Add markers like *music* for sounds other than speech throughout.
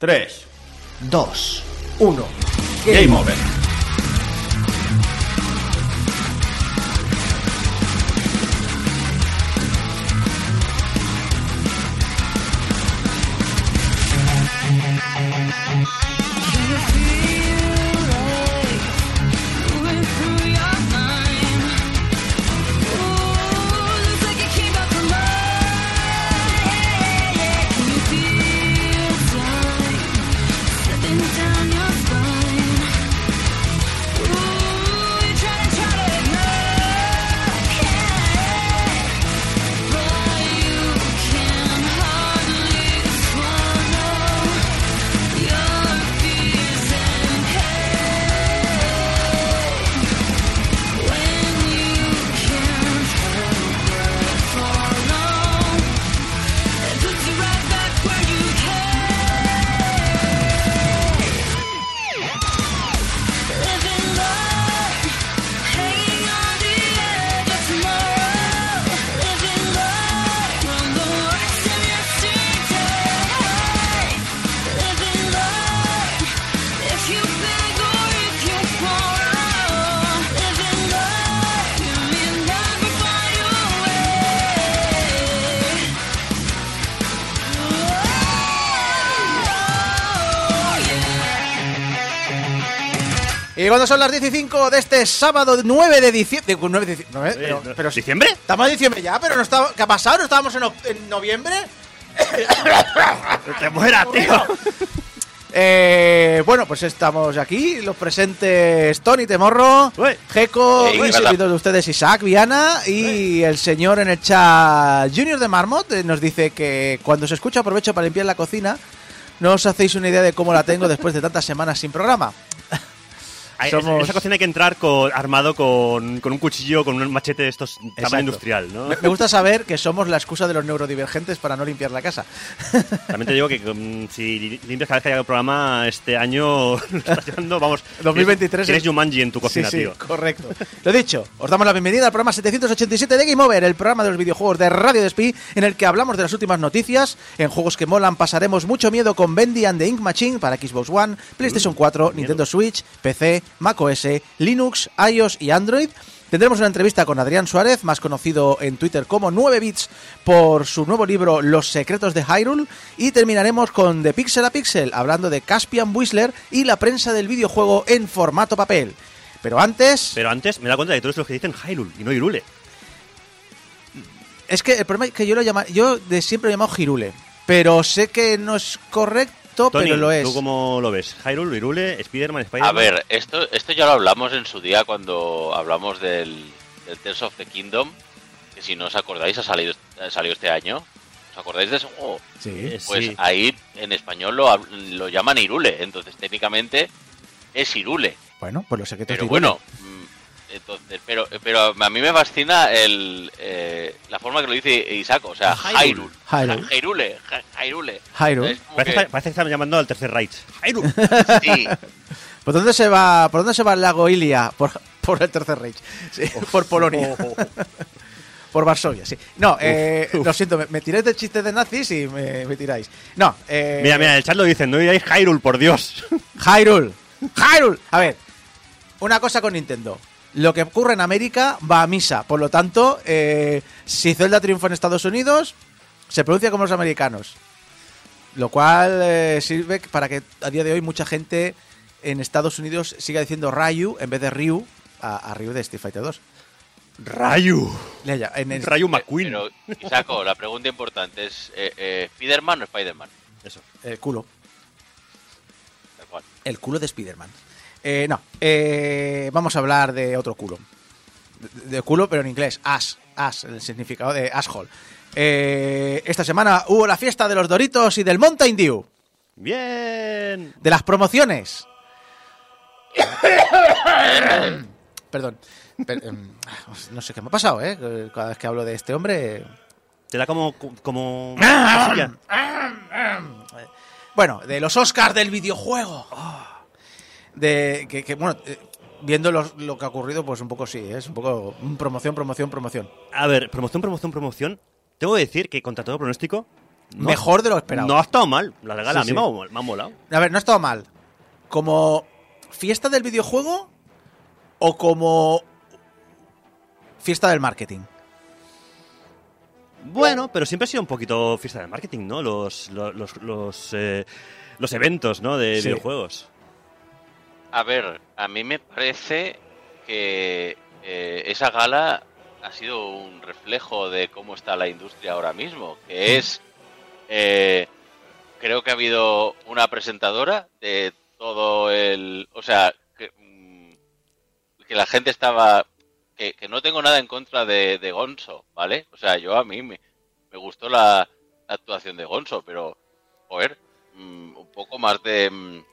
3, 2, 1. Game over. Son las 15 de este sábado 9 de diciembre. 9 de diciembre. pero, pero sí. ¿Diciembre? Estamos en diciembre ya, pero no estaba, ¿qué ha pasado? ¿No estábamos en, en noviembre? *coughs* ¡Que muera, tío! Eh, bueno, pues estamos aquí, los presentes Tony Temorro, Ey, y servidor de ustedes Isaac Viana y el señor en el chat Junior de Marmot eh, nos dice que cuando se escucha aprovecho para limpiar la cocina. No os hacéis una idea de cómo la tengo después de tantas semanas sin programa. Somos- esa cocina hay que entrar con, armado con, con un cuchillo, con un machete de estos tamaño industrial, ¿no? Me, gusta saber que somos la excusa de los neurodivergentes para no limpiar la casa. *laughs* También te digo que mm, si limpias cada vez que haya el programa este año, *laughs* lo estás llevando, vamos... *laughs* 2023 Tienes es- Jumanji en tu cocina, sí, sí, tío. correcto. Lo dicho, os damos la bienvenida al programa 787 de Game Over, el programa de los videojuegos de Radio Despí, en el que hablamos de las últimas noticias. En juegos que molan pasaremos mucho miedo con Bendy and the Ink Machine para Xbox One, PlayStation 4, Nintendo Switch, PC, macOS, Linux, iOS y Android. Tendremos una entrevista con Adrián Suárez, más conocido en Twitter como 9 bits por su nuevo libro Los secretos de Hyrule y terminaremos con The Pixel a Pixel hablando de Caspian Whistler y la prensa del videojuego en formato papel. Pero antes, Pero antes me da cuenta de que todos los que dicen Hyrule y no Irule. es que el problema es que yo lo llamo, yo de siempre lo he llamado Girule, pero sé que no es correcto, Tony, pero lo es. ¿tú cómo lo ves? Hyrule, Irule, Spider-Man, Spider-Man... A ver, esto, esto ya lo hablamos en su día cuando hablamos del, del Tears of the Kingdom, que si no os acordáis ha salido, ha salido este año. ¿Os acordáis de ese juego? Sí. Eh, Pues sí. ahí en español lo, lo llaman Irule, entonces técnicamente es Irule. Bueno, pues los secretos Pero de Irule. bueno, entonces, pero, pero a mí me fascina el, eh, la forma que lo dice Isaac, o sea, Hyrule. Hyrule. Hyrule. Hyrule. Parece, que- parece que están llamando al tercer Reich. Hyrule. *laughs* sí, ¿Por dónde se va, por dónde se va el lago Ilia? Por, por el Tercer Reich. Sí, por Polonia. *laughs* Por Varsovia, sí. No, eh, lo siento, me, me tiráis del chiste de nazis y me, me tiráis. No, eh, Mira, mira, en el chat lo dicen, no digáis Hyrule, por Dios. Hyrule. Hyrule. A ver, una cosa con Nintendo. Lo que ocurre en América va a misa. Por lo tanto, eh, si Zelda triunfa en Estados Unidos, se pronuncia como los americanos. Lo cual eh, sirve para que a día de hoy mucha gente en Estados Unidos siga diciendo Ryu en vez de Ryu a, a Ryu de Street Fighter 2. Rayu. En el- Rayu McQueen. pero Isaco, la pregunta importante es, eh, eh, ¿Spiderman o Spiderman? Eso. el culo. Tal cual. El culo de Spider-Man. Eh, no, eh, vamos a hablar de otro culo. De, de culo, pero en inglés. As. As, el significado de asshole. Eh, esta semana hubo la fiesta de los Doritos y del Mountain Dew. Bien. De las promociones. *coughs* Perdón. Per- em, no sé qué me ha pasado, ¿eh? Cada vez que hablo de este hombre... Te da como... como... *coughs* Ah. cosilla. Bueno, de los Oscars del videojuego. De que, que, bueno, eh, viendo los- lo que ha ocurrido, pues un poco sí, ¿eh? es un poco mm, promoción, promoción, promoción. A ver, promoción, promoción, promoción. Tengo que decir que contra todo pronóstico, No. Mejor de lo esperado. No ha estado mal. La gala Sí, a mí sí. me ha- me ha molado. A ver, no ha estado mal. ¿Como fiesta del videojuego o como fiesta del marketing? Bueno, pero siempre ha sido un poquito fiesta de marketing, ¿no? Los, los, los, los, eh, los eventos, ¿no? De Sí. videojuegos. A ver, a mí me parece que eh, esa gala ha sido un reflejo de cómo está la industria ahora mismo, que es, eh, creo que ha habido una presentadora de todo el, o sea, que, mm, que la gente estaba, que, que no tengo nada en contra de, de Gonzo, ¿vale? O sea, yo a mí me, me gustó la, la actuación de Gonzo, pero, joder, mm, un poco más de...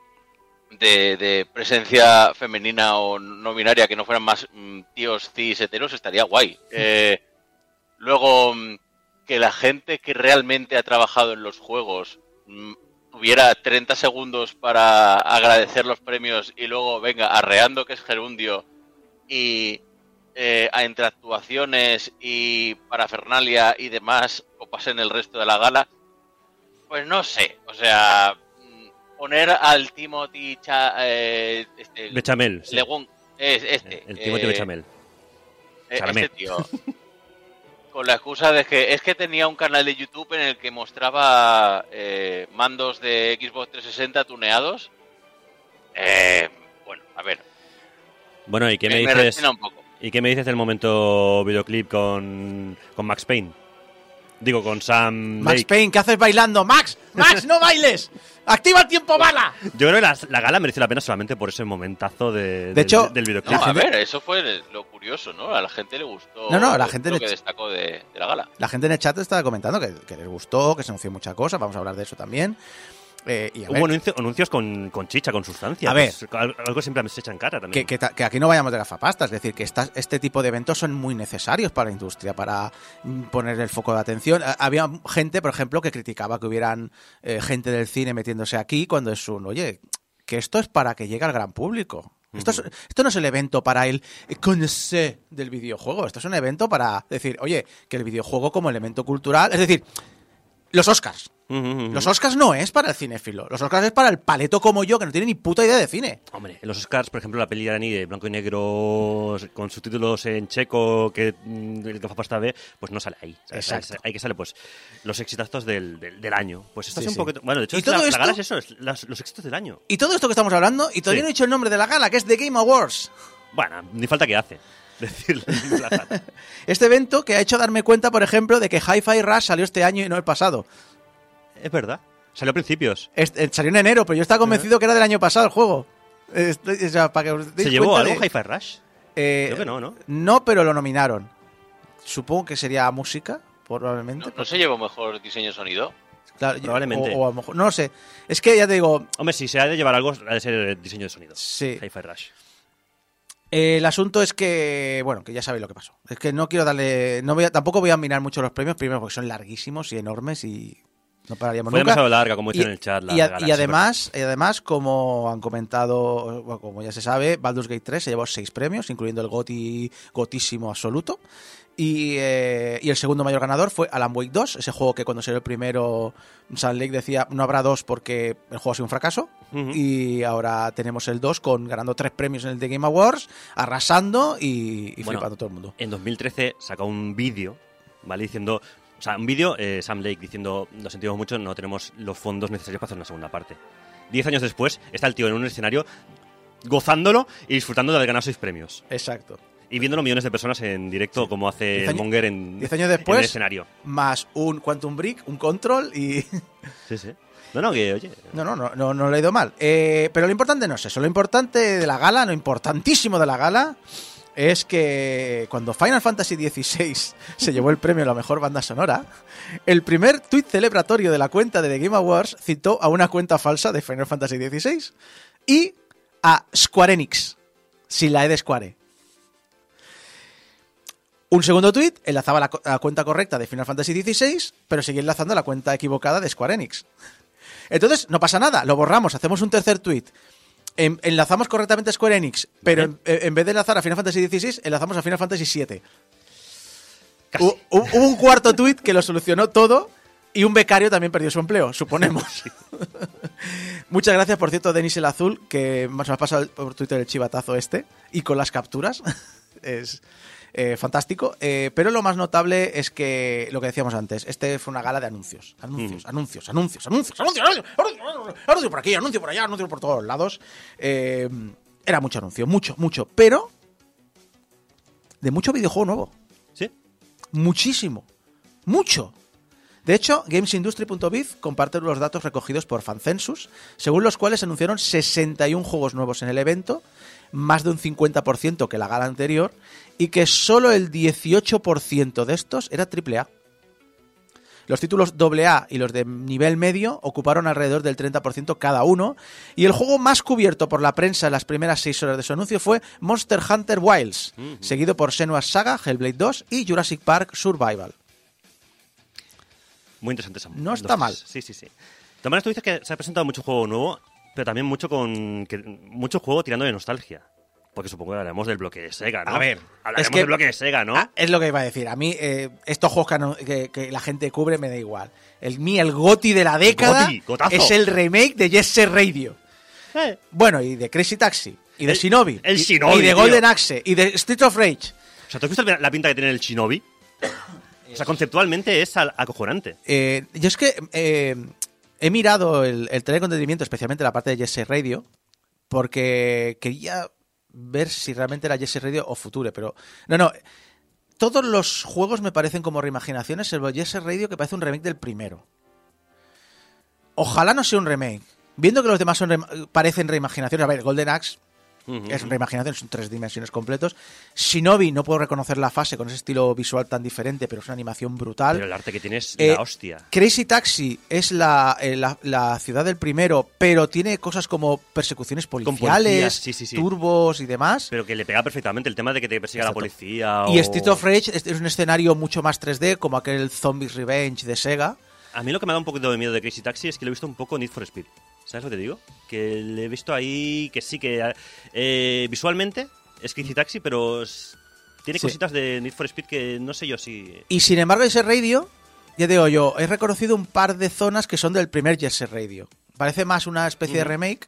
mm, de, de presencia femenina o no binaria que no fueran más mm, tíos cis heteros estaría guay. *laughs* Eh, luego, mm, que la gente que realmente ha trabajado en los juegos mm, tuviera 30 segundos para agradecer los premios y luego venga arreando que es gerundio y eh, a entre actuaciones y parafernalia y demás o pasen el resto de la gala, pues no sé, o sea, mm, poner al Timothy Cha, eh, este, Bechamel. sí. Legón, es este, El Timothy eh, Bechamel. eh, este tío, *laughs* con la excusa de que es que tenía un canal de YouTube en el que mostraba eh, mandos de Xbox 360 tuneados. Eh, bueno, a ver, Bueno, ¿y qué me me, dices? un poco. ¿Y qué me dices del momento videoclip con, con Max Payne? Digo, con Sam Max Lake. Payne, ¿qué haces bailando? ¡Max! ¡Max, no bailes! ¡Activa el tiempo bala! Yo creo que la, la gala mereció la pena solamente por ese momentazo de, del- hecho, del No, videoclip. a ver, eso fue lo curioso, ¿no? A la gente le gustó No, no, la gente lo le- que destacó de, de la gala. La gente en el chat estaba comentando que, que les gustó, que se anunció mucha cosa, vamos a hablar de eso también. Eh, y a ver, Hubo anuncio- anuncios con, con chicha, con sustancia. A ver. pues, al- algo siempre se echa en cara también. que aquí no vayamos de gafapastas, es decir, que esta- este tipo de eventos son muy necesarios para la industria, para mm, poner el foco de atención. Había gente, por ejemplo, que criticaba que hubieran eh, gente del cine metiéndose aquí cuando es un, oye, que esto es para que llegue al gran público. Esto, es- esto no es el evento para el conocer del videojuego, esto es un evento para decir, oye, que el videojuego como elemento cultural, es decir, los Oscars. Los Oscars no es para el cinéfilo. Los Oscars es para el paleto como yo, que no tiene ni puta idea de cine. Hombre, en los Oscars, por ejemplo, la peli iraní de blanco y negro con subtítulos en checo que mm, el gafapasta ve, pues no sale ahí. ¿sabes? Exacto. Hay que sale, pues, los exitazos del, del, del año. Pues esto Sí, es un sí. poquito... Bueno, de hecho, ¿Y es todo la, gala es eso, es las- los éxitos del año. Y todo esto que estamos hablando, y todavía Sí. no he dicho el nombre de la gala, que es The Game Awards. Bueno, ni falta que hace. *laughs* Decirle. *laughs* Este evento que ha hecho darme cuenta, por ejemplo, de que Hi-Fi Rush salió este año y no el pasado. Es verdad. Salió a principios. Este- salió en enero, pero yo estaba convencido que era del año pasado el juego. Estoy- o sea, para que os deis ¿Se llevó algo de- Hi-Fi Rush? Eh, Creo que no, ¿no? No, pero lo nominaron. Supongo que sería música, probablemente. ¿No, no se llevó mejor diseño de sonido? Claro, Probablemente. O, o a lo mejor, no lo sé. Es que ya te digo, Hombre, si se ha de llevar algo, ha de ser el diseño de sonido. sí. Hi-Fi Rush. Eh, el asunto es que, bueno, que ya sabéis lo que pasó. Es que no quiero darle, no voy a- tampoco voy a mirar mucho los premios, primero porque son larguísimos y enormes y no pararíamos Fue nunca. demasiado larga, como dicen en el chat. La y a- y además, y además, como han comentado, bueno, como ya se sabe, Baldur's Gate 3 se llevó seis premios, incluyendo el GOTY gotísimo absoluto. Y, eh, y el segundo mayor ganador fue Alan Wake 2, ese juego que cuando salió el primero, Sun Lake decía no habrá dos porque el juego ha sido un fracaso. Y ahora tenemos el 2 con ganando tres premios en el The Game Awards, arrasando y, y Bueno, flipando todo el mundo. En 2013 sacó un vídeo, ¿vale? Diciendo. Sea, un vídeo, eh, Sam Lake diciendo, lo sentimos mucho, no tenemos los fondos necesarios para hacer una segunda parte. Diez años después, está el tío en un escenario gozándolo y disfrutando de haber ganado seis premios. Exacto. Y viéndolo millones de personas en directo, como hace años- Monger en, diez años en después- el escenario. Más un Quantum Brick, un Control y... *laughs* Sí, sí. No, no, que oye. No, no, no, no, no lo he ido mal. Eh, pero lo importante no es eso. Lo importante de la gala, lo importantísimo de la gala, es que cuando Final Fantasy XVI *laughs* se llevó el premio a la mejor banda sonora, el primer tuit celebratorio de la cuenta de The Game Awards citó a una cuenta falsa de Final Fantasy XVI y a Square Enix, sin la E de Square. Un segundo tuit enlazaba la, la cuenta correcta de Final Fantasy XVI, pero seguía enlazando la cuenta equivocada de Square Enix. Entonces, no pasa nada, lo borramos, hacemos un tercer tweet. En- enlazamos correctamente a Square Enix, pero en, en vez de enlazar a Final Fantasy XVI, enlazamos a Final Fantasy VII. Hubo un cuarto tweet que lo solucionó todo Y un becario también perdió su empleo, suponemos. *laughs* Muchas gracias, por cierto, Denis el Azul, que nos ha pasado por Twitter el chivatazo este, y con las capturas. *laughs* es eh, fantástico. Eh, pero lo más notable es que, lo que decíamos antes, este fue una gala de anuncios. Anuncios, anuncios, anuncios, anuncios, anuncios, anuncios, anuncios, anuncio por aquí, anuncio por allá, anuncio por todos lados. Eh, era mucho anuncio, mucho, mucho. Pero de mucho videojuego nuevo. ¿Sí? Muchísimo. Mucho. De hecho, GamesIndustry.biz comparte los datos recogidos por Fancensus, según los cuales anunciaron 61 juegos nuevos en el evento, más de un 50% que la gala anterior, y que solo el 18% de estos era AAA. Los títulos AA y los de nivel medio ocuparon alrededor del 30% cada uno, y el juego más cubierto por la prensa en las primeras 6 horas de su anuncio fue Monster Hunter Wilds, seguido por Senua's Saga, Hellblade 2 y Jurassic Park Survival. Muy interesante esa No está mal. Sí, sí, sí. También tú dices que se ha presentado mucho juego nuevo, pero también mucho con que- mucho juego tirando de nostalgia. Porque supongo que hablaremos del bloque de Sega, ¿no? A ver, hablaremos es que- del bloque de Sega, ¿no? Ah, es lo que iba a decir. A mí, eh, estos juegos que, que- que la gente cubre me da igual. El mí, el GOTI de la década Goti, es el remake de Yes Sir Radio. Eh, Bueno, y de Crazy Taxi, y de El- Shinobi, el Shinobi, y de tío. Golden Axe, y de Street of Rage. O sea, ¿tú has visto la pinta que tiene el Shinobi? O sea, conceptualmente es al- acojonante. Eh, yo es que eh, he mirado el, el trailer de entretenimiento, especialmente la parte de Yes Sir Radio, porque quería ver si realmente era Yes Sir Radio o Future, pero no, no. Todos los juegos me parecen como reimaginaciones, el Yes Sir Radio que parece un remake del primero. Ojalá no sea un remake. Viendo que los demás son parecen reimaginaciones, a ver, Golden Axe Ujú. es reimaginación, son tres dimensiones completos. Shinobi, no puedo reconocer la fase con ese estilo visual tan diferente, pero es una animación brutal. Pero el arte que tiene es Eh, la hostia. Crazy Taxi es la, eh, la, la ciudad del primero, pero tiene cosas como persecuciones policiales, sí, sí, sí. turbos y demás. Pero que le pega perfectamente el tema de que te persiga Exacto. la policía. Y o- Street of Rage es, es un escenario mucho más 3D, como aquel Zombies Revenge de Sega. A mí lo que me da un poquito de miedo de Crazy Taxi es que lo he visto un poco Need for Speed. ¿Sabes lo que te digo? Que le he visto ahí que sí, que eh, visualmente es Crazy Taxi, pero tiene Sí. cositas de Need for Speed que no sé yo si... Y sin embargo, ese radio, ya digo yo, he reconocido un par de zonas que son del primer Jet Set Radio. Parece más una especie de remake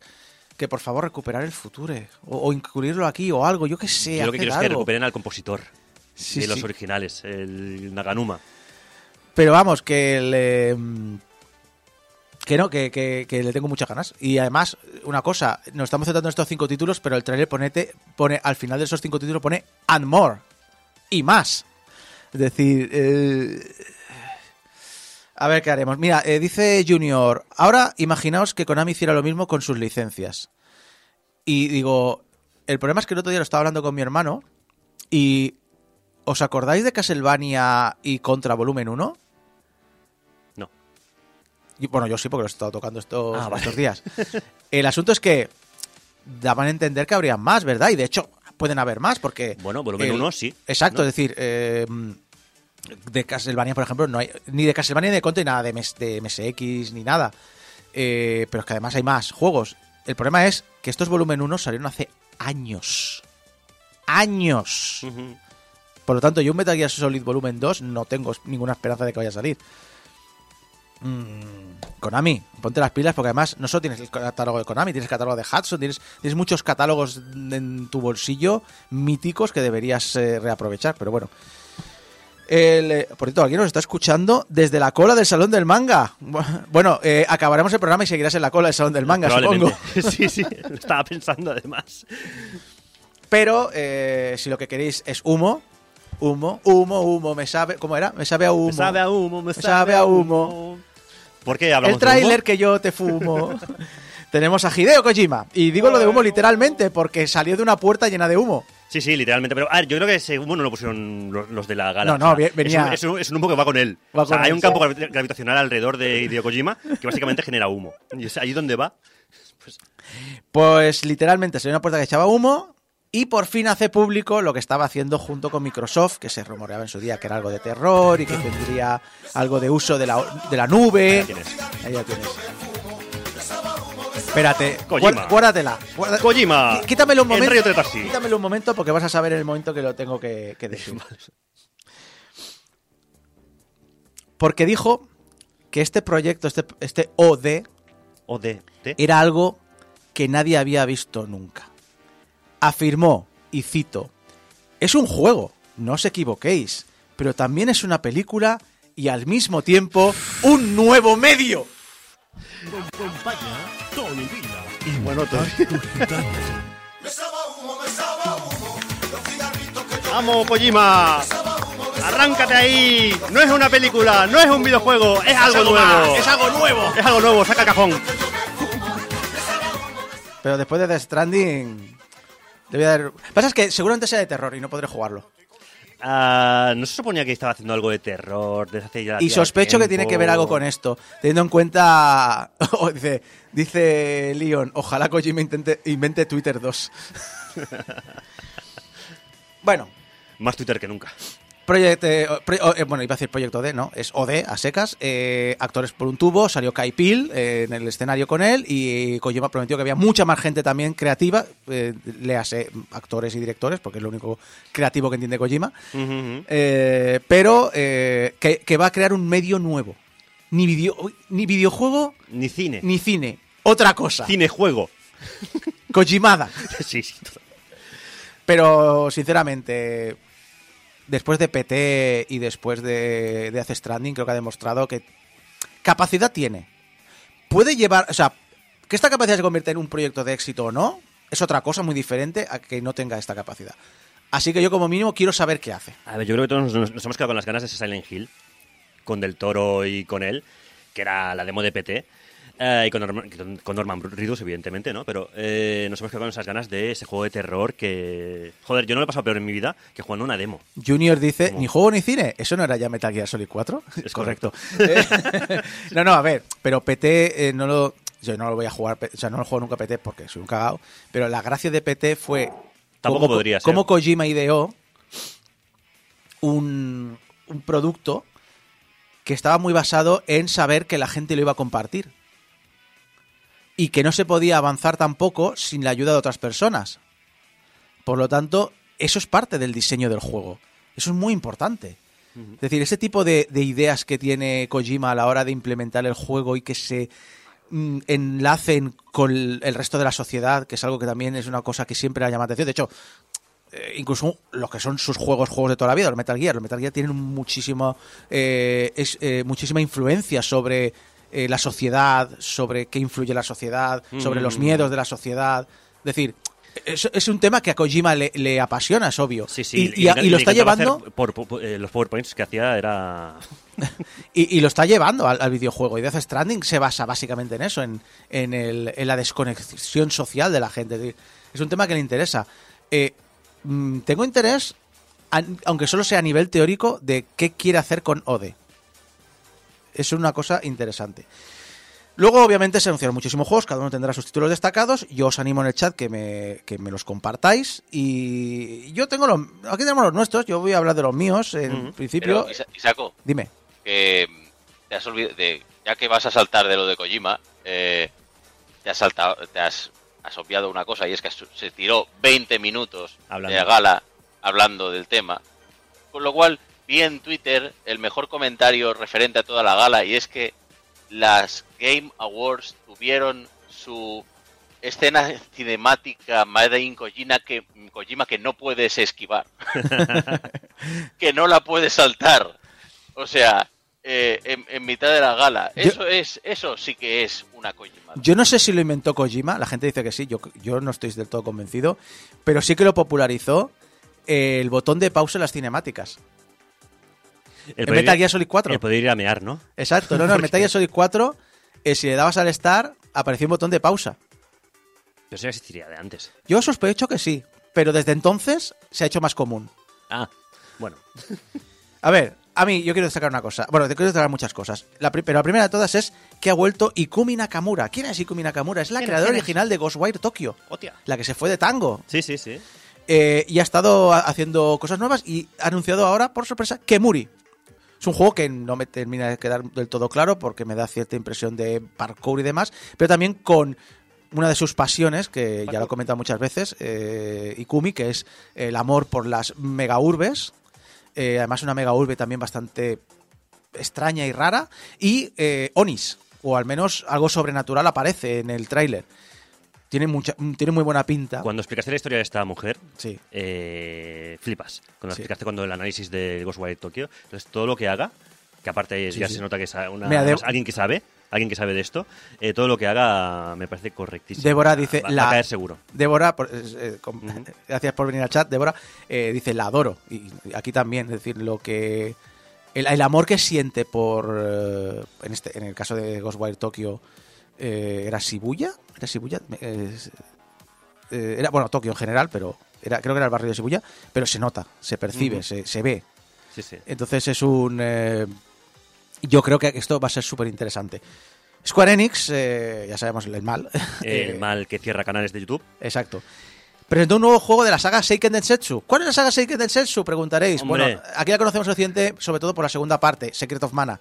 que, por favor, recuperar el Future. O, o incluirlo aquí o algo, yo qué sé. yo lo que quiero es que recuperen al compositor Sí, de los sí. originales, el Naganuma. Pero vamos, que le. Que no, que, que- que le tengo muchas ganas. Y además, una cosa, nos estamos centrando en estos cinco títulos, pero el trailer ponete, pone, al final de esos cinco títulos pone and more. Y más. Es decir, a ver qué haremos. Mira, eh, dice Junior, ahora imaginaos que Konami hiciera lo mismo con sus licencias. Y digo, el problema es que el otro día lo estaba hablando con mi hermano y ¿os acordáis de Castlevania y Contra Volumen 1? Y, bueno, yo sí, porque lo he estado tocando estos, Ah, estos días. El asunto es que daban a entender que habrían más, ¿verdad? Y de hecho, pueden haber más, porque... Bueno, volumen el- 1 sí. Exacto, ¿no? es decir, eh, de Castlevania, por ejemplo, no hay ni de Castlevania ni de Contra ni nada de, MS de MSX ni nada. Eh, pero es que además hay más juegos. El problema es que estos volumen 1 salieron hace años. Años. Por lo tanto, yo un Metal Gear Solid Volumen 2 no tengo ninguna esperanza de que vaya a salir. Mm, Konami, ponte las pilas porque además no solo tienes el catálogo de Konami, tienes el catálogo de Hudson, tienes, tienes muchos catálogos en tu bolsillo míticos que deberías eh, reaprovechar, pero bueno. El, eh, por cierto, alguien nos está escuchando desde la cola del Salón del Manga. Bueno, eh, acabaremos el programa y seguirás en la cola del Salón del Manga, supongo. *laughs* Sí, sí, lo estaba pensando además. Pero eh, si lo que queréis es humo, humo, humo, humo, me sabe, ¿cómo era? Me sabe a humo. Me sabe a humo, me Me sabe a humo. ¿Por qué hablamos El tráiler que yo te fumo. *laughs* Tenemos a Hideo Kojima. Y digo lo de humo literalmente porque salió de una puerta llena de humo. Sí, sí, literalmente. Pero a ver, yo creo que ese humo no lo pusieron los, los de la gala. No, no, ve- venía- Es un, es un- es un humo que va con él. Va o sea, con hay él, un campo sí. gravitacional alrededor de Hideo Kojima que básicamente genera humo. Y es ahí donde va. Pues, Pues literalmente salió una puerta que echaba humo. Y por fin hace público lo que estaba haciendo junto con Microsoft, que se rumoreaba en su día que era algo de terror y que tendría algo de uso de la, de la nube. Ahí. Ahí ya tienes. Espérate, Kojima. guár- guárdatela. guarda- Kojima. Quítamelo un en momento. Quítamelo un momento porque vas a saber en el momento que lo tengo que, que decir. *laughs* Porque dijo que este proyecto, este, este OD, O de T. era algo que nadie había visto nunca. Afirmó, y cito, es un juego, no os equivoquéis, pero también es una película y al mismo tiempo un nuevo medio. Y bueno, ¡Vamos, Kojima! ¡Arráncate ahí! No es una película, no es un videojuego, es algo nuevo. es algo nuevo. Es algo nuevo, saca el cajón. Pero después de The Stranding... Pasa es que seguramente sea de terror y no podré jugarlo. Ah, no se suponía que estaba haciendo algo de terror desde hace ya. Y sospecho que tiene que ver algo con esto, teniendo en cuenta, *laughs* oh, dice, dice Leon, ojalá Kojima intente, invente Twitter 2. *laughs* bueno, Más Twitter que nunca. Project, eh, pro- eh, bueno, iba a decir Proyecto D, ¿no? Es OD, a secas. eh, actores por un tubo, salió Kai Peel en el escenario con él y Kojima prometió que había mucha más gente también creativa, eh, léase actores y directores, porque es lo único creativo que entiende Kojima, pero que, que va a crear un medio nuevo. Ni, video, ni videojuego Ni cine. ni cine. Otra cosa. Cinejuego. Kojimada. *laughs* sí, sí. Pero, sinceramente, después de PT y después de, de Death Stranding, creo que ha demostrado que capacidad tiene. Puede llevar, o sea, que esta capacidad se convierta en un proyecto de éxito o no, es otra cosa muy diferente a que no tenga esta capacidad. Así que yo como mínimo quiero saber qué hace. A ver, yo creo que todos nos, nos hemos quedado con las ganas de ese Silent Hill, con Del Toro y con él, que era la demo de PT, eh, y con Norman, con- Norman Reedus, evidentemente, ¿no? Pero eh, nos hemos quedado con esas ganas de ese juego de terror que... Joder, yo no lo he pasado peor en mi vida que jugando una demo. Junior dice, ¿Cómo? ni juego ni cine. ¿Eso no era ya Metal Gear Solid 4? Es *laughs* correcto. *laughs* No, no, a ver, pero PT eh, no lo... Yo no lo voy a jugar, o sea, no lo juego nunca PT porque soy un cagao, pero la gracia de PT fue... Tampoco cómo- podría ser. Cómo Kojima ideó un, un producto que estaba muy basado en saber que la gente lo iba a compartir. Y que no se podía avanzar tampoco sin la ayuda de otras personas. Por lo tanto, eso es parte del diseño del juego. Eso es muy importante. Es decir, ese tipo de, de ideas que tiene Kojima a la hora de implementar el juego y que se mm, enlacen con el el resto de la sociedad, que es algo que también es una cosa que siempre ha llamado atención. De hecho, eh, incluso lo que son sus juegos, juegos de toda la vida, los Metal Gear. Los Metal Gear tienen muchísimo, eh, es, eh, muchísima influencia sobre eh, la sociedad, sobre qué influye la sociedad, sobre los Mm. miedos de la sociedad. Es decir, es, es un tema que a Kojima le, le apasiona, es obvio. Sí, sí. y, y- lo está llevando por- por- eh, los PowerPoints que hacía era... *laughs* y, lo está llevando al, al videojuego. Y Death Stranding se basa básicamente en eso, en, en, el- en la desconexión social de la gente. Es decir, Es un tema que le interesa. Eh, mm, tengo interés, aunque solo sea a nivel teórico, de qué quiere hacer con Ode. Es una cosa interesante. Luego, obviamente, se anunciaron muchísimos juegos, cada uno tendrá sus títulos destacados. Yo os animo en el chat que me, que me los compartáis. Y yo tengo los. Aquí tenemos los nuestros, yo voy a hablar de los míos en principio. Pero, Isa- Isaco, Dime. que te has olvidado de, ya que vas a saltar de lo de Kojima, eh, te has saltado, te has, has obviado una cosa y es que se tiró 20 minutos Hablando. de gala hablando del tema. Con lo cual vi en Twitter el mejor comentario referente a toda la gala y es que las Game Awards tuvieron su escena cinemática Made in Kojima que, Kojima que no puedes esquivar. *laughs* que no la puedes saltar. O sea, eh, en, en mitad de la gala. Yo- Eso es, eso sí que es una Kojima. Yo no sé si lo inventó Kojima, la gente dice que sí, yo, yo no estoy del todo convencido, pero sí que lo popularizó el botón de pausa en las cinemáticas. El En Metal ir- Gear Solid 4. El poder ir a mear, ¿no? Exacto, no, no, en Metal Gear Solid 4, eh, si le dabas al Star, aparecía un botón de pausa. Pero eso ya existiría de antes. Yo sospecho que sí, pero desde entonces se ha hecho más común. Ah, bueno. *laughs* A ver, a mí yo quiero destacar una cosa. Bueno, te quiero destacar muchas cosas. La pero la primera de todas es que ha vuelto Ikumi Nakamura. ¿Quién es Ikumi Nakamura? Es la creadora original de Ghostwire Tokyo. Hostia. La que se fue de tango. Sí, sí, sí. Eh, y ha estado ha- haciendo cosas nuevas y ha anunciado ahora, por sorpresa, Kemuri. Es un juego que no me termina de quedar del todo claro porque me da cierta impresión de parkour y demás, pero también con una de sus pasiones, que ya lo he comentado muchas veces, eh, Ikumi, que es el amor por las mega urbes. Eh, además, una mega urbe también bastante extraña y rara. Y eh, Onis, o al menos algo sobrenatural aparece en el tráiler. Tiene, mucha, tiene muy buena pinta. Cuando explicaste la historia de esta mujer, Sí. eh, flipas. Cuando Sí. explicaste cuando el análisis de Ghostwire Tokyo, entonces todo lo que haga, que aparte Sí, ya se nota que es una- Mira, alguien que sabe, alguien que sabe de esto, eh, todo lo que haga me parece correctísimo. Débora dice, va, a caer seguro. Débora, por- eh, *laughs* gracias por venir al chat, Débora, eh, dice, la adoro. Y aquí también, es decir, lo que... El, el amor que siente por... en, este, en el caso de Ghostwire Tokyo, eh, ¿era Shibuya? ¿Era Shibuya? Eh, eh, era, bueno, Tokio en general, pero era, creo que era el barrio de Shibuya, pero se nota, se percibe, se, se ve. Sí, sí. Entonces es un... eh, yo creo que esto va a ser súper interesante. Square Enix, eh, ya sabemos el mal. El *laughs* mal que cierra canales de YouTube. Exacto. Presentó un nuevo juego de la saga Seiken Densetsu. ¿Cuál es la saga Seiken Densetsu? Preguntaréis. Hombre. Bueno, aquí la conocemos en Occidente sobre todo por la segunda parte, Secret of Mana.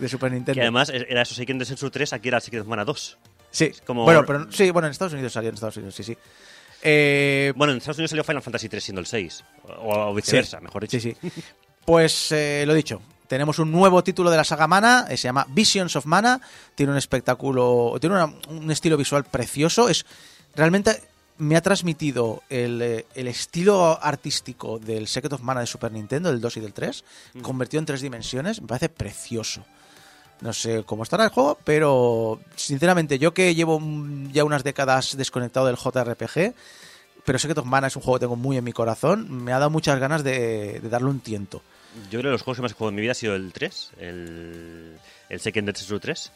De Super Nintendo. Que además era eso, Seiken Densetsu 3, aquí era Secret of Mana 2. Sí, como- bueno, pero sí, bueno, en Estados Unidos salió en Estados Unidos, sí, sí. Eh, Bueno, en Estados Unidos salió Final Fantasy 3 siendo el 6. O, o viceversa, mejor dicho. Sí, sí. Pues eh, lo dicho, tenemos un nuevo título de la saga Mana, eh, se llama Visions of Mana, tiene un espectáculo, tiene una- un estilo visual precioso, es realmente me ha transmitido el, eh, el estilo artístico del Secret of Mana de Super Nintendo, del 2 y del 3, convertido en tres dimensiones, me parece precioso. No sé cómo estará el juego, pero sinceramente yo que llevo ya unas décadas desconectado del JRPG, pero Secret of Mana es un juego que tengo muy en mi corazón, me ha dado muchas ganas de, darle un tiento. Yo creo que los juegos que más he jugado en mi vida ha sido el 3, el, el Seiken Densetsu 3,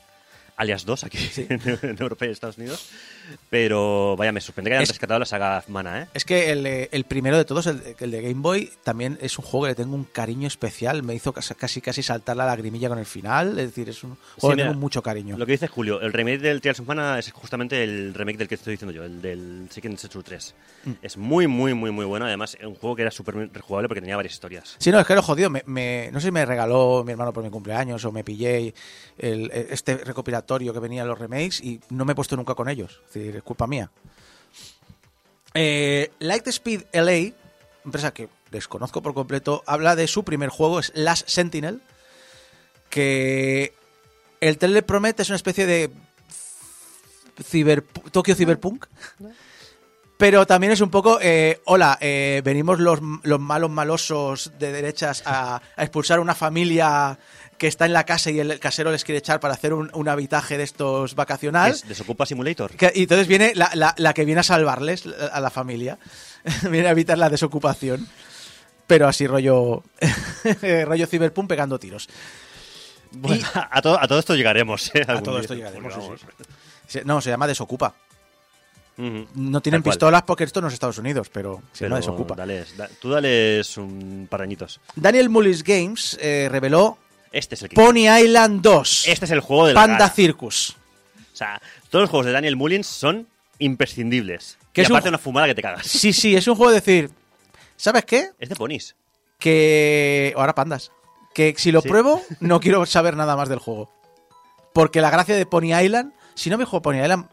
alias 2 aquí en, en Europa y Estados Unidos. Pero vaya, me sorprende que hayan Es- rescatado la saga Mana, ¿eh? Es que el, eh, el primero de todos, el, el de Game Boy, también es un juego que le tengo un cariño especial. Me hizo casi casi, casi saltar la lagrimilla con el final. Es decir, es un juego que mira, tengo mucho cariño. Lo que dice Julio, el remake del Trials of Mana es justamente el remake del que estoy diciendo yo, el del Seiken Densetsu 3. Mm. Es muy, muy, muy, muy bueno. Además, es un juego que era súper rejugable porque tenía varias historias. Sí, no, es que lo jodido. Me, me- no sé si me regaló mi hermano por mi cumpleaños o me pillé el- este recopilatorio que venía en los remakes y no me he puesto nunca con ellos. Es decir, es culpa mía. Eh, Lightspeed LA, empresa que desconozco por completo, habla de su primer juego, es Last Sentinel, que el trailer promete es una especie de ciber, Tokio Cyberpunk. Pero también es un poco, eh, hola, eh, venimos los, los malos malosos de derechas a, a expulsar a una familia que está en la casa y el casero les quiere echar para hacer un, un habitaje de estos vacacional. Es Desocupa Simulator. Que- y entonces viene la, la- la que viene a salvarles la- a la familia. *laughs* viene a evitar la desocupación. Pero así rollo. *laughs* rollo Cyberpunk pegando tiros. Bueno, a, todo, a todo esto llegaremos. ¿eh? A todo día. esto llegaremos. sí, sí. No, se llama Desocupa. No tienen pistolas porque esto no es Estados Unidos, pero se Desocupa. dales- da- tú dales un par de añitos. Daniel Mullis Games eh, reveló Este es el que. Pony Island 2. Este es el juego de la Panda. Circus. O sea, todos los juegos de Daniel Mullins son imprescindibles. Que y es un aparte ju- una fumada que te cagas. Sí, sí, es un juego de decir. ¿Sabes qué? Es de ponis. que ahora pandas que si lo Sí. pruebo *laughs* no quiero saber nada más del juego porque la gracia de Pony Island si no me juego Pony Island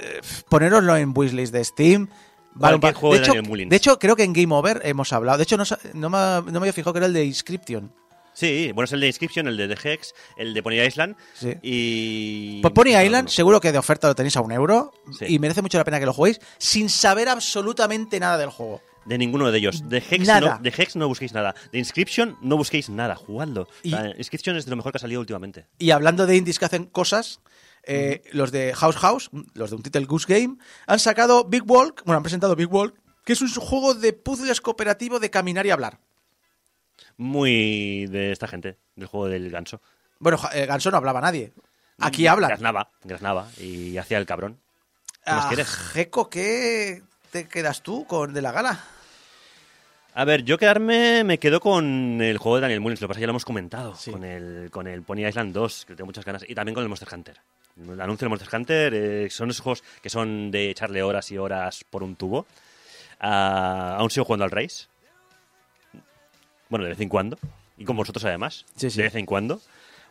eh, poneroslo en wishlist de Steam vale un de, hecho, de hecho creo que en Game Over hemos hablado de hecho no me, no me había fijado que era el de Inscription Sí, bueno, es el de Inscription, el de The Hex, el de Pony Island Sí. y... pues Pony Island seguro que de oferta lo tenéis a un euro Sí. y merece mucho la pena que lo juguéis sin saber absolutamente nada del juego De ninguno de ellos. De Hex, Nada. No, de Hex no busquéis nada. De Inscription no busquéis nada. Jugadlo. Y- Inscription es de lo mejor que ha salido últimamente. Y hablando de indies que hacen cosas, eh, los de House House, los de un Title Goose Game, han sacado Big Walk, bueno, han presentado Big Walk, que es un juego de puzzles cooperativo de caminar y hablar. Muy de esta gente, del juego del ganso. Bueno, eh, Ganso no hablaba nadie. Aquí hablan. Graznaba, graznaba y hacía el cabrón. ¿Qué más Ah, quieres? Jeco, ¿qué te quedas tú con de la gala? A ver, yo quedarme me quedo con el juego de Daniel Mullins, lo que pasa es que ya lo hemos comentado, Sí. con, el, con el Pony Island 2, que tengo muchas ganas, y también con el Monster Hunter. El anuncio del Monster Hunter eh, son esos juegos que son de echarle horas y horas por un tubo. Ah, aún sigo jugando al Race. Bueno, de vez en cuando. Y con vosotros además. Sí, sí. De vez en cuando.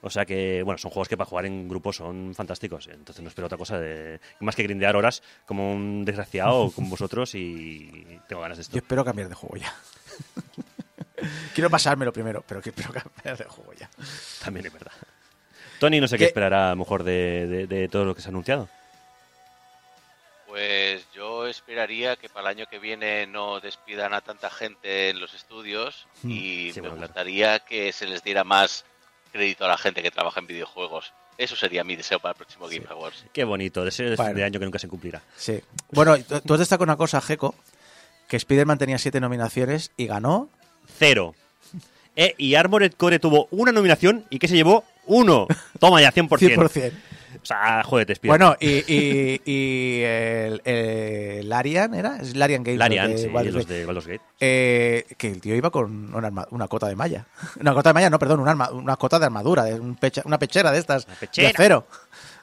O sea que, bueno, son juegos que para jugar en grupo son fantásticos. Entonces no espero otra cosa de más que grindear horas como un desgraciado con vosotros y tengo ganas de esto. Yo espero cambiar de juego ya. *laughs* Quiero pasármelo primero, pero que pero cambiar de juego ya. También es verdad. Tony no sé qué ¿Qué? esperará a lo mejor de, de- de todo lo que se ha anunciado. Pues yo esperaría que para el año que viene no despidan a tanta gente en los estudios Hmm. y Sí, me gustaría que se les diera más crédito a la gente que trabaja en videojuegos. Eso sería mi deseo para el próximo Game Awards. Qué bonito, deseo de Bueno. fin de año que nunca se cumplirá. Sí. Bueno, tú tú has destacado una cosa, Jeco, que Spider-Man tenía siete nominaciones y ganó. Cero. Eh, y Armored Core tuvo una nominación y que se llevó uno. *laughs* Toma ya, 100%. 100%. O sea, te Bueno, y, y, y el, el Larian, ¿era? Es Larian Games. Larian, de sí, Baldur's los Gate. de Baldur's Gate. Eh, que el tío iba con una, arma- una cota de malla. *laughs* Una cota de malla, no, perdón, una, arma- una cota de armadura, de un pecha- una pechera de estas, Una pechera. de acero.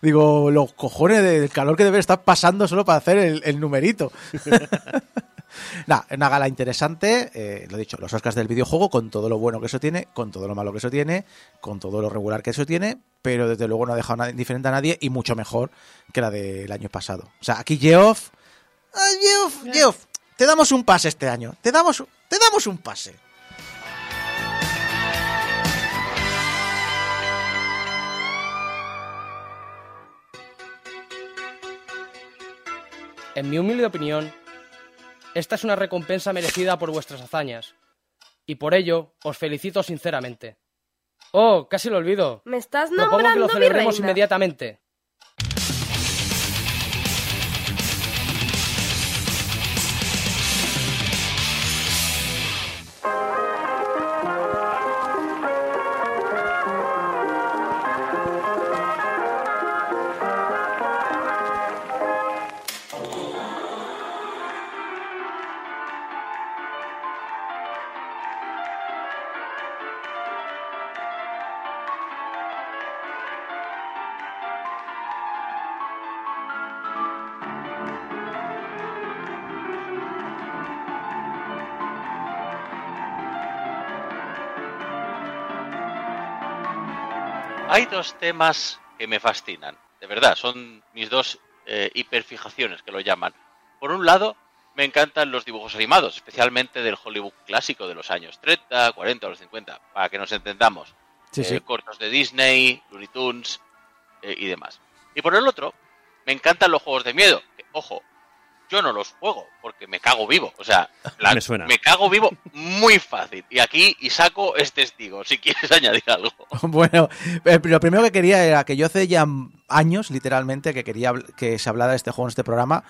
Digo, los cojones del calor que debe estar pasando solo para hacer el, el numerito. *laughs* Nada, una gala interesante, eh, lo dicho, los Oscars del videojuego, con todo lo bueno que eso tiene, con todo lo malo que eso tiene, con todo lo regular que eso tiene, pero desde luego no ha dejado nada indiferente a nadie y mucho mejor que la del año pasado. O sea, aquí Geoff, ah, Geoff, Geoff, te damos un pase este año, te damos, te damos un pase. En mi humilde opinión, esta es una recompensa merecida por vuestras hazañas, y por ello os felicito sinceramente. Oh, casi lo olvido. Me estás Propongo que nombrando lo mi celebremos reina. inmediatamente. Dos temas que me fascinan, de verdad, son mis dos eh, hiperfijaciones que lo llaman. Por un lado, me encantan los dibujos animados, especialmente del Hollywood clásico de los años 30, 40 o los 50, para que nos entendamos. Sí, Eh, sí. cortos de Disney, Looney Tunes eh, y demás. Y por el otro, me encantan los juegos de miedo. que, ojo, yo no los juego porque me cago vivo. O sea, *laughs* la- Me suena. cago vivo muy fácil. Y aquí Isaco es testigo, si quieres *laughs* añadir algo. *laughs* Bueno, eh, lo primero que quería era que yo hace ya años, literalmente, que quería que se hablara de este juego en este programa,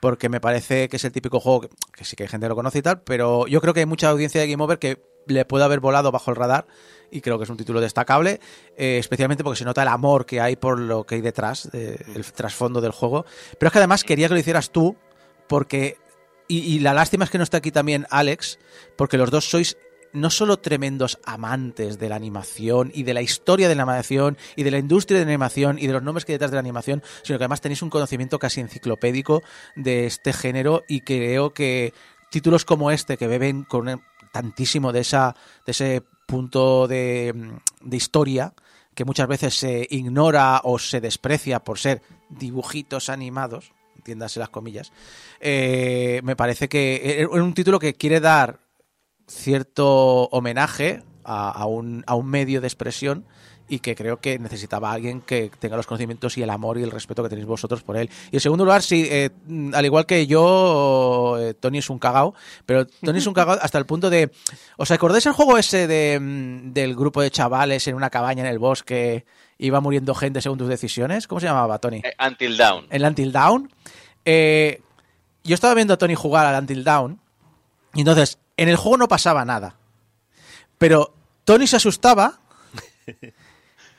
porque me parece que es el típico juego que, que sí que hay gente que lo conoce y tal, pero yo creo que hay mucha audiencia de Game Over que le puede haber volado bajo el radar y creo que es un título destacable, eh, especialmente porque se nota el amor que hay por lo que hay detrás, de- el trasfondo del juego. Pero es que además quería que lo hicieras tú, porque... Y, la lástima es que no está aquí también Alex, porque los dos sois no solo tremendos amantes de la animación y de la historia de la animación y de la industria de la animación y de los nombres que hay detrás de la animación, sino que además tenéis un conocimiento casi enciclopédico de este género y creo que títulos como este que beben con tantísimo de esa de ese punto de, de historia que muchas veces se ignora o se desprecia por ser dibujitos animados, entiéndase las comillas, eh, me parece que es un título que quiere dar cierto homenaje a, a un, a un medio de expresión y que creo que necesitaba a alguien que tenga los conocimientos y el amor y el respeto que tenéis vosotros por él. Y en segundo lugar, sí, eh, mm, al igual que yo, eh, Tony es un cagao, pero Tony es un cagao hasta el punto de... ¿Os acordáis el juego ese de, mm, del grupo de chavales en una cabaña en el bosque? Iba muriendo gente según tus decisiones. ¿Cómo se llamaba, Tony? Eh, Until Down. el Until Down. Eh, yo estaba viendo a Tony jugar al Until Down y entonces en el juego no pasaba nada. Pero Tony se asustaba. *laughs*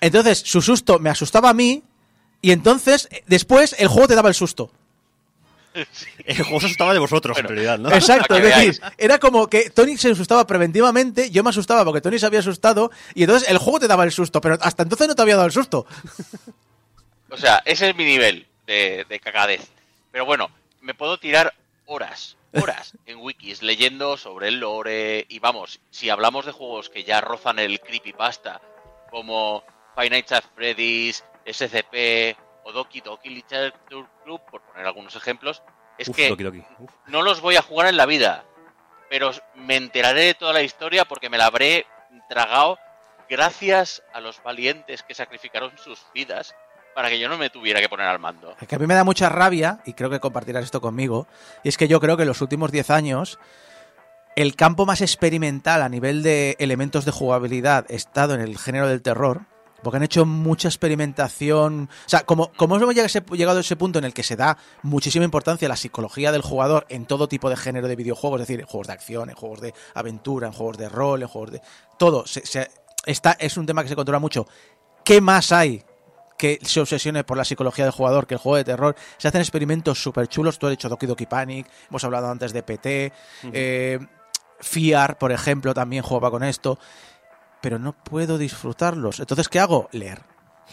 Entonces su susto me asustaba a mí y entonces eh, después el juego te daba el susto. El juego se asustaba de vosotros, en realidad, ¿no? Exacto, es decir, era como que Tony se asustaba preventivamente, yo me asustaba porque Tony se había asustado y entonces el juego te daba el susto, pero hasta entonces no te había dado el susto. O sea, ese es mi nivel de, de cagadez. Pero bueno, me puedo tirar horas, horas en wikis leyendo sobre el lore. Y vamos, si hablamos de juegos que ya rozan el creepypasta, como Five Nights at Freddy's, SCP o Doki Doki Literature Club, por poner algunos ejemplos, es Uf, que Doki Doki. Uf. no los voy a jugar en la vida. pero me enteraré de toda la historia porque me la habré tragado gracias a los valientes que sacrificaron sus vidas para que yo no me tuviera que poner al mando. Que a mí me da mucha rabia, y creo que compartirás esto conmigo, y es que yo creo que en los últimos 10 años el campo más experimental a nivel de elementos de jugabilidad ha estado en el género del terror, porque han hecho mucha experimentación. O sea, como, como hemos llegado a ese- punto en el que se da muchísima importancia a la psicología del jugador en todo tipo de género de videojuegos, es decir, en juegos de acción, en juegos de aventura, en juegos de rol, en juegos de. Todo. Se, se- está, es un tema que se controla mucho. ¿Qué más hay que se obsesione por la psicología del jugador que el juego de terror? Se hacen experimentos súper chulos. Tú has dicho Doki Doki Panic, hemos hablado antes de PT. eh, Fiar, por ejemplo, también jugaba con esto. Pero no puedo disfrutarlos. Entonces, ¿qué hago? Leer.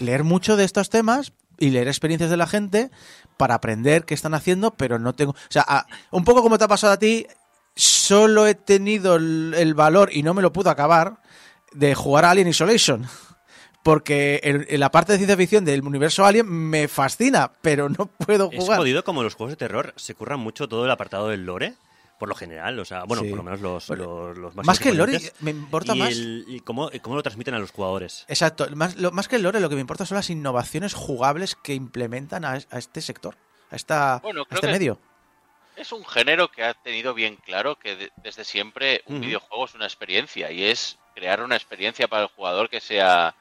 Leer mucho de estos temas y leer experiencias de la gente para aprender qué están haciendo, pero no tengo... O sea, a- un poco como te ha pasado a ti, solo he tenido el, el valor, y no me lo pude acabar, de jugar a Alien Isolation. Porque en, en la parte de ciencia ficción del universo Alien me fascina, pero no puedo Es jugar. jodido como los juegos de terror se curran mucho todo el apartado del lore, por lo general, o sea, bueno, Sí. por lo menos los, Bueno, los, los Más que el lore, me importa y más... el- y cómo, cómo lo transmiten a los jugadores. Exacto, más, lo- más que el lore, lo que me importa son las innovaciones jugables que implementan a, a este sector, a, esta, Bueno, a creo este que- medio. Es un género que ha tenido bien claro que de- desde siempre un videojuego es una experiencia y es crear una experiencia para el jugador que sea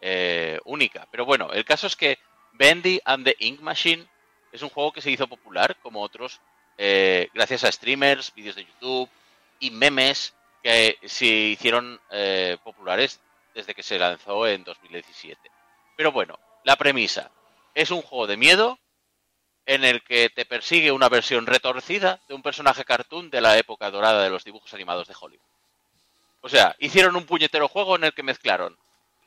eh, única. Pero bueno, el caso es que Bendy and the Ink Machine es un juego que se hizo popular como otros eh, gracias a streamers, vídeos de YouTube y memes que se hicieron eh, populares desde que se lanzó en 2017. Pero bueno, la premisa es un juego de miedo en el que te persigue una versión retorcida de un personaje cartoon de la época dorada de los dibujos animados de Hollywood. O sea, hicieron un puñetero juego en el que mezclaron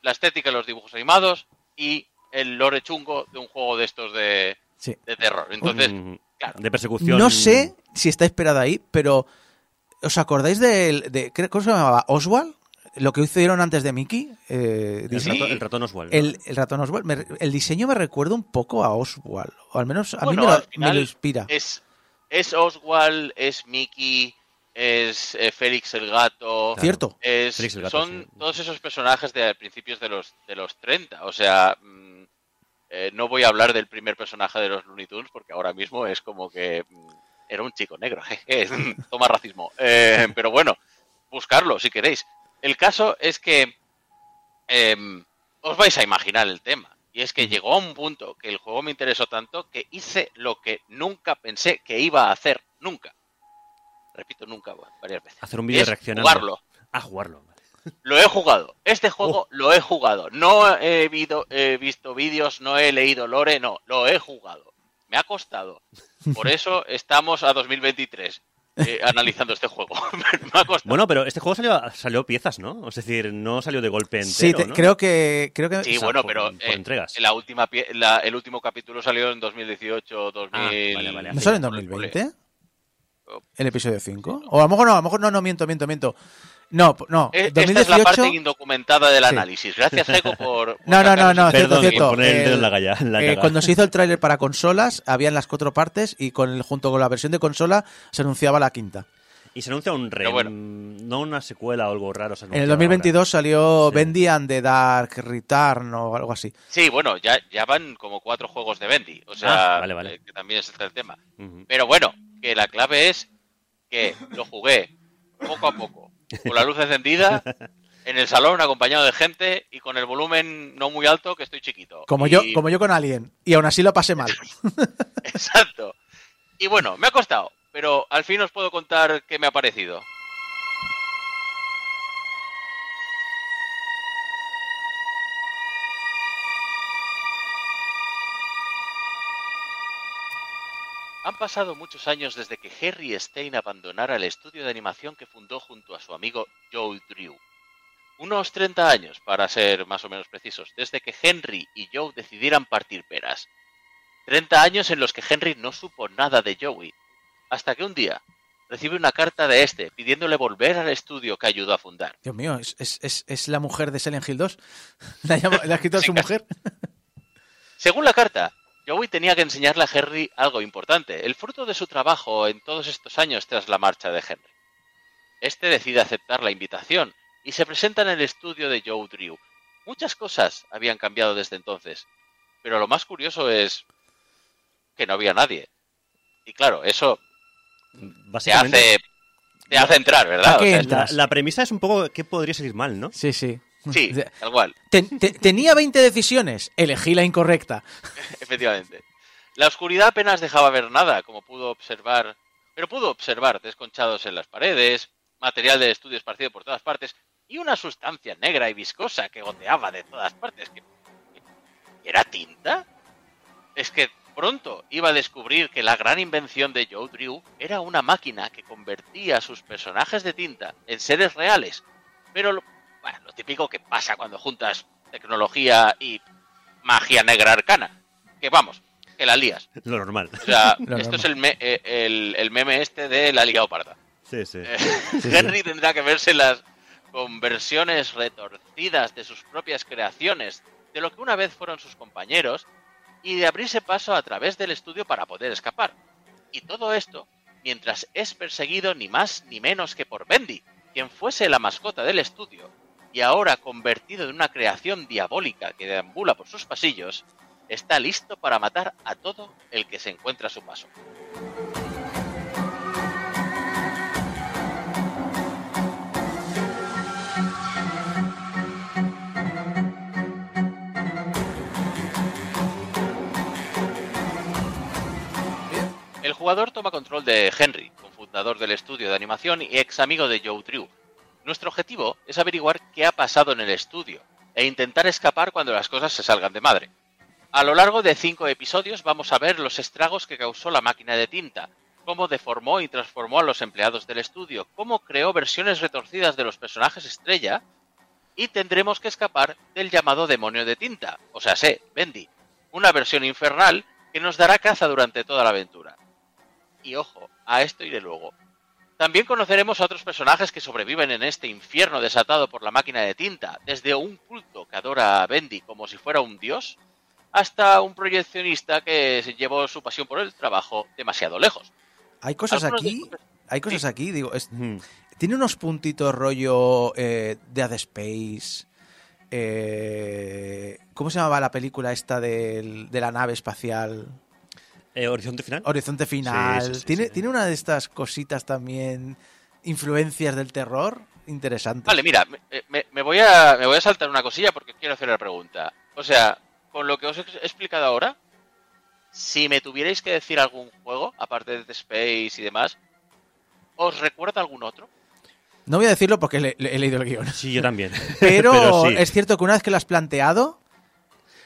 la estética de los dibujos animados y el lore chungo de un juego de estos de, Sí. de terror. Entonces, Mm, claro. de persecución. No sé si está inspirado ahí, pero ¿os acordáis del- de, ¿cómo se llamaba? Oswald? Lo que hicieron antes de Mickey, eh, El. Sí. ratón, el ratón Oswald. ¿no? El, el ratón Oswald. me- el diseño me recuerda un poco a Oswald, o al menos a Bueno, mí me lo, final me lo inspira. Es, es Oswald, es Mickey, es eh, Félix el gato. Cierto. Es- Félix el gato, son sí. todos esos personajes de principios de los, de los 30. O sea, mm, eh, no voy a hablar del primer personaje de los Looney Tunes porque ahora mismo es como que mm, era un chico negro. *laughs* jeje, Toma racismo. Eh, pero bueno, buscarlo si queréis. El caso es que em, os vais a imaginar el tema. Y es que llegó a un punto que el juego me interesó tanto que hice lo que nunca pensé que iba a hacer. Nunca. Repito, nunca, varias veces. Hacer un vídeo reaccionando. Jugarlo. A jugarlo. Lo he jugado. Este Oh. juego lo he jugado. No he, vido- he visto vídeos, no he leído lore, no. Lo he jugado. Me ha costado. Por *laughs* eso estamos a 2023 eh, analizando este juego. *laughs* Me ha costado. Bueno, pero este juego salió, salió piezas, ¿no? Es decir, no salió de golpe entero, Sí, te- ¿no? creo que creo que Sí, o sea, bueno, por- pero por eh, entregas. La última pie- la- el último capítulo salió en 2018, 2000. Ah, vale, vale, ¿No sale en Ole. 2020? Oh. ¿El episodio 5? O a lo mejor no, a lo mejor no, no, miento, miento, miento. No, no. Eh, Esta es la 2018. parte indocumentada del Sí. análisis. Gracias, Eco, por. *laughs* No, no, no, no, cierto, la, galla- la Eh, cuando se hizo el tráiler para consolas, habían las cuatro partes y con el, junto con la versión de consola se anunciaba la quinta. Y se anuncia un re, Pero bueno. no una secuela o algo raro. se En el anunciaba 2022 salió Sí. Bendy and the Dark Return o algo así. Sí, bueno, ya, ya van como cuatro juegos de Bendy. O sea, Ah, vale, vale. eh, que también es este el tema. ahora. Pero bueno, que la clave es que lo jugué poco a poco, con la luz encendida, en el salón acompañado de gente y con el volumen no muy alto, que estoy chiquito. Como Y- yo, como yo con Alien. Y aún así lo pasé mal. *laughs* Exacto. Y bueno, me ha costado, pero al fin os puedo contar qué me ha parecido. Han pasado muchos años desde que Harry Stein abandonara el estudio de animación que fundó junto a su amigo Joe Drew. Unos 30 años, para ser más o menos precisos, desde que Henry y Joe decidieran partir peras. 30 años en los que Henry no supo nada de Joey, hasta que un día recibe una carta de este pidiéndole volver al estudio que ayudó a fundar. Dios mío, es, es- es- es la mujer de Silent Hill 2. *laughs* La, llama- la ha escrito *laughs* a su mujer. *laughs* Según la carta, Joey tenía que enseñarle a Henry algo importante, el fruto de su trabajo en todos estos años tras la marcha de Henry. este decide aceptar la invitación y se presenta en el estudio de Joe Drew. Muchas cosas habían cambiado desde entonces, pero lo más curioso es que no había nadie. Y claro, eso te Básicamente, hace, te hace entrar, ¿verdad? ¿A qué O sea, la, la premisa es un poco qué podría salir mal, ¿no? Sí, sí. Sí, tal cual. Ten- te- tenía 20 decisiones, elegí la incorrecta. *laughs* Efectivamente. La oscuridad apenas dejaba ver nada, como pudo observar, pero pudo observar desconchados en las paredes, material de estudio esparcido por todas partes y una sustancia negra y viscosa que goteaba de todas partes. ¿Que, que- ¿Era tinta? Es que pronto iba a descubrir que la gran invención de Joe Drew era una máquina que convertía a sus personajes de tinta en seres reales. Pero lo, bueno, lo típico que pasa cuando juntas tecnología y magia negra arcana. Que vamos, que la lías. Lo normal. O sea, *laughs* Lo esto normal. es el, me- eh, el, el meme este de la Liga Parda. Sí, sí. Eh, *laughs* Henry tendrá que verse las conversiones retorcidas de sus propias creaciones, de lo que una vez fueron sus compañeros, y de abrirse paso a través del estudio para poder escapar. Y todo esto mientras es perseguido ni más ni menos que por Bendy, quien fuese la mascota del estudio, y ahora convertido en una creación diabólica que deambula por sus pasillos, está listo para matar a todo el que se encuentra a su paso. El jugador toma control de Henry, cofundador del estudio de animación y ex amigo de Joe Drew. Nuestro objetivo es averiguar qué ha pasado en el estudio e intentar escapar cuando las cosas se salgan de madre. A lo largo de cinco episodios vamos a ver los estragos que causó la máquina de tinta, cómo deformó y transformó a los empleados del estudio, cómo creó versiones retorcidas de los personajes estrella, y tendremos que escapar del llamado demonio de tinta, o sea, sé, Bendy, una versión infernal que nos dará caza durante toda la aventura. Y ojo, a esto iré luego. También conoceremos a otros personajes que sobreviven en este infierno desatado por la máquina de tinta, desde un culto que adora a Bendy como si fuera un dios, hasta un proyeccionista que se llevó su pasión por el trabajo demasiado lejos. Hay cosas Algunos aquí, hay cosas Sí. aquí, digo, es- Mm. tiene unos puntitos rollo eh, Dead Space. eh, ¿Cómo se llamaba la película esta del- de la nave espacial? Eh, Horizonte final. Horizonte Final. Sí, sí, sí, tiene, sí. tiene una de estas cositas también, influencias del terror, interesantes. Vale, mira, me, me- me voy a, me voy a saltar una cosilla porque quiero hacer la pregunta. O sea, con lo que os he explicado ahora, si me tuvierais que decir algún juego, aparte de Dead Space y demás, ¿os recuerda algún otro? No voy a decirlo porque le- le- he leído el guion. Sí, yo también. *laughs* *laughs* Pero, sí. es cierto que una vez que lo has planteado,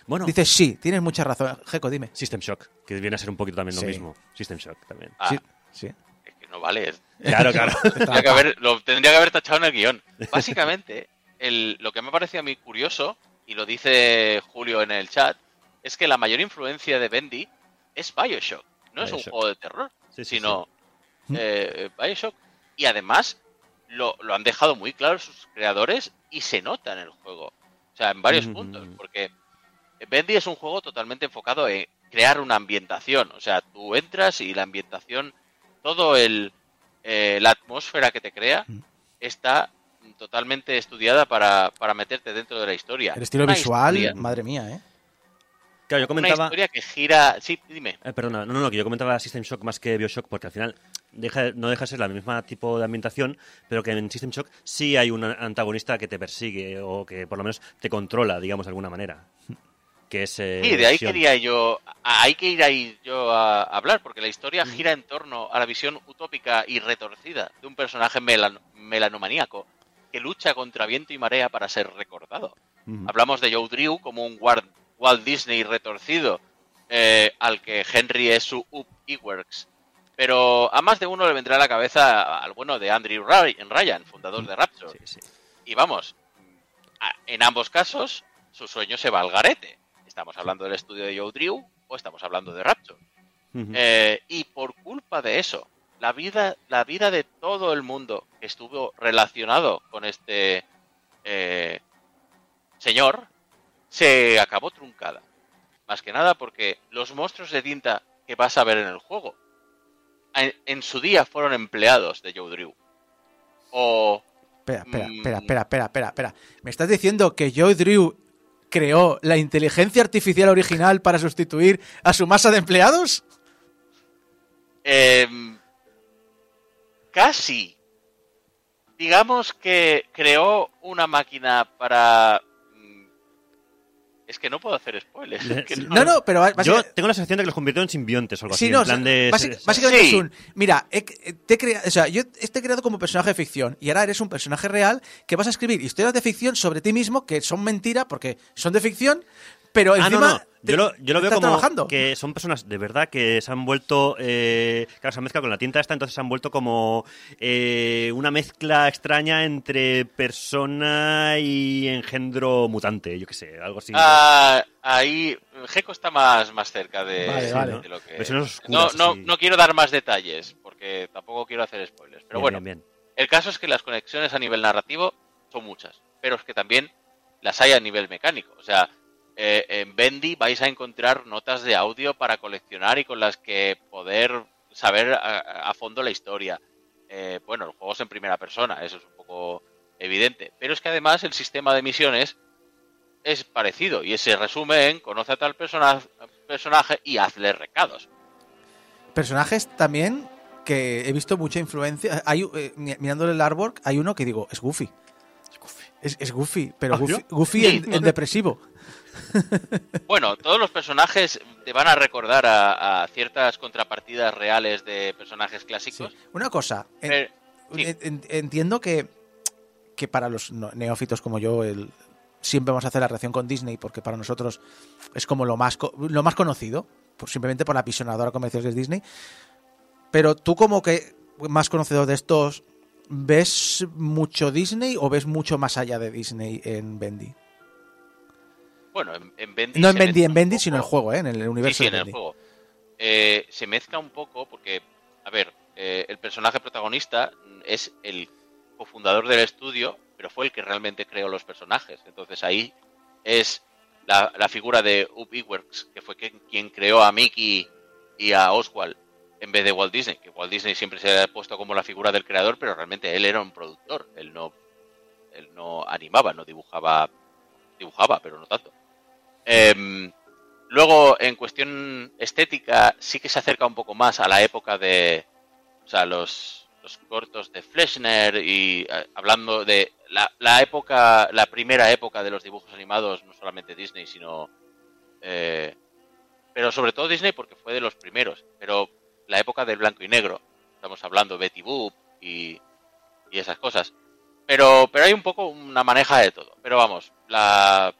Bueno, dices sí, tienes mucha razón. Jeco, dime. System Shock, que viene a ser un poquito también Sí. lo mismo. System Shock también. Ah, Sí, sí. es que no vale. Claro, claro. *laughs* tendría que haber, lo tendría que haber tachado en el guion. Básicamente, el, lo que me parece a mí curioso, y lo dice Julio en el chat, es que la mayor influencia de Bendy es Bioshock. No es un juego de terror, Sí, sí, sino sí. eh, Bioshock. Y además lo, lo han dejado muy claro sus creadores y se nota en el juego. O sea, en varios Ujú. puntos. Porque Bendy es un juego totalmente enfocado en crear una ambientación. O sea, tú entras y la ambientación, todo el eh, la atmósfera que te crea Mm. está totalmente estudiada para, para meterte dentro de la historia. El estilo Una visual, historia- madre mía, ¿eh? Claro, yo Una comentaba. historia que gira... Sí, dime. Eh, perdona, no, no, que yo comentaba System Shock más que Bioshock porque al final deja, no deja de ser la misma tipo de ambientación, pero que en System Shock sí hay un antagonista que te persigue o que por lo menos te controla, digamos, de alguna manera. Que es. eh, Sí, de ahí quería yo, ahí que ir ahí yo a hablar, porque la historia Mm. gira en torno a la visión utópica y retorcida de un personaje melan- melanomaníaco que lucha contra viento y marea para ser recordado. Hablamos de Joe Drew como un Walt, Walt Disney retorcido, eh, al que Henry es su Up Eworks. Pero a más de uno le vendrá a la cabeza al bueno de Andrew Ry- Ryan, fundador de Rapture. Sí, sí. Y vamos, en ambos casos, su sueño se va al garete. Estamos hablando del estudio de Joe Drew o estamos hablando de Rapture. Eh, y por culpa de eso, la vida, la vida de todo el mundo que estuvo relacionado con este eh, señor se acabó truncada. Más que nada porque los monstruos de tinta que vas a ver en el juego en, en su día fueron empleados de Joe Drew. o Espera, espera, Mm. espera, espera, espera, espera, espera. ¿Me estás diciendo que Joe Drew creó la inteligencia artificial original para sustituir a su masa de empleados? Em, casi. Digamos que creó una máquina para... Es que no puedo hacer spoilers. es que No, no, pero básicamente- Yo tengo la sensación de que los convirtió en simbiontes o algo Sí, así. no, en plan de... básic- básicamente Sí. es un. Mira, he- te he crea- o sea, yo te he creado como personaje de ficción y ahora eres un personaje real que vas a escribir historias de ficción sobre ti mismo que son mentira porque son de ficción, pero Ah, no, encima. no. Yo lo, yo lo veo como trabajando. que son personas de verdad que se han vuelto. Eh, claro, se han mezclado con la tinta esta, entonces se han vuelto como eh, una mezcla extraña entre persona y engendro mutante, yo qué sé, algo así. Ah, ahí Gecko está más, más cerca de, Vale, de vale. lo que... No, oscuras, no, así. no quiero dar más detalles, porque tampoco quiero hacer spoilers. Pero Bien, bueno, bien, bien. el caso es que las conexiones a nivel narrativo son muchas, pero es que también las hay a nivel mecánico. O sea, eh, en Bendy vais a encontrar notas de audio para coleccionar y con las que poder saber a, a fondo la historia. Eh, bueno, el juego es en primera persona, eso es un poco evidente. Pero es que además el sistema de misiones es parecido y se resume en conoce a tal persona, personaje y hazle recados. Personajes también que he visto mucha influencia. Hay, eh, mi- mirándole el artwork, hay uno que digo, es Goofy. Es, es Goofy, pero ¿Ah, Goofy, yo? Goofy Sí, en, en depresivo. Bueno, todos los personajes te van a recordar a, a ciertas contrapartidas reales de personajes Sí. clásicos. Una cosa, en- pero- sí. en- en- entiendo que, que para los neófitos como yo, el, siempre vamos a hacer la relación con Disney porque para nosotros es como lo más, lo más conocido, por, simplemente por la pisonadora comercial que es Disney. Pero tú como que más conocedor de estos, ¿ves mucho Disney o ves mucho más allá de Disney en Bendy? Bueno, en, en Bendy No en Bendy, en Bendy, sino en el juego, ¿eh? en el universo sí, de en el juego. Eh, se mezcla un poco porque, a ver, eh, el personaje protagonista es el cofundador del estudio, pero fue el que realmente creó los personajes. Entonces ahí es la, la figura de Up Iwerks, que fue quien, quien creó a Mickey y a Oswald en vez de Walt Disney, que Walt Disney siempre se ha puesto como la figura del creador, pero realmente él era un productor, él no, él no animaba, no dibujaba, dibujaba, pero no tanto. Em, luego, en cuestión estética, sí que se acerca un poco más a la época de, o sea, los, los cortos de Fleschner y eh, hablando de la, la época, la primera época de los dibujos animados, no solamente Disney, sino, eh, pero sobre todo Disney porque fue de los primeros, pero la época del blanco y negro, estamos hablando Betty Boop y, y esas cosas. Pero, pero hay un poco una maneja de todo. Pero vamos, la,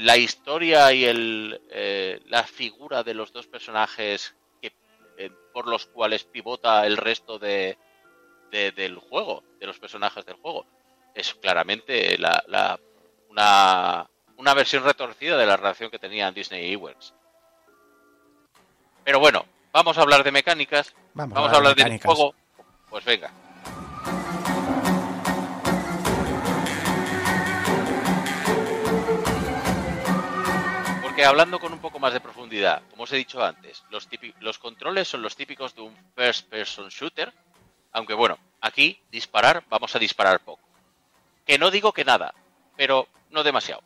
la historia y el, eh, la figura de los dos personajes que, eh, por los cuales pivota el resto de, de- del juego, de los personajes del juego, es claramente la, la- una, una versión retorcida de la relación que tenían Disney y Iwerks. Pero bueno, vamos a hablar de mecánicas, Vamos, vamos a hablar del mecánicas. juego. Pues venga. Porque hablando con un poco más de profundidad, como os he dicho antes, los, controles son los típicos de un first person shooter, aunque bueno, aquí disparar, vamos a disparar poco. Que no digo que nada, pero no demasiado.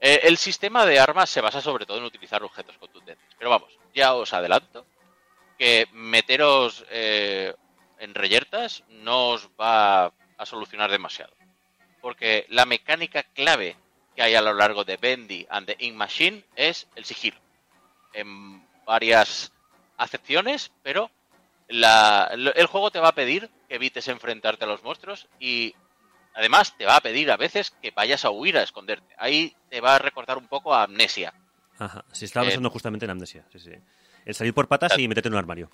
Eh, el sistema de armas se basa sobre todo en utilizar objetos contundentes, pero vamos, ya os adelanto que meteros eh, en reyertas no os va a solucionar demasiado. Porque la mecánica clave que hay a lo largo de Bendy and the Ink Machine es el sigilo. En varias acepciones, pero la- el juego te va a pedir que evites enfrentarte a los monstruos y además te va a pedir a veces que vayas a huir a esconderte. Ahí te va a recordar un poco a Amnesia. Ajá, sí, estaba Eh, pensando justamente en Amnesia. Sí, sí. El salir por patas y meterte en un armario.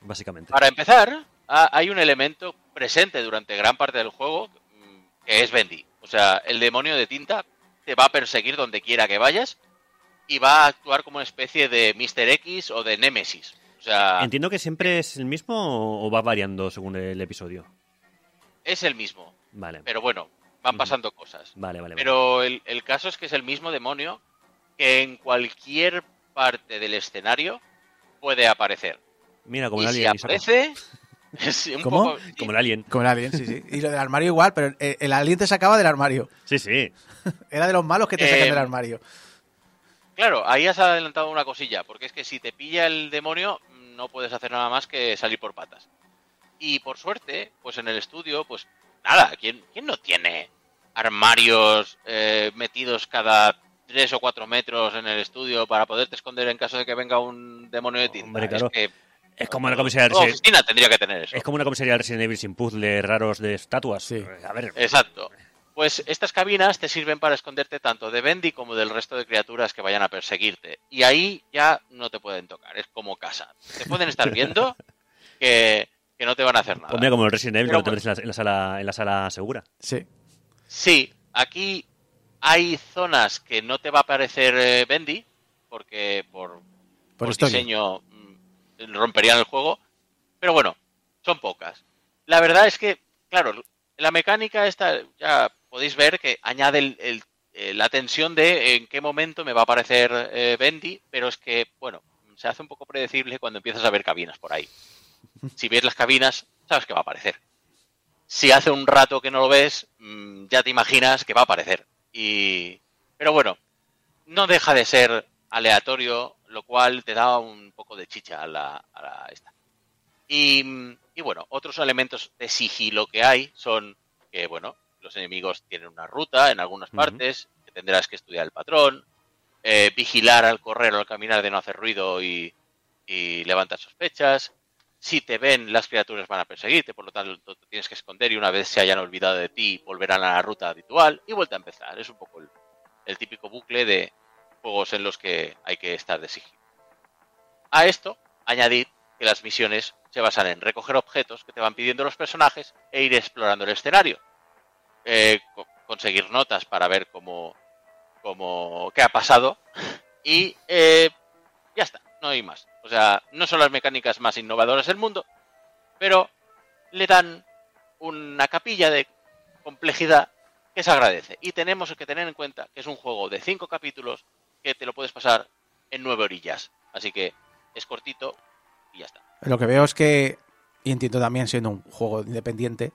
Básicamente. Para empezar, ha- hay un elemento presente durante gran parte del juego mm, que es Bendy. O sea, el demonio de tinta te va a perseguir donde quiera que vayas y va a actuar como una especie de Mr. X o de Nemesis. O sea, Entiendo que siempre es el mismo o va variando según el episodio. es el mismo. Vale. Pero bueno, van pasando cosas. Vale, vale. vale. Pero el, el caso es que es el mismo demonio que en cualquier parte del escenario puede aparecer. Mira, como y si aparece, *laughs* *laughs* Un ¿Cómo? poco- Como el alien. Como el alien, sí, sí. Y lo del armario igual, pero el, el alien te sacaba del armario. Sí, sí. *laughs* Era de los malos que te sacan Eh, del armario. Claro, ahí has adelantado una cosilla, porque es que si te pilla el demonio, no puedes hacer nada más que salir por patas. Y por suerte, pues en el estudio, pues nada, ¿quién, quién no tiene armarios eh, metidos cada tres o cuatro metros en el estudio para poderte esconder en caso de que venga un demonio de tinta? Hombre, claro. Es que Es como una comisaría de Resident- oficina tendría que tener eso. Es como una comisaría de Resident Evil sin puzzles raros de estatuas. Sí. A ver, Exacto. Pues estas cabinas te sirven para esconderte tanto de Bendy como del resto de criaturas que vayan a perseguirte. Y ahí ya no te pueden tocar, es como casa. Te pueden estar *laughs* viendo que, que no te van a hacer nada. pues mira, como el Resident Evil Pero te metes en la, en la sala, en la sala segura. Sí. Sí, aquí hay zonas que no te va a aparecer eh, Bendy, porque por, Por por diseño romperían el juego. Pero bueno, son pocas. La verdad es que, claro, la mecánica esta, ya podéis ver que añade el- el- eh, la tensión de en qué momento me va a aparecer eh, Bendy, pero es que, bueno, se hace un poco predecible cuando empiezas a ver cabinas por ahí. Si ves las cabinas, sabes que va a aparecer. Si hace un rato que no lo ves, mm, ya te imaginas que va a aparecer. Y... Pero bueno, no deja de ser aleatorio, lo cual te da un poco de chicha a la, a la esta. Y, y bueno, otros elementos de sigilo que hay son que, bueno, los enemigos tienen una ruta en algunas partes, que tendrás que estudiar el patrón, eh, vigilar al correr o al caminar de no hacer ruido y, y levantar sospechas. Si te ven, las criaturas van a perseguirte, por lo tanto te tienes que esconder y una vez se hayan olvidado de ti, volverán a la ruta habitual y vuelta a empezar. Es un poco el, el típico bucle de juegos en los que hay que estar de sigilo. A esto, añadid que las misiones se basan en recoger objetos que te van pidiendo los personajes e ir explorando el escenario. Eh, co- conseguir notas para ver cómo, cómo qué ha pasado y eh, ya está, no hay más. O sea, no son las mecánicas más innovadoras del mundo, pero le dan una capilla de complejidad que se agradece. Y tenemos que tener en cuenta que es un juego de cinco capítulos que te lo puedes pasar en nueve orillas. Así que es cortito y ya está. Lo que veo es que, y entiendo también siendo un juego independiente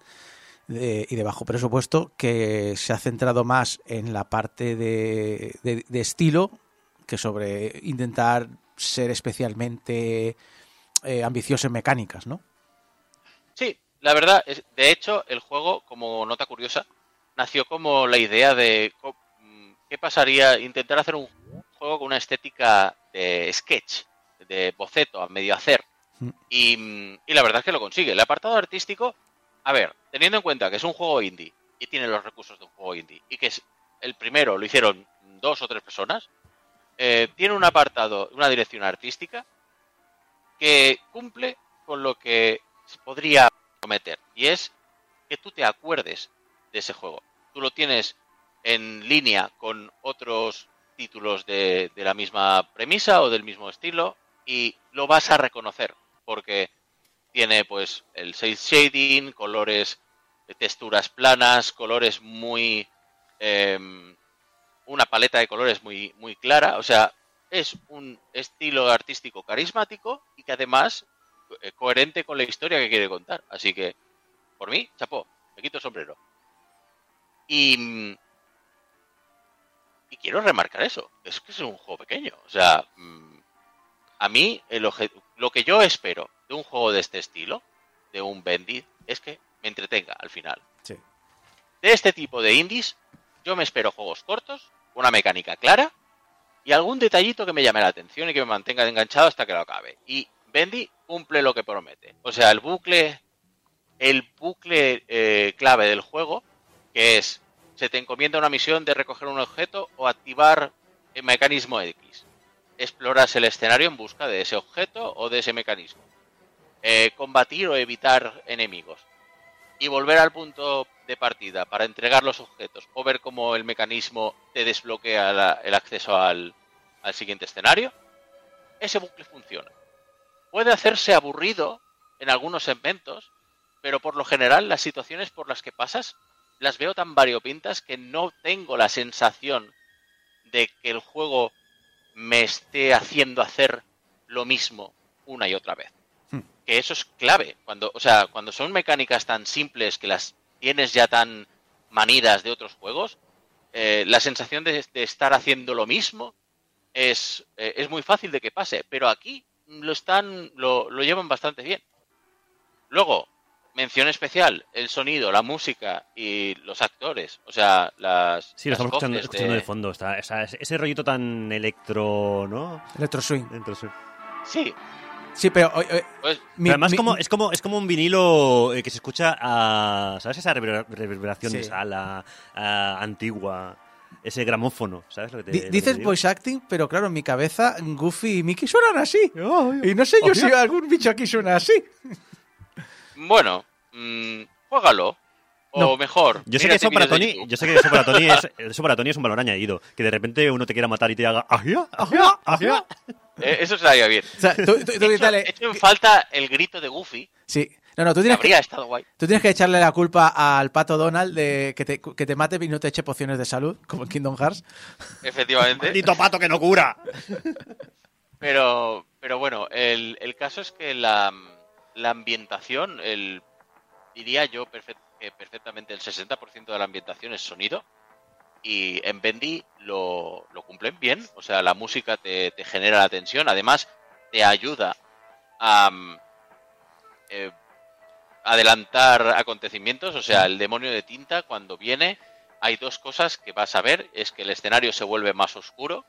de- y de bajo presupuesto, que se ha centrado más en la parte de, de- de estilo que sobre intentar ser especialmente eh, ambicioso en mecánicas, ¿no? Sí, la verdad, es, de hecho, el juego, como nota curiosa, nació como la idea de mm, qué pasaría intentar hacer un juego con una estética de sketch, de boceto a medio hacer. Mm. Y, y la verdad es que lo consigue. El apartado artístico, a ver, teniendo en cuenta que es un juego indie y tiene los recursos de un juego indie y que es el primero lo hicieron dos o tres personas, eh, tiene un apartado, una dirección artística que cumple con lo que se podría prometer y es que tú te acuerdes de ese juego. Tú lo tienes en línea con otros títulos de, de la misma premisa o del mismo estilo y lo vas a reconocer porque tiene pues el shade shading, colores, texturas planas, colores muy em, una paleta de colores muy muy clara, o sea, es un estilo artístico carismático y que además eh, coherente con la historia que quiere contar. Así que, por mí, chapó, me quito el sombrero. Y quiero remarcar eso, es que es un juego pequeño. O sea, mm, a mí el lo que yo espero de un juego de este estilo, de un Bendy, es que me entretenga al final. Sí. De este tipo de indies, yo me espero juegos cortos, una mecánica clara y algún detallito que me llame la atención y que me mantenga enganchado hasta que lo acabe. Y Bendy cumple lo que promete. O sea, el bucle, el bucle eh, clave del juego, que es se te encomienda una misión de recoger un objeto o activar el mecanismo X. Exploras el escenario en busca de ese objeto o de ese mecanismo. Eh, combatir o evitar enemigos. Y volver al punto de partida para entregar los objetos o ver cómo el mecanismo te desbloquea el acceso al, al siguiente escenario. Ese bucle funciona. Puede hacerse aburrido en algunos segmentos, pero por lo general las situaciones por las que pasas las veo tan variopintas que no tengo la sensación de que el juego me esté haciendo hacer lo mismo una y otra vez. Hmm. que eso es clave. Cuando, o sea, cuando son mecánicas tan simples que las tienes ya tan manidas de otros juegos, eh, la sensación de, de estar haciendo lo mismo es, eh, es muy fácil de que pase. Pero aquí lo están, lo, lo llevan bastante bien. Luego, mención especial, el sonido, la música y los actores. O sea, las. Sí, lo estamos escuchando, escuchando de- de fondo. Está, está ese- rollito tan electro, ¿no? Electro Swing. Dentro, sí. Sí, Sí, pero eh, pues mi- Pero además mi- como, es, como, es como un vinilo eh, que se escucha a... ¿Sabes esa rever- reverberación Sí. de sala a- antigua? Ese gramófono, ¿sabes lo que te, di- lo que dices voice acting, pero claro, en mi cabeza Goofy y Mickey suenan así. Oh, Y no sé yo si algún bicho aquí suena así. Bueno, mm, juégalo. O mejor. Yo sé que eso para Tony, yo sé que eso para Tony es, *laughs* eso para Tony es un valor añadido. Que de repente uno te quiera matar y te haga ajá, ajá, ajá. Eh, eso estaría bien. O sea, tú, tú- tú He hecho, grítale- he hecho en falta el grito de Goofy. Sí. No, no, tú tienes que, habría estado guay. tú tienes que echarle la culpa al pato Donald de que te, que te mate y no te eche pociones de salud, como en Kingdom Hearts. Efectivamente. Maldito pato que no cura. *laughs* Pero, pero bueno, el, el caso es que la, la ambientación, el, diría yo perfec- que perfectamente el 60% de la ambientación es sonido. Y en Bendy lo, lo cumplen bien. O sea, la música te, te genera la tensión. Además, te ayuda a mm, eh, adelantar acontecimientos. O sea, el demonio de tinta, cuando viene, hay dos cosas que vas a ver. Es que el escenario se vuelve más oscuro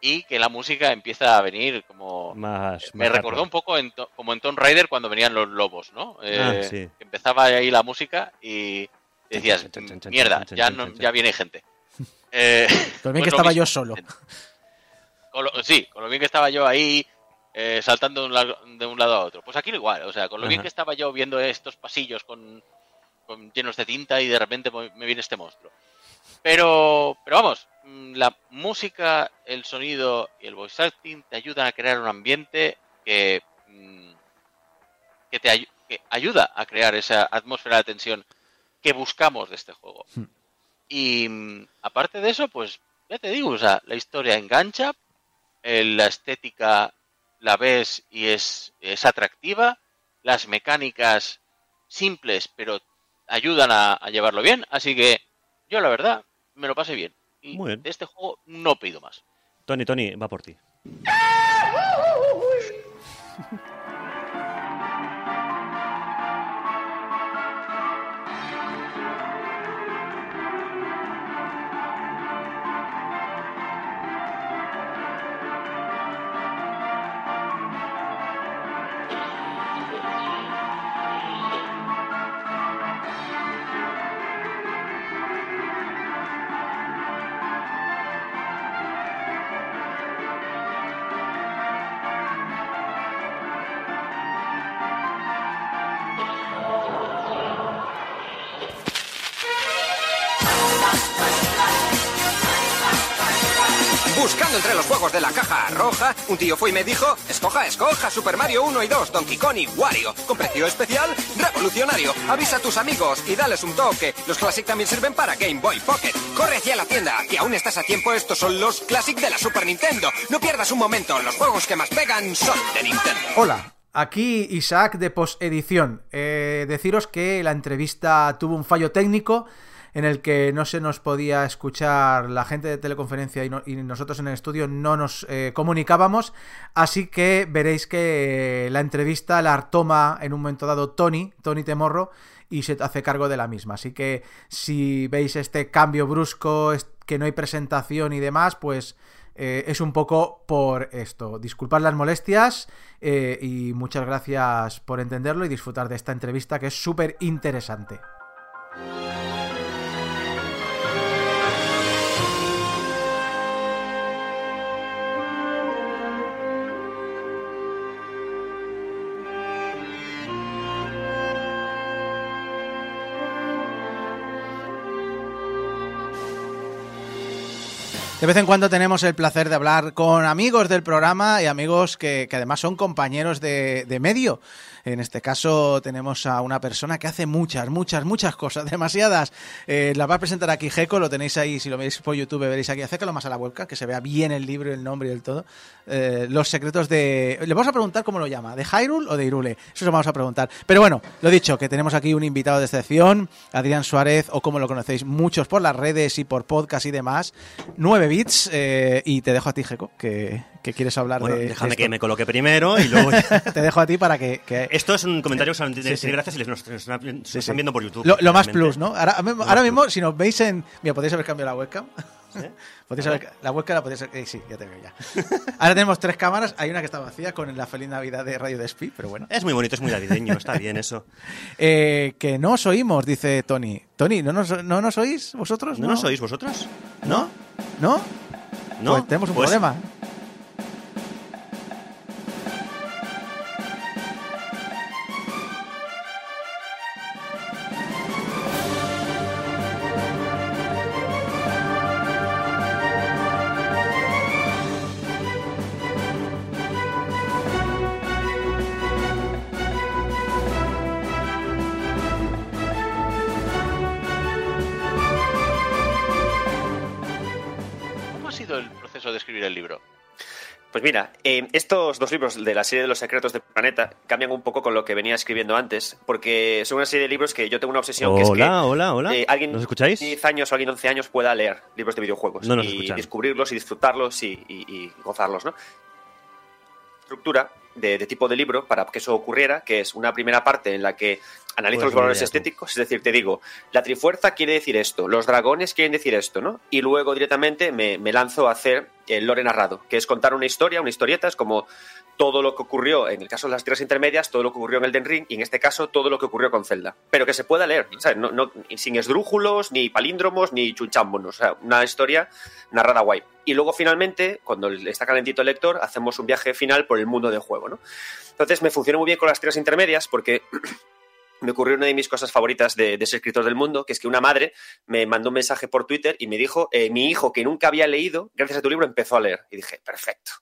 y que la música empieza a venir como... Más, Me más recordó un poco en to- como en Tomb Raider cuando venían los lobos, ¿no? Eh, Ah, sí. que Empezaba ahí la música y decías, mierda, ya, no, ya viene gente. *laughs* Eh, Con bien pues *laughs* que lo estaba mismo. yo solo. *laughs* Con lo- sí, con lo bien que estaba yo ahí eh, saltando de un, lado, de un lado a otro. Pues aquí igual, o sea, con lo bien que estaba yo viendo estos pasillos con, con llenos de tinta y de repente me viene este monstruo. Pero, pero vamos, mm, la música, el sonido y el voice acting te ayudan a crear un ambiente que, mm, que te que ayuda a crear esa atmósfera de tensión que buscamos de este juego. Y mm, aparte de eso, pues ya te digo, o sea, la historia engancha, eh, la estética la ves y es, es atractiva, las mecánicas simples pero ayudan a, a llevarlo bien, así que yo la verdad me lo pasé bien. Y Muy bien. de este juego no pido más. Tony, Tony, va por ti. *laughs* un tío fue y me dijo, escoja, escoja Super Mario 1 y 2, Donkey Kong y Wario, con precio especial, revolucionario. Avisa a tus amigos y dales un toque. Los Classic también sirven para Game Boy Pocket. Corre hacia la tienda, que aún estás a tiempo, estos son los Classic de la Super Nintendo. No pierdas un momento, los juegos que más pegan son de Nintendo. Hola, aquí Isaac de Posedición. Eh, deciros que la entrevista tuvo un fallo técnico en el que no se nos podía escuchar la gente de teleconferencia y, no- y nosotros en el estudio no nos eh, comunicábamos, así que veréis que la entrevista la toma en un momento dado Tony, Tony Temorro, y se hace cargo de la misma. Así que si veis este cambio brusco, que no hay presentación y demás, pues eh, es un poco por esto. Disculpad las molestias eh, y muchas gracias por entenderlo y disfrutar de esta entrevista que es súper interesante. De vez en cuando tenemos el placer de hablar con amigos del programa y amigos que, que además son compañeros de, de medio. En este caso tenemos a una persona que hace muchas, muchas, muchas cosas, *laughs* demasiadas. Eh, la va a presentar aquí Geco, lo tenéis ahí, si lo veis por YouTube veréis aquí. Acércalo más a la webcam, que se vea bien el libro, el nombre y el todo. Eh, los secretos de... Le vamos a preguntar cómo lo llama, ¿de Hyrule o de Irule? Eso lo vamos a preguntar. Pero bueno, lo dicho, que tenemos aquí un invitado de excepción, Adrián Suárez, o como lo conocéis muchos por las redes y por podcast y demás. 9 bits, eh, y te dejo a ti, Geco, que, que quieres hablar Bueno, de... déjame que me coloque primero y luego... *laughs* te dejo a ti para que... que- Esto es un comentario de Sí, sí. gracias si les nos, nos están, nos Sí, están sí. viendo por YouTube. Lo, lo más plus, ¿no? Ahora, ahora más mismo, si nos veis en. Mira, podéis haber cambiado la webcam. *laughs* Podéis haber- la webcam la podéis eh, sí, ya te veo ya. *laughs* Ahora tenemos tres cámaras. Hay una que está vacía con la feliz Navidad de Radio Despí, pero bueno. Es muy bonito, es muy navideño, está bien eso. Eh, que no os oímos, dice Tony. Tony, ¿no nos, no nos oís vosotros? ¿No nos oís vosotros? ¿No? ¿No? ¿No? Pues tenemos un Pues- problema. Escribir el libro? Pues mira, eh, estos dos libros de la serie de los secretos del planeta cambian un poco con lo que venía escribiendo antes, porque son una serie de libros que yo tengo una obsesión que es que Hola, hola, hola. eh, alguien ¿Nos escucháis? de 10 años o alguien de 11 años pueda leer libros de videojuegos No y escuchan. descubrirlos y disfrutarlos y, y- y gozarlos, ¿no? Estructura de, de tipo de libro para que eso ocurriera, que es una primera parte en la que analizo Pues los valores estéticos, es decir, te digo, la trifuerza quiere decir esto, los dragones quieren decir esto, ¿no? Y luego directamente me, me lanzo a hacer el lore narrado, que es contar una historia, una historieta, es como todo lo que ocurrió, en el caso de las tierras intermedias, todo lo que ocurrió en Elden Ring, y en este caso todo lo que ocurrió con Zelda. Pero que se pueda leer, ¿sabes? No, no- sin esdrújulos, ni palíndromos, ni chunchámbonos. O sea, una historia narrada guay. Y luego finalmente, cuando está calentito el lector, hacemos un viaje final por el mundo del juego, ¿no? Entonces me funcionó muy bien con las tierras intermedias porque *clears throat* me ocurrió una de mis cosas favoritas de, de ser escritor del mundo, que es que una madre me mandó un mensaje por Twitter y me dijo, eh, mi hijo que nunca había leído, gracias a tu libro empezó a leer. Y dije, perfecto,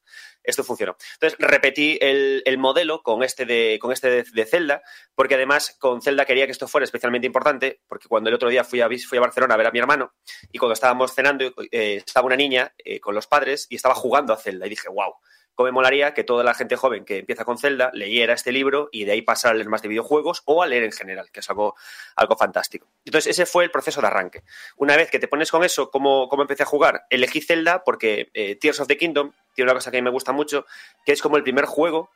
esto funcionó. Entonces repetí el, el modelo con este, de, con este de, Zelda, porque además con Zelda quería que esto fuera especialmente importante, porque cuando el otro día fui a, vis- fui a Barcelona a ver a mi hermano, y cuando estábamos cenando, eh, estaba una niña eh, con los padres y estaba jugando a Zelda. Y dije, wow, cómo me molaría que toda la gente joven que empieza con Zelda leyera este libro y de ahí pasar a leer más de videojuegos o a leer en general, que es algo, algo fantástico. Entonces, ese fue el proceso de arranque. Una vez que te pones con eso, ¿cómo, cómo empecé a jugar? Elegí Zelda porque eh, Tears of the Kingdom tiene una cosa que a mí me gusta mucho, que es como el primer juego.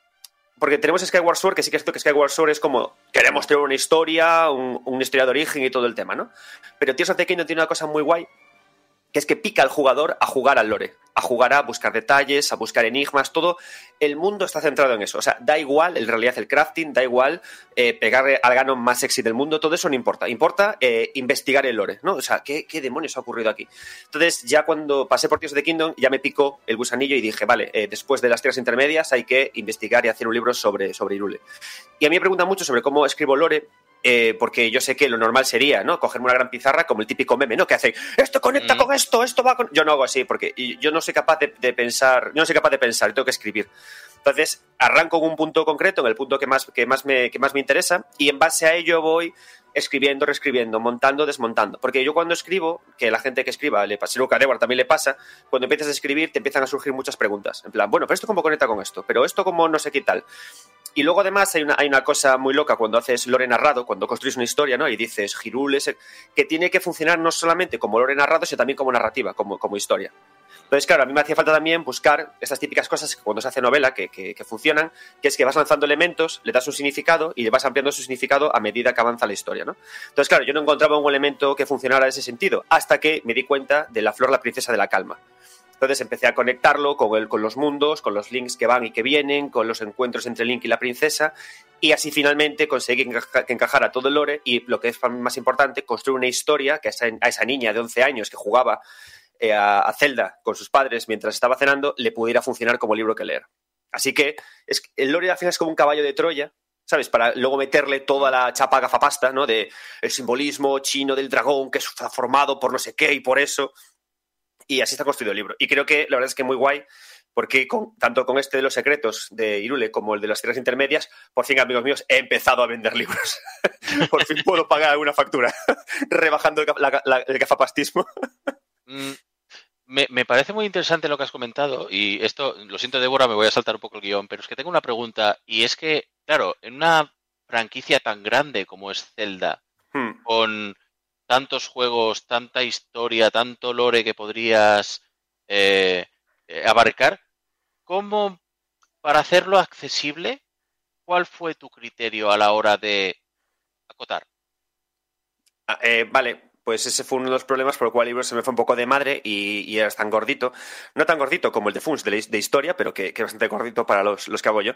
Porque tenemos Skyward Sword, que sí que es cierto que Skyward Sword es como queremos tener una historia, un- una historia de origen y todo el tema, ¿no? Pero Tears of the Kingdom tiene una cosa muy guay, que es que pica al jugador a jugar al lore, a jugar a buscar detalles, a buscar enigmas, todo. El mundo está centrado en eso. O sea, da igual en realidad el crafting, da igual eh, pegarle al gano más sexy del mundo, todo eso no importa. Importa eh, investigar el lore, ¿no? O sea, ¿qué, ¿qué demonios ha ocurrido aquí? Entonces, ya cuando pasé por Tears of the Kingdom, ya me picó el gusanillo y dije, vale, eh, después de las tierras intermedias hay que investigar y hacer un libro sobre, sobre Irule. Y a mí me preguntan mucho sobre cómo escribo lore, eh, porque yo sé que lo normal sería, ¿no? Cogerme una gran pizarra como el típico meme, ¿no? Que hace, esto conecta Mm. con esto, esto va con... Yo no hago así, porque yo no soy capaz de, de pensar, yo no soy capaz de pensar, yo tengo que escribir. Entonces, arranco en un punto concreto, en el punto que más, que más, me, que más me interesa, y en base a ello voy escribiendo, reescribiendo, montando, desmontando. Porque yo cuando escribo, que la gente que escriba, le pasa, a Dewar también le pasa, cuando empiezas a escribir te empiezan a surgir muchas preguntas. En plan, bueno, pero esto cómo conecta con esto, pero esto cómo no sé qué tal. Y luego además hay una, hay una cosa muy loca cuando haces lore narrado, cuando construyes una historia, ¿no? Y dices Girul es el- que tiene que funcionar no solamente como lore narrado, sino también como narrativa, como, como historia. Entonces, claro, a mí me hacía falta también buscar estas típicas cosas que cuando se hace novela que, que- funcionan, que es que vas lanzando elementos, le das un significado y le vas ampliando su significado a medida que avanza la historia, ¿no? Entonces, claro, yo no encontraba un elemento que funcionara en ese sentido, hasta que me di cuenta de la flor, la princesa de la calma. Entonces empecé a conectarlo con, el, con los mundos, con los links que van y que vienen, con los encuentros entre Link y la princesa, y así finalmente conseguí que, encaja- que encajara todo el lore y lo que es más importante, construir una historia que a esa, a esa niña de 11 años que jugaba eh, a, Zelda con sus padres mientras estaba cenando, le pudiera funcionar como libro que leer. Así que es, el lore al final es como un caballo de Troya, ¿sabes? Para luego meterle toda la chapa gafapasta, ¿no? De el simbolismo chino del dragón que está formado por no sé qué y por eso. Y así está construido el libro. Y creo que la verdad es que muy guay, porque con- tanto con este de los secretos de Irule como el de las tierras intermedias, por fin, amigos míos, he empezado a vender libros. *laughs* por fin puedo pagar alguna factura, *laughs* rebajando el, la- la- el gafapastismo. Me, me parece muy interesante lo que has comentado y esto, lo siento Débora, me voy a saltar un poco el guion, pero es que tengo una pregunta y es que, claro, en una franquicia tan grande como es Zelda, Hmm. con tantos juegos, tanta historia, tanto lore que podrías eh, abarcar, ¿cómo, para hacerlo accesible, cuál fue tu criterio a la hora de acotar? Ah, eh, vale, pues ese fue uno de los problemas por el cual el libro se me fue un poco de madre y, y era tan gordito. No tan gordito como el de Funs de, historia, pero que, que bastante gordito para los, los que hago yo.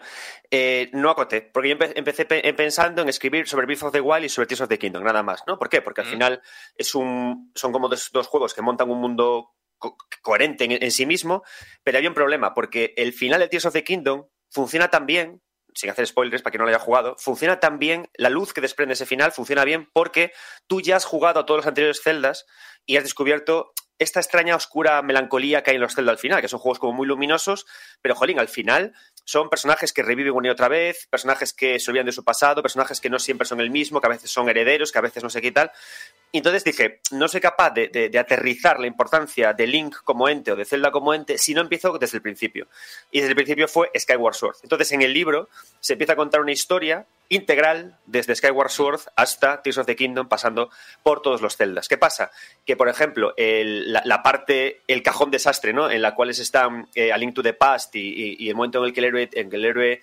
Eh, no acoté, porque yo empe- empecé pe- pensando en escribir sobre Breath of the Wild y sobre Tears of the Kingdom, nada más, ¿no? ¿Por qué? Porque al Mm. final es un, son como dos, dos juegos que montan un mundo co- coherente en, en sí mismo, pero había un problema, porque el final de Tears of the Kingdom funciona tan bien sin hacer spoilers para que no lo haya jugado, funciona tan bien, la luz que desprende ese final funciona bien porque tú ya has jugado a todos los anteriores celdas y has descubierto esta extraña, oscura melancolía que hay en los Zelda al final, que son juegos como muy luminosos, pero jolín, al final son personajes que reviven una y otra vez, personajes que se olvidan de su pasado, personajes que no siempre son el mismo, que a veces son herederos, que a veces no sé qué y tal. Y entonces dije, no soy capaz de, de- de aterrizar la importancia de Link como ente o de Zelda como ente si no empiezo desde el principio. Y desde el principio fue Skyward Sword. Entonces en el libro se empieza a contar una historia integral desde Skyward Sword hasta Tears of the Kingdom, pasando por todos los celdas. ¿Qué pasa? Que, por ejemplo, el- la, la parte, el cajón desastre, ¿no? En la cual están eh, A Link to the Past y, y- y el momento en el que el héroe, en el héroe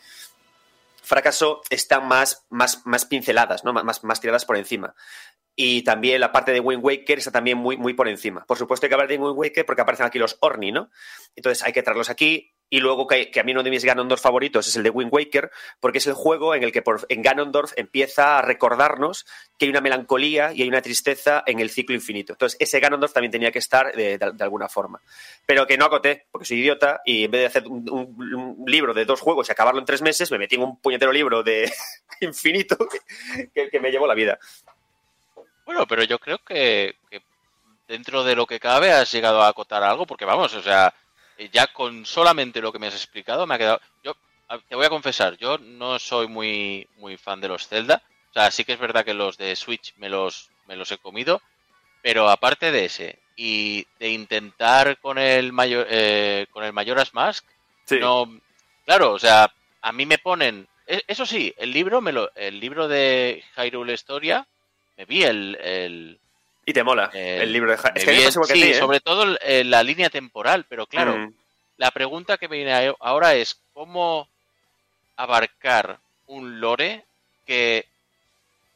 fracasó, están más, más, más pinceladas, ¿no? Más, más tiradas por encima. Y también la parte de Wind Waker está también muy, muy por encima. Por supuesto hay que hablar de Wind Waker porque aparecen aquí los Orni, ¿no? Entonces hay que traerlos aquí. Y luego que, a mí uno de mis Ganondorf favoritos es el de Wind Waker, porque es el juego en el que por, en Ganondorf empieza a recordarnos que hay una melancolía y hay una tristeza en el ciclo infinito. Entonces ese Ganondorf también tenía que estar de, de- alguna forma. Pero que no acoté, porque soy idiota, y en vez de hacer un, libro de dos juegos y acabarlo en tres meses, me metí en un puñetero libro de *laughs* infinito *laughs* que, me llevó la vida. Bueno, pero yo creo que, dentro de lo que cabe has llegado a acotar algo, porque vamos, o sea, eh, ya con solamente lo que me has explicado me ha quedado. Yo te voy a confesar, yo no soy muy muy fan de los Zelda. O sea, sí que es verdad que los de Switch me los me los he comido, pero aparte de ese y de intentar con el mayor eh, con el Majora's Mask, Sí. no, claro, o sea, a mí me ponen, e- eso sí, el libro me lo, el libro de Hyrule Historia, me vi el, el, Y te mola el- el libro de... Ja- Es que pasa igual que sí, ¿eh? sobre todo eh, la línea temporal, pero claro, Mm. la pregunta que me viene ahora es cómo abarcar un lore que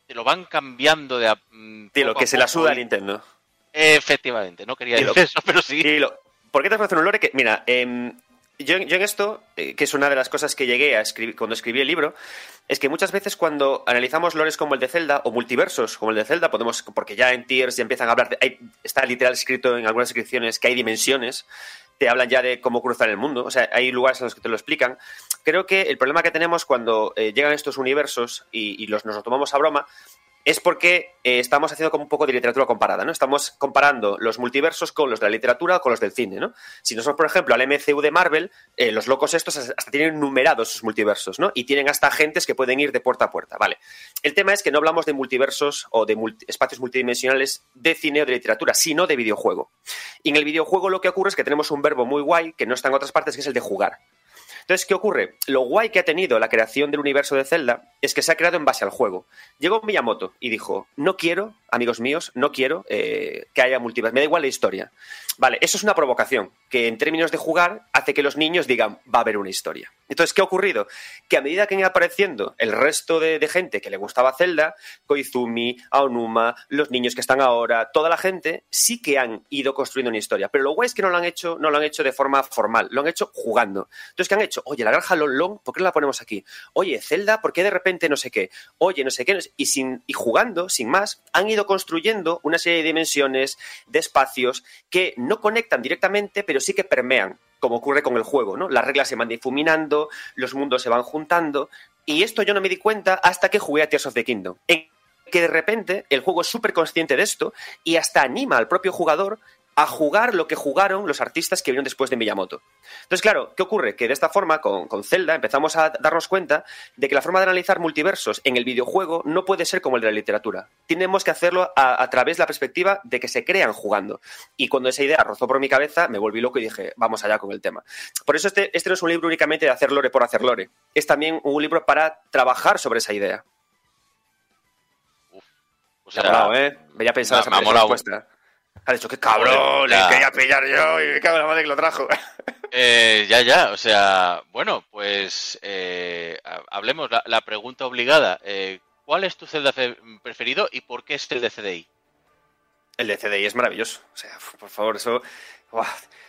te lo van cambiando de a- mm, Tío, lo poco que se la suda a Nintendo. Efectivamente, no quería decir eso, pero sí. Lo- ¿Por qué te hacer un lore que, mira, em, yo, yo en esto, eh, que es una de las cosas que llegué a escribir cuando escribí el libro, es que muchas veces cuando analizamos lores como el de Zelda o multiversos como el de Zelda, podemos, porque ya en tiers ya empiezan a hablar, de- hay- está literal escrito en algunas descripciones que hay dimensiones, te hablan ya de cómo cruzar el mundo, o sea, hay lugares en los que te lo explican. Creo que el problema que tenemos cuando eh, llegan estos universos y, y los, nos lo tomamos a broma es porque eh, estamos haciendo como un poco de literatura comparada, ¿no? Estamos comparando los multiversos con los de la literatura o con los del cine, ¿no? Si nosotros, por ejemplo, al MCU de Marvel, eh, los locos estos hasta tienen numerados sus multiversos, ¿no? Y tienen hasta agentes que pueden ir de puerta a puerta, ¿vale? El tema es que no hablamos de multiversos o de espacios multidimensionales de cine o de literatura, sino de videojuego. Y en el videojuego lo que ocurre es que tenemos un verbo muy guay que no está en otras partes, que es el de jugar. Entonces, ¿qué ocurre? Lo guay que ha tenido la creación del universo de Zelda es que se ha creado en base al juego. Llegó Miyamoto y dijo, no quiero, amigos míos, no quiero eh, que haya multiverso, me da igual la historia. Vale, eso es una provocación, que en términos de jugar hace que los niños digan, va a haber una historia. Entonces, ¿qué ha ocurrido? Que a medida que iba apareciendo el resto de, gente que le gustaba Zelda, Koizumi, Aonuma, los niños que están ahora, toda la gente, sí que han ido construyendo una historia. Pero lo guay es que no lo han hecho, no lo han hecho de forma formal, lo han hecho jugando. Entonces, ¿qué han hecho? Oye, la granja Lon Lon, ¿por qué no la ponemos aquí? Oye, Zelda, ¿por qué de repente no sé qué? Oye, no sé qué. no sé- Y, sin, y jugando, sin más, han ido construyendo una serie de dimensiones, de espacios, que no conectan directamente, pero sí que permean, como ocurre con el juego, ¿no? Las reglas se van difuminando, los mundos se van juntando, y esto yo no me di cuenta hasta que jugué a Tears of the Kingdom. En que de repente el juego es súper consciente de esto y hasta anima al propio jugador a jugar lo que jugaron los artistas que vinieron después de Miyamoto. Entonces, claro, ¿qué ocurre? Que de esta forma, con, con Zelda, empezamos a darnos cuenta de que la forma de analizar multiversos en el videojuego no puede ser como el de la literatura. Tenemos que hacerlo a, a través de la perspectiva de que se crean jugando. Y cuando esa idea rozó por mi cabeza, me volví loco y dije, vamos allá con el tema. Por eso este, este no es un libro únicamente de hacer lore por hacer lore. Es también un libro para trabajar sobre esa idea. O Me ha molado, ¿eh? Me había pensado esa me ha esa molado. respuesta. Ha dicho, qué cabrón, le quería pillar yo y me cago en la madre que lo trajo. *laughs* Eh, ya, ya, o sea, bueno, pues eh, ha- hablemos, la, la pregunta obligada. eh, ¿Cuál es tu Zelda fe- preferido y por qué es el de CDI? El de CDI es maravilloso. O sea, por favor, eso.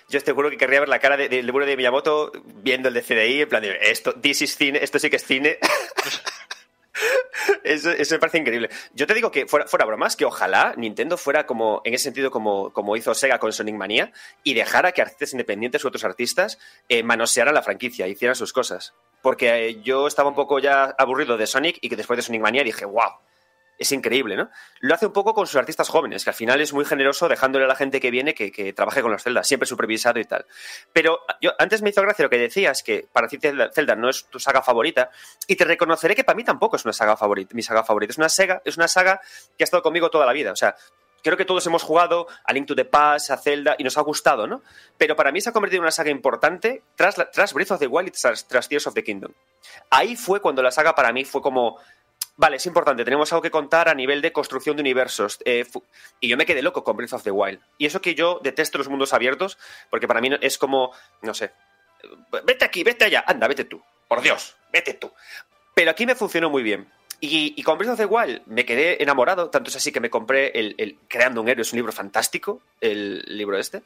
Yo te juro que querría ver la cara de- del libro de Miyamoto viendo el de CDI, en plan de esto, this is cine, esto sí que es cine. *laughs* *laughs* Eso, me parece increíble. Yo te digo que fuera, fuera bromas, que ojalá Nintendo fuera como, en ese sentido, como, como hizo Sega con Sonic Mania, y dejara que artistas independientes u otros artistas eh, manosearan la franquicia, hicieran sus cosas. Porque eh, yo estaba un poco ya aburrido de Sonic y que después de Sonic Mania dije, wow, es increíble, ¿no? Lo hace un poco con sus artistas jóvenes, que al final es muy generoso dejándole a la gente que viene que, que trabaje con los Zelda, siempre supervisado y tal. Pero yo antes me hizo gracia lo que decías, que para ti Zelda, no es tu saga favorita, y te reconoceré que para mí tampoco es una saga favorita, mi saga favorita. Es una, saga, es una saga que ha estado conmigo toda la vida. O sea, creo que todos hemos jugado a Link to the Past, a Zelda, y nos ha gustado, ¿no? Pero para mí se ha convertido en una saga importante tras, tras Breath of the Wild y tras Tears of the Kingdom. Ahí fue cuando la saga para mí fue como... Vale, es importante, tenemos algo que contar a nivel de construcción de universos. eh, y yo me quedé loco con Breath of the Wild. Y eso que yo detesto los mundos abiertos, porque para mí es como, no sé, vete aquí, vete allá, anda, vete tú. Por Dios, vete tú. Pero aquí me funcionó muy bien. Y, con Breath of the Wild me quedé enamorado, tanto es así que me compré el, el Creando un Héroe, es un libro fantástico, el libro este.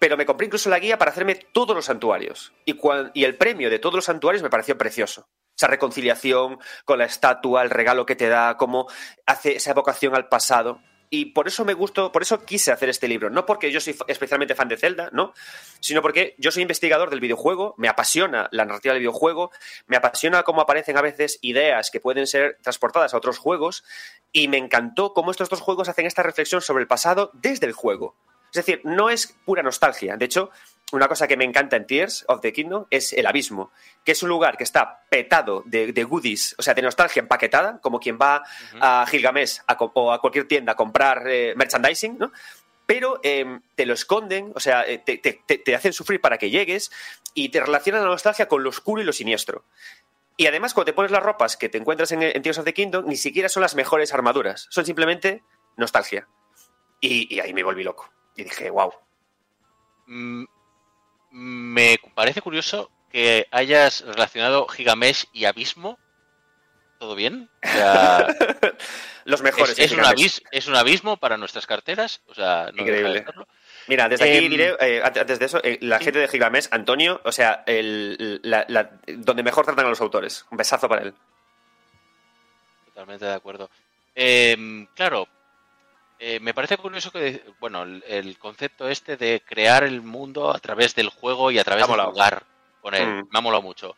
Pero me compré incluso la guía para hacerme todos los santuarios. Y, y el premio de todos los santuarios me pareció precioso. Esa reconciliación con la estatua, el regalo que te da, cómo hace esa evocación al pasado. Y por eso me gustó, por eso quise hacer este libro. No porque yo soy especialmente fan de Zelda, ¿no? Sino porque yo soy investigador del videojuego, me apasiona la narrativa del videojuego, me apasiona cómo aparecen a veces ideas que pueden ser transportadas a otros juegos, y me encantó cómo estos dos juegos hacen esta reflexión sobre el pasado desde el juego. Es decir, no es pura nostalgia. De hecho, una cosa que me encanta en Tears of the Kingdom es el abismo, que es un lugar que está petado de, de goodies, o sea, de nostalgia empaquetada, como quien va a Gilgamesh a o a cualquier tienda a comprar eh, merchandising, ¿no? Pero eh, te lo esconden, o sea, eh, te, te- te- te hacen sufrir para que llegues y te relacionan la nostalgia con lo oscuro y lo siniestro. Y además, cuando te pones las ropas que te encuentras en, en Tears of the Kingdom, ni siquiera son las mejores armaduras, son simplemente nostalgia. Y, y ahí me volví loco. Y dije, wow. Mm, Me parece curioso que hayas relacionado Gigamesh y Abismo. ¿Todo bien? O sea, *laughs* Los mejores. es, un abis- es un abismo para nuestras carteras. O sea, no deja de Increíble. Mira, desde aquí Em, diré, eh, antes de eso, eh, la sí. gente de Gilgamesh, Antonio, o sea, el, la- la- donde mejor tratan a los autores. Un besazo para él. Totalmente de acuerdo. Em, claro, eh, me parece curioso que, bueno, el, el concepto este de crear el mundo a través del juego y a través Me ha de molado. jugar con él, Mm. me ha molado mucho.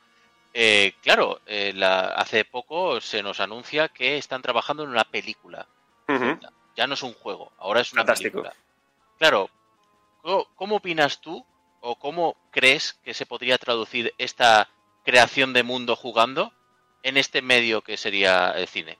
Eh, claro, eh, la- hace poco se nos anuncia que están trabajando en una película. Ya no es un juego, ahora es una Fantástico. película. Claro, ¿cómo, cómo opinas tú o cómo crees que se podría traducir esta creación de mundo jugando en este medio que sería el cine?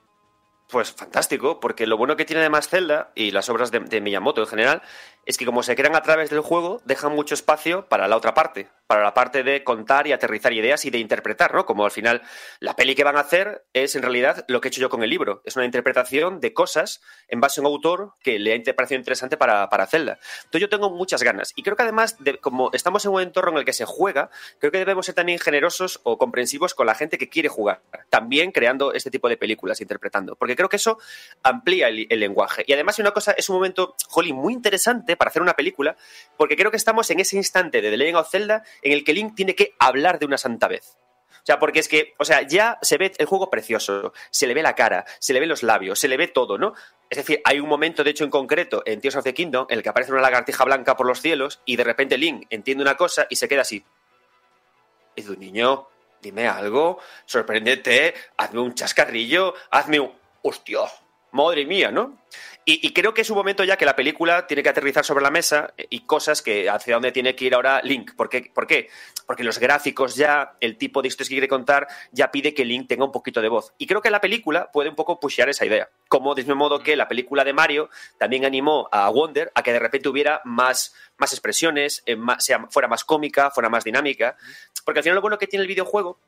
Pues fantástico, porque lo bueno que tiene además Zelda y las obras de, de Miyamoto en general es que como se crean a través del juego, dejan mucho espacio para la otra parte, para la parte de contar y aterrizar ideas y de interpretar, ¿no? Como al final la peli que van a hacer es en realidad lo que he hecho yo con el libro, es una interpretación de cosas en base a un autor que le ha parecido interesante para, para Zelda. Entonces yo tengo muchas ganas y creo que además, de, como estamos en un entorno en el que se juega, creo que debemos ser también generosos o comprensivos con la gente que quiere jugar, también creando este tipo de películas, interpretando, porque creo que eso amplía el, lenguaje. Y además, una cosa, es un momento, jolly, muy interesante para hacer una película, porque creo que estamos en ese instante de The Legend of Zelda en el que Link tiene que hablar de una santa vez. O sea, porque es que, o sea, ya se ve el juego precioso, se le ve la cara, se le ve los labios, se le ve todo, ¿no? Es decir, hay un momento, de hecho, en concreto, en Tears of the Kingdom, en el que aparece una lagartija blanca por los cielos y de repente Link entiende una cosa y se queda así. Y tu niño, dime algo, sorpréndete, hazme un chascarrillo, hazme un... ¡Hostia! Madre mía, ¿no? Y, creo que es un momento ya que la película tiene que aterrizar sobre la mesa eh, y cosas que hacia dónde tiene que ir ahora Link. ¿Por qué? ¿Por qué? Porque los gráficos ya, el tipo de historias que quiere contar, ya pide que Link tenga un poquito de voz. Y creo que la película puede un poco pushear esa idea. Como del mismo modo que la película de Mario también animó a Wonder a que de repente hubiera más, más expresiones, eh, sea- fuera más cómica, fuera más dinámica. Porque al final lo bueno que tiene el videojuego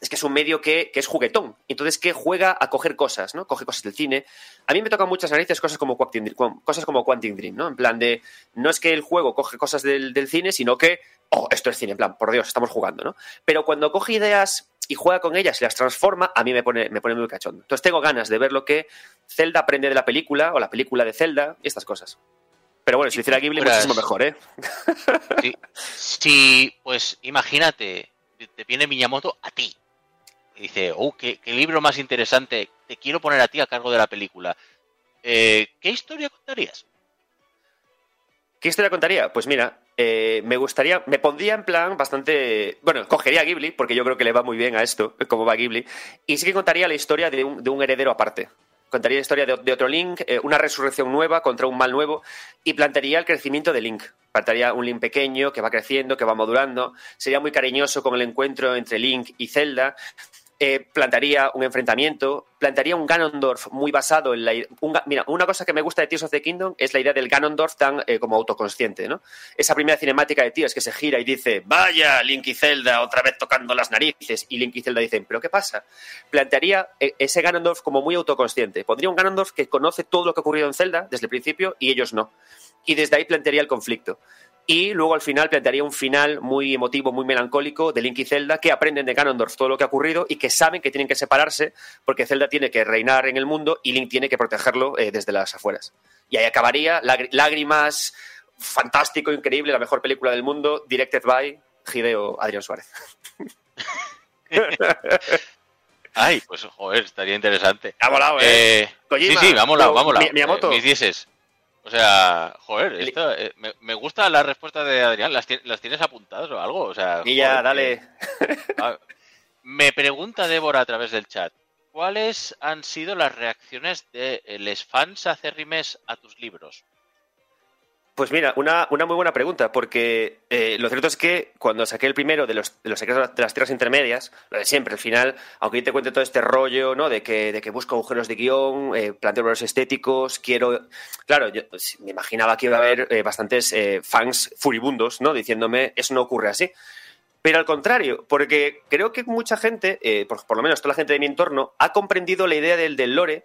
es que es un medio que, que es juguetón. Entonces, que juega a coger cosas, ¿no? Coge cosas del cine. A mí me tocan muchas narices cosas como Quantum, Dream- cosas como Quantum Dream, ¿no? En plan de, no es que el juego coge cosas del, del cine, sino que, oh, esto es cine, en plan, por Dios, estamos jugando, ¿no? Pero cuando coge ideas y juega con ellas y las transforma, a mí me pone, me pone muy cachondo. Entonces tengo ganas de ver lo que Zelda aprende de la película, o la película de Zelda, y estas cosas. Pero bueno, si lo hiciera Ghibli, muchísimo mejor, ¿eh? Sí, sí, pues imagínate, te- te viene Miyamoto a ti. Dice, oh, qué, qué libro más interesante, te quiero poner a ti a cargo de la película. Eh, ¿Qué historia contarías? ¿Qué historia contaría? Pues mira, eh, me gustaría, me pondría en plan bastante. Bueno, cogería a Ghibli, porque yo creo que le va muy bien a esto, *laughs* como va Ghibli, y sí que contaría la historia de un, de un heredero aparte. Contaría la historia de, otro Link, eh, una resurrección nueva contra un mal nuevo, y plantearía el crecimiento de Link. Plantearía un Link pequeño que va creciendo, que va madurando. Sería muy cariñoso con el encuentro entre Link y Zelda. Eh, plantaría un enfrentamiento, plantaría un Ganondorf muy basado en la... mira, una cosa que me gusta de Tears of the Kingdom es la idea del Ganondorf tan eh, como autoconsciente, ¿no? Esa primera cinemática de Tears que se gira y dice, vaya, Link y Zelda otra vez tocando las narices, y Link y Zelda dicen, ¿pero qué pasa? Plantearía eh, ese Ganondorf como muy autoconsciente. Pondría un Ganondorf que conoce todo lo que ha ocurrido en Zelda desde el principio y ellos no. Y desde ahí plantearía el conflicto. Y luego al final plantearía un final muy emotivo, muy melancólico de Link y Zelda que aprenden de Ganondorf todo lo que ha ocurrido y que saben que tienen que separarse porque Zelda tiene que reinar en el mundo y Link tiene que protegerlo eh, desde las afueras. Y ahí acabaría, lágr- lágrimas, fantástico, increíble, la mejor película del mundo, directed by Hideo Adrián Suárez. *laughs* Ay, pues joder, estaría interesante. Ha molado, ¿eh? Eh, Kojima, sí, sí, vamos no, vamos Mi- Miyamoto. mis dieces. O sea, joder, esto, eh, me, me gusta la respuesta de Adrián. ¿Las, las tienes apuntadas o algo? O sea, Y ya, joder, dale. me pregunta Débora a través del chat. ¿Cuáles han sido las reacciones de eh, les fans acérrimes a tus libros? Pues mira, una, una muy buena pregunta, porque eh, lo cierto es que cuando saqué el primero de los, de los secretos de las tierras intermedias, lo de siempre, al final, aunque yo te cuente todo este rollo, ¿no? De que, de que busco agujeros de guion, eh, planteo errores estéticos, quiero. Claro, yo pues, me imaginaba que iba a haber eh, bastantes fans furibundos, ¿no? Diciéndome, eso no ocurre así. Pero al contrario, porque creo que mucha gente, por, por lo menos toda la gente de mi entorno, ha comprendido la idea del, del lore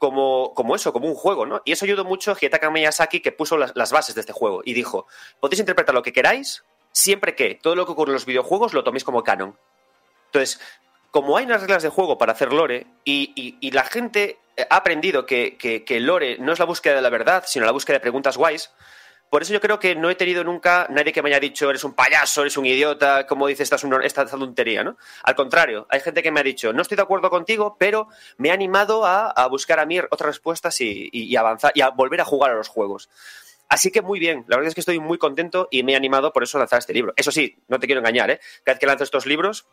como, como eso, como un juego, ¿no? Y eso ayudó mucho a Hidetaka Miyazaki, que puso las, bases de este juego y dijo, podéis interpretar lo que queráis, siempre que todo lo que ocurre en los videojuegos lo toméis como canon. Entonces, como hay unas reglas de juego para hacer lore y, y- y la gente ha aprendido que, que, que lore no es la búsqueda de la verdad, sino la búsqueda de preguntas guays, por eso yo creo que no he tenido nunca nadie que me haya dicho eres un payaso, eres un idiota, como dices, esta es una, esta tontería, ¿no? Al contrario, hay gente que me ha dicho no estoy de acuerdo contigo, pero me ha animado a, a buscar a mí otras respuestas y, y- y avanzar y a volver a jugar a los juegos. Así que muy bien, la verdad es que estoy muy contento y me he animado por eso a lanzar este libro. Eso sí, no te quiero engañar, ¿eh? Cada vez que lanzo estos libros,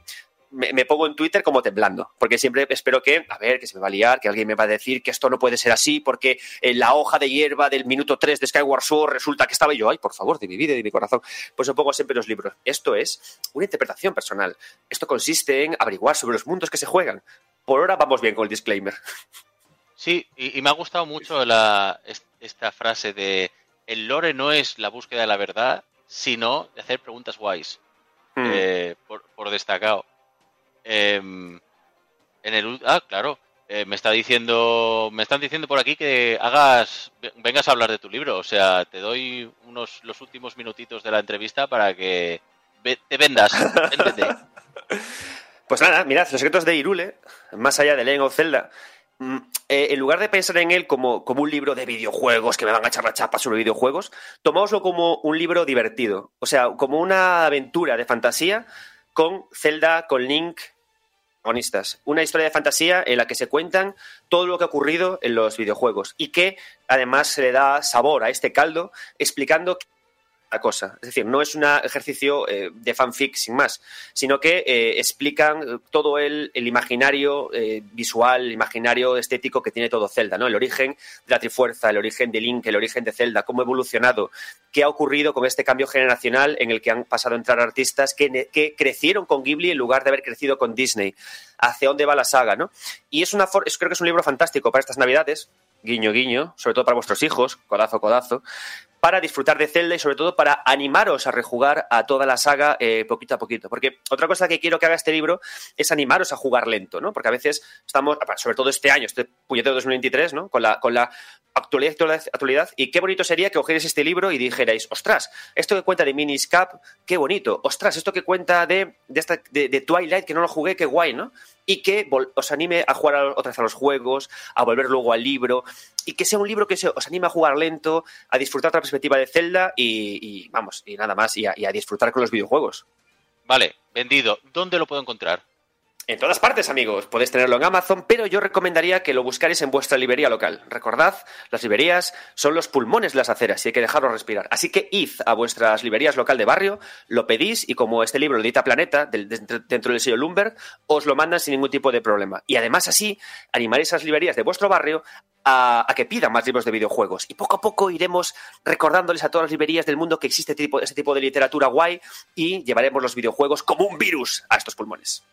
me, me pongo en Twitter como temblando, porque siempre espero que, a ver, que se me va a liar, que alguien me va a decir que esto no puede ser así, porque en la hoja de hierba del minuto 3 de Skyward Sword resulta que estaba yo, ay, por favor, de mi vida y de mi corazón. Pues yo pongo siempre los libros. Esto es una interpretación personal. Esto consiste en averiguar sobre los mundos que se juegan. Por ahora vamos bien con el disclaimer. Sí, y, y me ha gustado mucho la, est- esta frase de el lore no es la búsqueda de la verdad, sino de hacer preguntas guays. Hmm. eh, por, por destacado. Em, en el ah, claro. eh, me está diciendo, me están diciendo por aquí que hagas, ve- vengas a hablar de tu libro. O sea, te doy unos los últimos minutitos de la entrevista para que ve- te vendas. *laughs* Pues nada, mirad, los secretos de Irule, más allá de Legend of Zelda, mm, eh, en lugar de pensar en él como, como un libro de videojuegos que me van a echar la chapa sobre videojuegos, tomáoslo como un libro divertido. O sea, como una aventura de fantasía con Zelda, con Link, protagonistas. Una historia de fantasía en la que se cuentan todo lo que ha ocurrido en los videojuegos y que además se le da sabor a este caldo explicando cosa. Es decir, no es un ejercicio eh, de fanfic sin más, sino que eh, explican todo el, imaginario eh, visual, el imaginario estético que tiene todo Zelda, ¿no? El origen de la Trifuerza, el origen de Link, el origen de Zelda, cómo ha evolucionado, qué ha ocurrido con este cambio generacional en el que han pasado a entrar artistas que, que crecieron con Ghibli en lugar de haber crecido con Disney. Hacia dónde va la saga, ¿no? Y es una for- creo que es un libro fantástico para estas Navidades, guiño guiño, sobre todo para vuestros hijos, codazo codazo, para disfrutar de Zelda y sobre todo para animaros a rejugar a toda la saga eh, poquito a poquito. Porque otra cosa que quiero que haga este libro es animaros a jugar lento, ¿no? Porque a veces estamos, sobre todo este año, este puñetero 2023, ¿no? Con la, con la actualidad, actualidad. Y qué bonito sería que cogierais este libro y dijerais, ostras, esto que cuenta de Miniscap, qué bonito. Ostras, esto que cuenta de, de, Twilight, que no lo jugué, qué guay, ¿no? Y que os anime a jugar a- otra vez a los juegos, a volver luego al libro, y que sea un libro que os anime a jugar lento, a disfrutar otra perspectiva de Zelda y, vamos, y nada más, y a disfrutar con los videojuegos. Vale, vendido. ¿Dónde lo puedo encontrar? En todas partes, amigos. Podéis tenerlo en Amazon, pero yo recomendaría que lo buscaréis en vuestra librería local. Recordad, las librerías son los pulmones de las aceras y hay que dejarlos respirar. Así que id a vuestras librerías local de barrio, lo pedís y como este libro lo edita Planeta, dentro, del sello Lumber, os lo mandan sin ningún tipo de problema. Y además así animaréis a las librerías de vuestro barrio a, a que pidan más libros de videojuegos. Y poco a poco iremos recordándoles a todas las librerías del mundo que existe este tipo, este tipo de literatura guay y llevaremos los videojuegos como un virus a estos pulmones.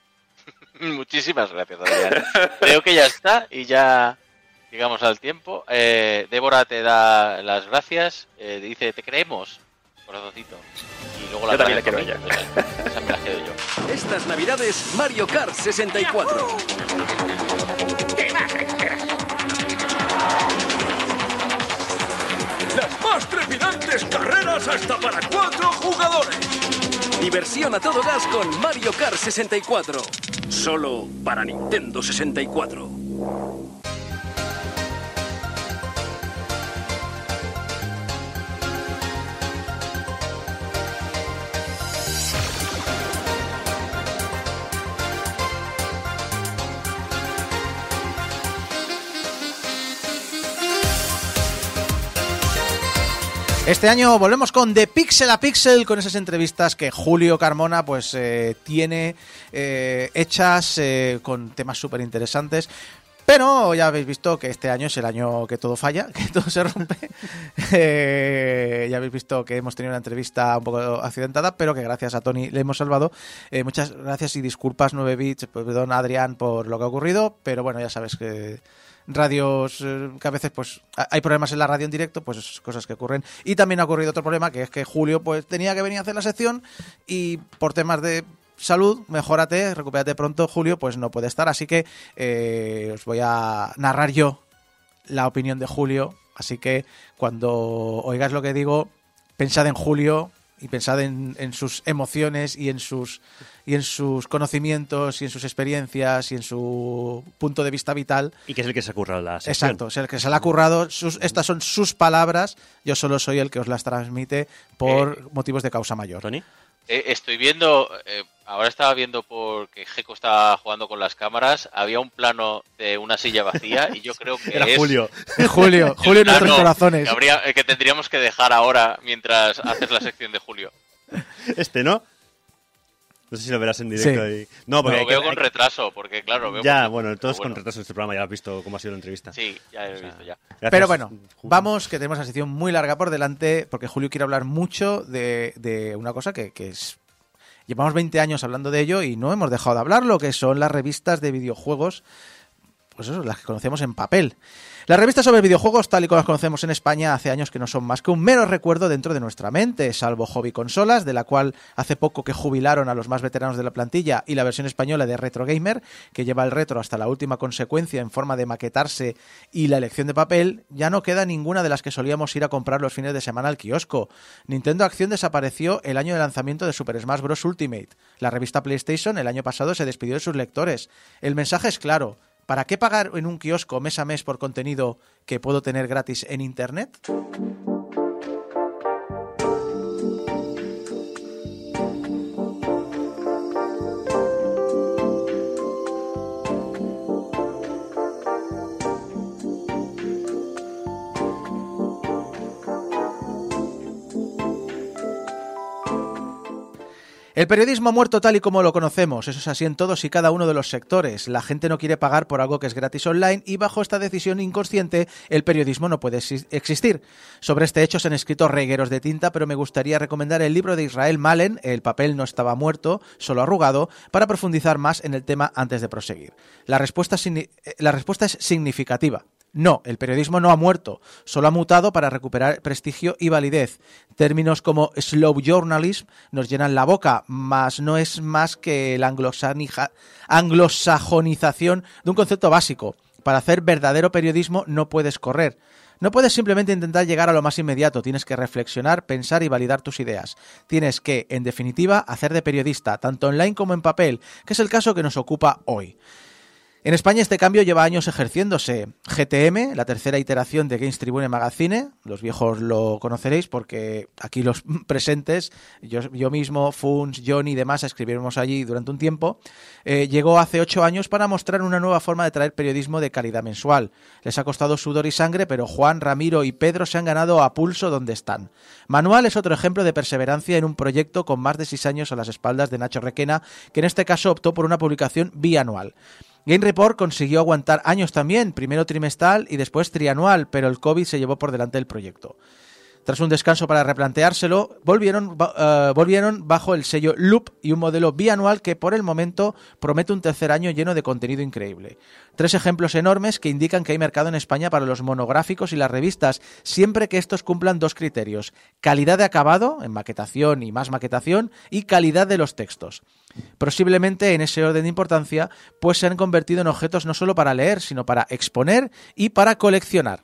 *laughs* Muchísimas gracias, Adrián. Creo que ya está y ya llegamos al tiempo. Eh, Débora te da las gracias. eh, dice, te creemos, corazoncito. Y luego la Yo también la quiero mí. Esa me la quedo yo. Estas navidades, Mario Kart 64. Las más trepidantes carreras hasta para cuatro jugadores. Diversión a todo gas con Mario Kart 64. Solo para Nintendo 64. Este año volvemos con De Pixel a Pixel, con esas entrevistas que Julio Carmona pues eh, tiene eh, hechas eh, con temas súper interesantes. Pero ya habéis visto que este año es el año que todo falla, *laughs* que todo se rompe. *laughs* Eh, ya habéis visto que hemos tenido una entrevista un poco accidentada, pero que gracias a Tony le hemos salvado. Eh, muchas gracias y disculpas 9 bits, perdón Adrián por lo que ha ocurrido, pero bueno, ya sabes que radios eh, que a veces pues hay problemas en la radio en directo, pues cosas que ocurren. Y también ha ocurrido otro problema que es que Julio pues tenía que venir a hacer la sección y por temas de salud, mejórate, recupérate pronto, Julio, pues no puede estar. Así que eh, os voy a narrar yo la opinión de Julio. Así que cuando oigáis lo que digo, pensad en Julio y pensad en, en sus emociones y en sus y en sus conocimientos y en sus experiencias y en su punto de vista vital Y que es el que se ocurra la sección. Exacto, es el que se le ha currado. sus- estas son sus palabras. Yo solo soy el que os las transmite por Eh, motivos de causa mayor. Tony. Eh, estoy viendo, eh, ahora estaba viendo porque Geco estaba jugando con las cámaras, había un plano de una silla vacía y yo *laughs* creo que Era es Julio. *laughs* Julio, *laughs* Julio en el nuestros corazones. Que, habría- eh, que tendríamos que dejar ahora mientras haces la sección de Julio. Este, ¿no? No sé si lo verás en directo. Sí. y- No, porque Lo que- veo con retraso, porque claro, veo Ya, bueno, todos con retraso de este programa ya has visto cómo ha sido la entrevista. Sí, ya he visto ya. Gracias, Pero bueno, Julio. vamos, que tenemos una sección muy larga por delante, porque Julio quiere hablar mucho de, de una cosa que, que es... Llevamos 20 años hablando de ello y no hemos dejado de hablarlo, que son las revistas de videojuegos, pues eso, las que conocemos en papel. Las revistas sobre videojuegos, tal y como las conocemos en España, hace años que no son más que un mero recuerdo dentro de nuestra mente, salvo Hobby Consolas, de la cual hace poco que jubilaron a los más veteranos de la plantilla, y la versión española de Retro Gamer, que lleva el retro hasta la última consecuencia en forma de maquetarse y la elección de papel, ya no queda ninguna de las que solíamos ir a comprar los fines de semana al kiosco. Nintendo Acción desapareció el año de lanzamiento de Super Smash Bros. Ultimate. La revista PlayStation el año pasado se despidió de sus lectores. El mensaje es claro. ¿Para qué pagar en un kiosco mes a mes por contenido que puedo tener gratis en Internet? El periodismo ha muerto tal y como lo conocemos, eso es así en todos y cada uno de los sectores. La gente no quiere pagar por algo que es gratis online y bajo esta decisión inconsciente el periodismo no puede exis- existir. Sobre este hecho se han escrito regueros de tinta, pero me gustaría recomendar el libro de Israel Malen, El papel no estaba muerto, solo arrugado, para profundizar más en el tema antes de proseguir. La respuesta, eh, la respuesta es significativa. No, el periodismo no ha muerto, solo ha mutado para recuperar prestigio y validez. Términos como slow journalism nos llenan la boca, mas no es más que la anglosajonización de un concepto básico. Para hacer verdadero periodismo no puedes correr. No puedes simplemente intentar llegar a lo más inmediato, tienes que reflexionar, pensar y validar tus ideas. Tienes que, en definitiva, hacer de periodista, tanto online como en papel, que es el caso que nos ocupa hoy. En España este cambio lleva años ejerciéndose. GTM, la tercera iteración de Games Tribune Magazine, los viejos lo conoceréis porque aquí los *laughs* presentes, yo, mismo, Funs, Johnny y demás escribimos allí durante un tiempo, eh, llegó hace ocho años para mostrar una nueva forma de traer periodismo de calidad mensual. Les ha costado sudor y sangre, pero Juan, Ramiro y Pedro se han ganado a pulso donde están. Manual es otro ejemplo de perseverancia en un proyecto con más de seis años a las espaldas de Nacho Requena, que en este caso optó por una publicación bianual. Game Report consiguió aguantar años también, primero trimestral y después trianual, pero el COVID se llevó por delante del proyecto. Tras un descanso para replanteárselo, volvieron, eh, volvieron bajo el sello Loop y un modelo bianual que por el momento promete un tercer año lleno de contenido increíble. Tres ejemplos enormes que indican que hay mercado en España para los monográficos y las revistas, siempre que estos cumplan dos criterios, calidad de acabado, en maquetación y más maquetación, y calidad de los textos. Posiblemente en ese orden de importancia, pues se han convertido en objetos no solo para leer, sino para exponer y para coleccionar.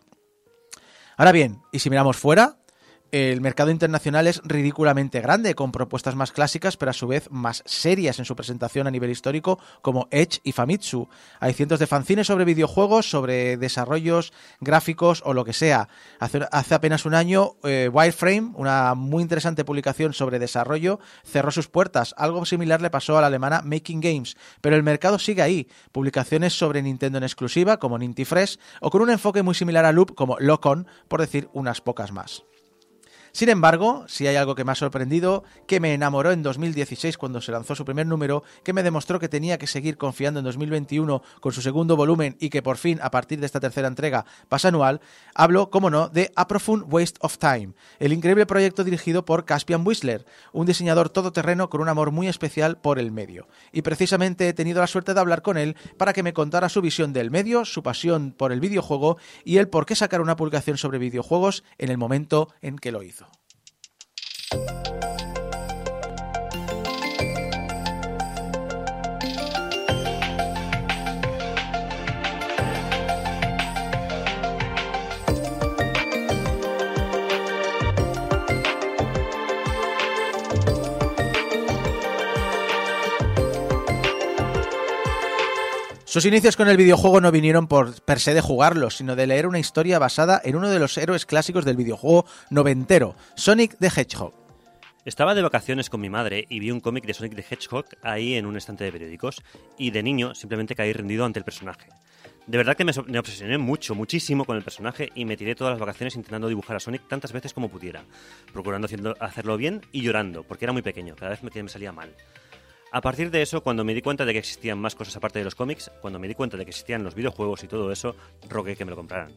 Ahora bien, y si miramos fuera, el mercado internacional es ridículamente grande, con propuestas más clásicas, pero a su vez más serias en su presentación a nivel histórico, como Edge y Famitsu. Hay cientos de fanzines sobre videojuegos, sobre desarrollos gráficos o lo que sea. Hace, apenas un año, eh, Wireframe, una muy interesante publicación sobre desarrollo, cerró sus puertas. Algo similar le pasó a la alemana Making Games, pero el mercado sigue ahí. Publicaciones sobre Nintendo en exclusiva, como Ninty Fresh, o con un enfoque muy similar a Loop, como Locon, por decir unas pocas más. Sin embargo, si hay algo que me ha sorprendido, que me enamoró en 2016 cuando se lanzó su primer número, que me demostró que tenía que seguir confiando en 2021 con su segundo volumen y que por fin, a partir de esta tercera entrega, pasa anual, hablo, como no, de A Profound Waste of Time, el increíble proyecto dirigido por Caspian Whistler, un diseñador todoterreno con un amor muy especial por el medio. Y precisamente he tenido la suerte de hablar con él para que me contara su visión del medio, su pasión por el videojuego y el por qué sacar una publicación sobre videojuegos en el momento en que lo hizo. Sus inicios con el videojuego no vinieron por per se de jugarlo, sino de leer una historia basada en uno de los héroes clásicos del videojuego noventero, Sonic the Hedgehog. Estaba de vacaciones con mi madre y vi un cómic de Sonic the Hedgehog ahí en un estante de periódicos y de niño simplemente caí rendido ante el personaje. De verdad que me, obsesioné mucho, muchísimo con el personaje y me tiré todas las vacaciones intentando dibujar a Sonic tantas veces como pudiera, procurando hacerlo bien y llorando, porque era muy pequeño, cada vez me salía mal. A partir de eso, cuando me di cuenta de que existían más cosas aparte de los cómics, cuando me di cuenta de que existían los videojuegos y todo eso, rogué que me lo compraran.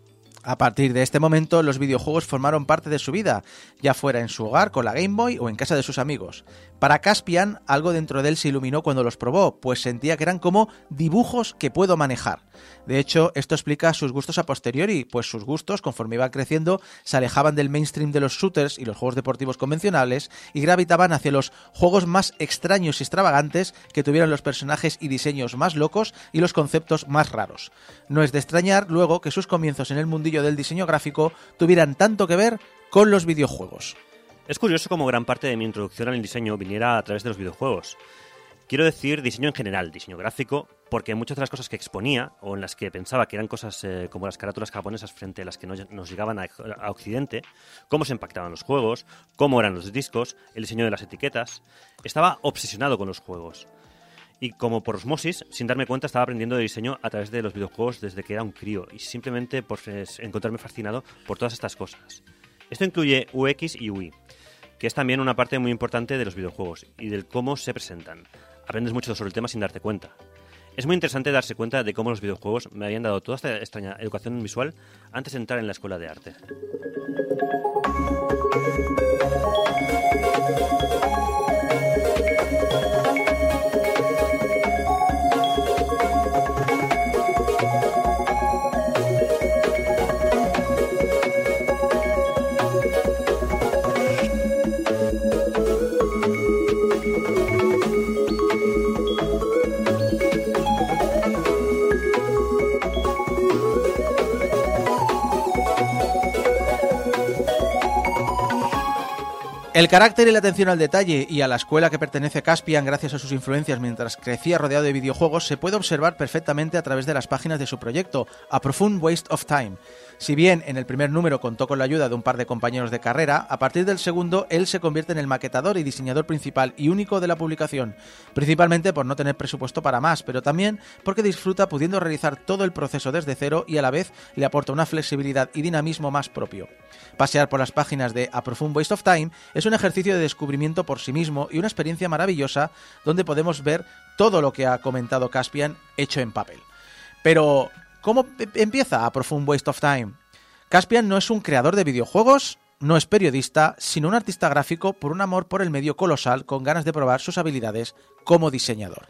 A partir de este momento, los videojuegos formaron parte de su vida, ya fuera en su hogar con la Game Boy o en casa de sus amigos. Para Caspian, algo dentro de él se iluminó cuando los probó, pues sentía que eran como dibujos que puedo manejar. De hecho, esto explica sus gustos a posteriori, pues sus gustos, conforme iban creciendo, se alejaban del mainstream de los shooters y los juegos deportivos convencionales y gravitaban hacia los juegos más extraños y extravagantes que tuvieran los personajes y diseños más locos y los conceptos más raros. No es de extrañar luego que sus comienzos en el mundillo del diseño gráfico tuvieran tanto que ver con los videojuegos. Es curioso cómo gran parte de mi introducción al diseño viniera a través de los videojuegos. Quiero decir diseño en general, diseño gráfico, porque muchas de las cosas que exponía o en las que pensaba que eran cosas eh, como las carátulas japonesas frente a las que no- nos llegaban a, a Occidente, cómo se impactaban los juegos, cómo eran los discos, el diseño de las etiquetas, estaba obsesionado con los juegos. Y como por osmosis, sin darme cuenta, estaba aprendiendo de diseño a través de los videojuegos desde que era un crío y simplemente por eh, encontrarme fascinado por todas estas cosas. Esto incluye UX y UI, que es también una parte muy importante de los videojuegos y del cómo se presentan. Aprendes mucho sobre el tema sin darte cuenta. Es muy interesante darse cuenta de cómo los videojuegos me habían dado toda esta extraña educación visual antes de entrar en la escuela de arte. El carácter y la atención al detalle y a la escuela que pertenece Caspian gracias a sus influencias mientras crecía rodeado de videojuegos se puede observar perfectamente a través de las páginas de su proyecto, A Profound Waste of Time. Si bien en el primer número contó con la ayuda de un par de compañeros de carrera, a partir del segundo él se convierte en el maquetador y diseñador principal y único de la publicación, principalmente por no tener presupuesto para más, pero también porque disfruta pudiendo realizar todo el proceso desde cero y a la vez le aporta una flexibilidad y dinamismo más propio. Pasear por las páginas de A Profound Waste of Time es un ejercicio de descubrimiento por sí mismo y una experiencia maravillosa donde podemos ver todo lo que ha comentado Caspian hecho en papel. Pero, ¿cómo e- empieza A Profound Waste of Time? Caspian no es un creador de videojuegos, no es periodista, sino un artista gráfico por un amor por el medio colosal con ganas de probar sus habilidades como diseñador.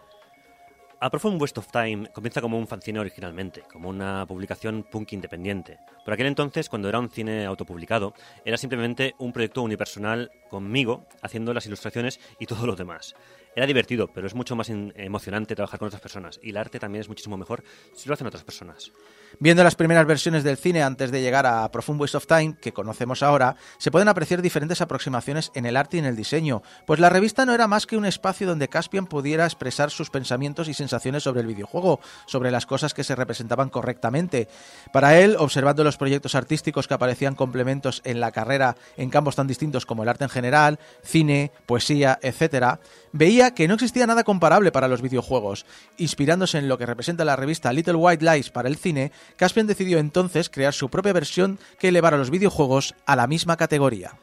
A Profound Waste of Time comienza como un fanzine originalmente, como una publicación punk independiente. Por aquel entonces, cuando era un cine autopublicado, era simplemente un proyecto unipersonal conmigo, haciendo las ilustraciones y todo lo demás. Era divertido, pero es mucho más emocionante trabajar con otras personas, y el arte también es muchísimo mejor si lo hacen otras personas. Viendo las primeras versiones del cine antes de llegar a Profound Waste of Time, que conocemos ahora, se pueden apreciar diferentes aproximaciones en el arte y en el diseño, pues la revista no era más que un espacio donde Caspian pudiera expresar sus pensamientos y sensaciones sobre el videojuego, sobre las cosas que se representaban correctamente. Para él, observando los proyectos artísticos que aparecían complementos en la carrera en campos tan distintos como el arte en general, cine, poesía, etc., veía que no existía nada comparable para los videojuegos. Inspirándose en lo que representa la revista Little White Lies para el cine, Caspian decidió entonces crear su propia versión que elevara los videojuegos a la misma categoría.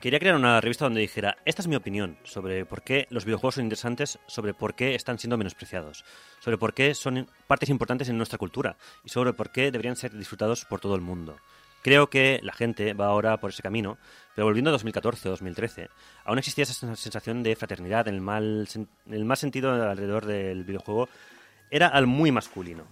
Quería crear una revista donde dijera, esta es mi opinión sobre por qué los videojuegos son interesantes, sobre por qué están siendo menospreciados, sobre por qué son partes importantes en nuestra cultura y sobre por qué deberían ser disfrutados por todo el mundo. Creo que la gente va ahora por ese camino, pero volviendo a 2014 o 2013, aún existía esa sen- sensación de fraternidad en el mal, en el mal sentido alrededor del videojuego, era al muy masculino.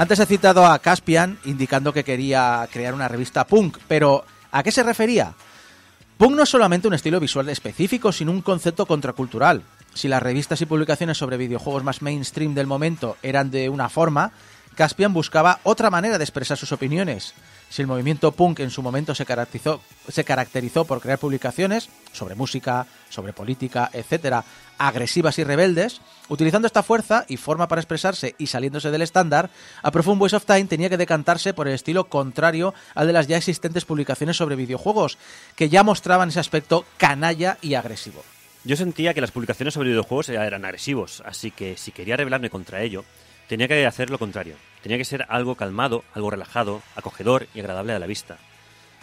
Antes he citado a Caspian indicando que quería crear una revista punk, pero ¿a qué se refería? Punk no es solamente un estilo visual específico, sino un concepto contracultural. Si las revistas y publicaciones sobre videojuegos más mainstream del momento eran de una forma, Caspian buscaba otra manera de expresar sus opiniones. Si el movimiento punk en su momento se caracterizó, se caracterizó por crear publicaciones sobre música, sobre política, etcétera, agresivas y rebeldes, utilizando esta fuerza y forma para expresarse y saliéndose del estándar, A Profound Waste of Time tenía que decantarse por el estilo contrario al de las ya existentes publicaciones sobre videojuegos, que ya mostraban ese aspecto canalla y agresivo. Yo sentía que las publicaciones sobre videojuegos eran agresivos, así que si quería rebelarme contra ello, tenía que hacer lo contrario. Tenía que ser algo calmado, algo relajado, acogedor y agradable a la vista.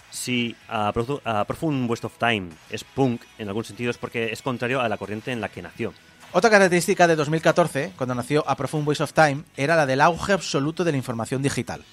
Si a, a Profound Waste of Time es punk en algún sentido es porque es contrario a la corriente en la que nació. Otra característica de 2014, cuando nació A Profound Waste of Time, era la del auge absoluto de la información digital.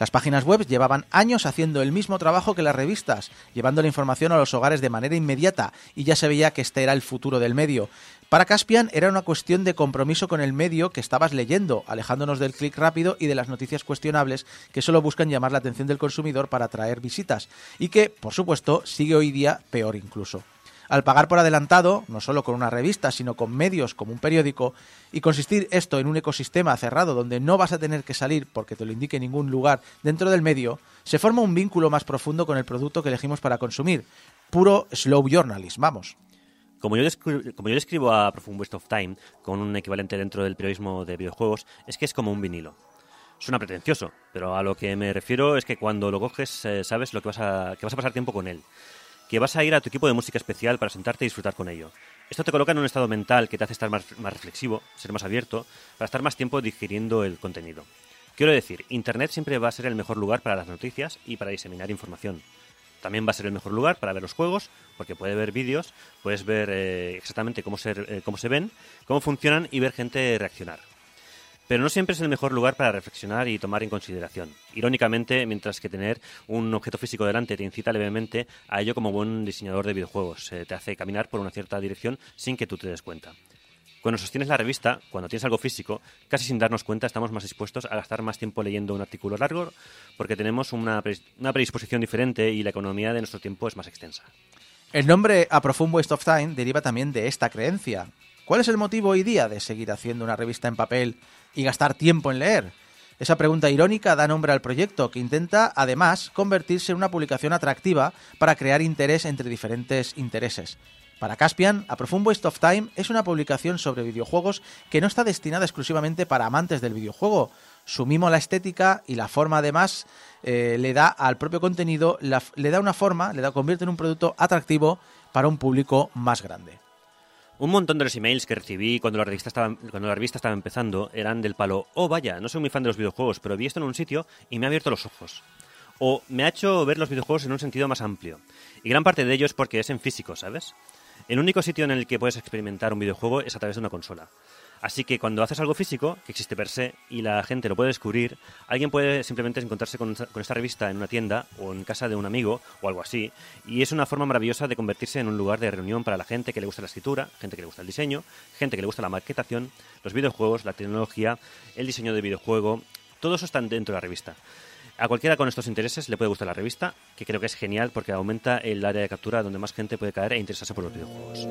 Las páginas web llevaban años haciendo el mismo trabajo que las revistas, llevando la información a los hogares de manera inmediata, y ya se veía que este era el futuro del medio. Para Caspian era una cuestión de compromiso con el medio que estabas leyendo, alejándonos del clic rápido y de las noticias cuestionables que solo buscan llamar la atención del consumidor para atraer visitas, y que, por supuesto, sigue hoy día peor incluso al pagar por adelantado, no solo con una revista, sino con medios como un periódico, y consistir esto en un ecosistema cerrado donde no vas a tener que salir porque te lo indique ningún lugar dentro del medio, se forma un vínculo más profundo con el producto que elegimos para consumir. Puro slow journalism, vamos. Como yo, como yo describo a Profound Waste of Time con un equivalente dentro del periodismo de videojuegos, es que es como un vinilo. Suena pretencioso, pero a lo que me refiero es que cuando lo coges eh, sabes lo que vas a, que vas a pasar tiempo con él, que vas a ir a tu equipo de música especial para sentarte y disfrutar con ello. Esto te coloca en un estado mental que te hace estar más, reflexivo, ser más abierto, para estar más tiempo digiriendo el contenido. Quiero decir, Internet siempre va a ser el mejor lugar para las noticias y para diseminar información. También va a ser el mejor lugar para ver los juegos, porque puedes ver vídeos, puedes ver eh, exactamente cómo eh, cómo se ven, cómo funcionan y ver gente reaccionar. Pero no siempre es el mejor lugar para reflexionar y tomar en consideración. Irónicamente, mientras que tener un objeto físico delante te incita levemente a ello como buen diseñador de videojuegos, eh, te hace caminar por una cierta dirección sin que tú te des cuenta. Cuando sostienes la revista, cuando tienes algo físico, casi sin darnos cuenta estamos más dispuestos a gastar más tiempo leyendo un artículo largo porque tenemos una, pre- una predisposición diferente y la economía de nuestro tiempo es más extensa. El nombre A Profound Waste of Time deriva también de esta creencia. ¿Cuál es el motivo hoy día de seguir haciendo una revista en papel y gastar tiempo en leer? Esa pregunta irónica da nombre al proyecto, que intenta, además, convertirse en una publicación atractiva para crear interés entre diferentes intereses. Para Caspian, A Profound Waste of Time es una publicación sobre videojuegos que no está destinada exclusivamente para amantes del videojuego. Su mimo la estética y la forma, además, eh, le da al propio contenido, le da una forma, le da, convierte en un producto atractivo para un público más grande. Un montón de los emails que recibí cuando la revista estaba, cuando la revista estaba empezando eran del palo, oh vaya, no soy muy fan de los videojuegos, pero vi esto en un sitio y me ha abierto los ojos. O me ha hecho ver los videojuegos en un sentido más amplio. Y gran parte de ello es porque es en físico, ¿sabes? El único sitio en el que puedes experimentar un videojuego es a través de una consola. Así que cuando haces algo físico, que existe per se, y la gente lo puede descubrir, alguien puede simplemente encontrarse con, esta revista en una tienda o en casa de un amigo o algo así, y es una forma maravillosa de convertirse en un lugar de reunión para la gente que le gusta la escritura, gente que le gusta el diseño, gente que le gusta la maquetación, los videojuegos, la tecnología, el diseño de videojuego, todo eso está dentro de la revista. A cualquiera con estos intereses le puede gustar la revista, que creo que es genial porque aumenta el área de captura donde más gente puede caer e interesarse por los videojuegos.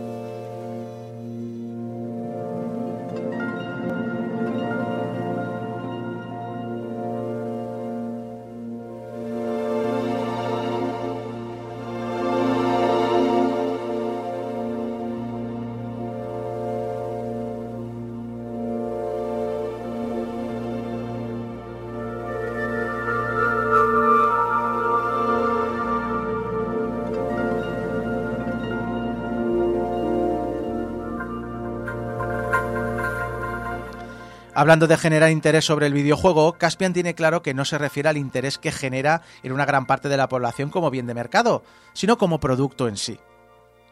Hablando de generar interés sobre el videojuego, Caspian tiene claro que no se refiere al interés que genera en una gran parte de la población como bien de mercado, sino como producto en sí.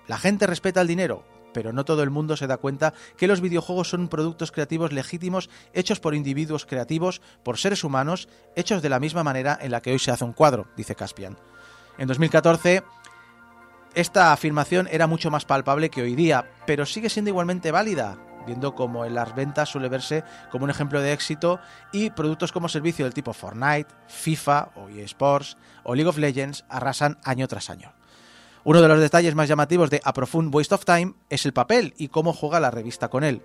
La gente respeta el dinero, pero no todo el mundo se da cuenta que los videojuegos son productos creativos legítimos hechos por individuos creativos, por seres humanos, hechos de la misma manera en la que hoy se hace un cuadro, dice Caspian. En 2014, esta afirmación era mucho más palpable que hoy día, pero sigue siendo igualmente válida, viendo como en las ventas suele verse como un ejemplo de éxito y productos como servicio del tipo Fortnite, FIFA o eSports o League of Legends arrasan año tras año. Uno de los detalles más llamativos de A Profound Waste of Time es el papel y cómo juega la revista con él.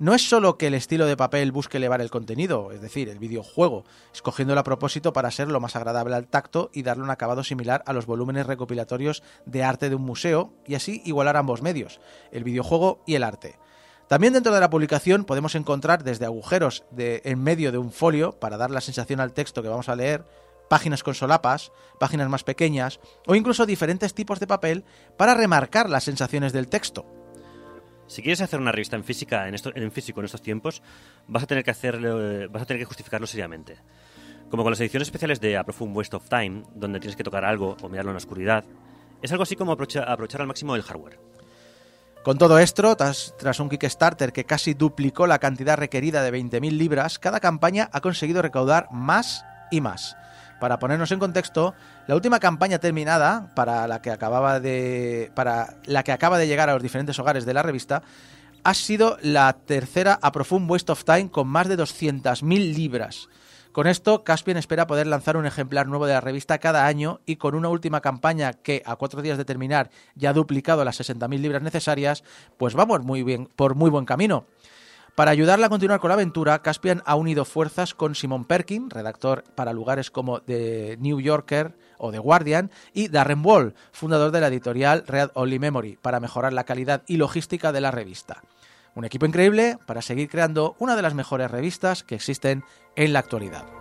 No es solo que el estilo de papel busque elevar el contenido, es decir, el videojuego, escogiéndolo a propósito para ser lo más agradable al tacto y darle un acabado similar a los volúmenes recopilatorios de arte de un museo y así igualar ambos medios, el videojuego y el arte. También dentro de la publicación podemos encontrar desde agujeros de, en medio de un folio para dar la sensación al texto que vamos a leer, páginas con solapas, páginas más pequeñas o incluso diferentes tipos de papel para remarcar las sensaciones del texto. Si quieres hacer una revista en física en, en físico en estos tiempos, vas a tener que hacerlo, vas a tener que justificarlo seriamente. Como con las ediciones especiales de A Profound Waste of Time, donde tienes que tocar algo o mirarlo en la oscuridad, es algo así como aprovechar al máximo el hardware. Con todo esto, tras, tras un Kickstarter que casi duplicó la cantidad requerida de 20.000 libras, cada campaña ha conseguido recaudar más y más. Para ponernos en contexto, la última campaña terminada, para la que acababa de, para la que acaba de llegar a los diferentes hogares de la revista, ha sido la tercera a Profound Waste of Time con más de 200.000 libras. Con esto, Caspian espera poder lanzar un ejemplar nuevo de la revista cada año y con una última campaña que, a cuatro días de terminar, ya ha duplicado las 60.000 libras necesarias, pues vamos muy bien, por muy buen camino. Para ayudarla a continuar con la aventura, Caspian ha unido fuerzas con Simon Perkin, redactor para lugares como The New Yorker o The Guardian, y Darren Wall, fundador de la editorial Read Only Memory, para mejorar la calidad y logística de la revista. Un equipo increíble para seguir creando una de las mejores revistas que existen en la actualidad.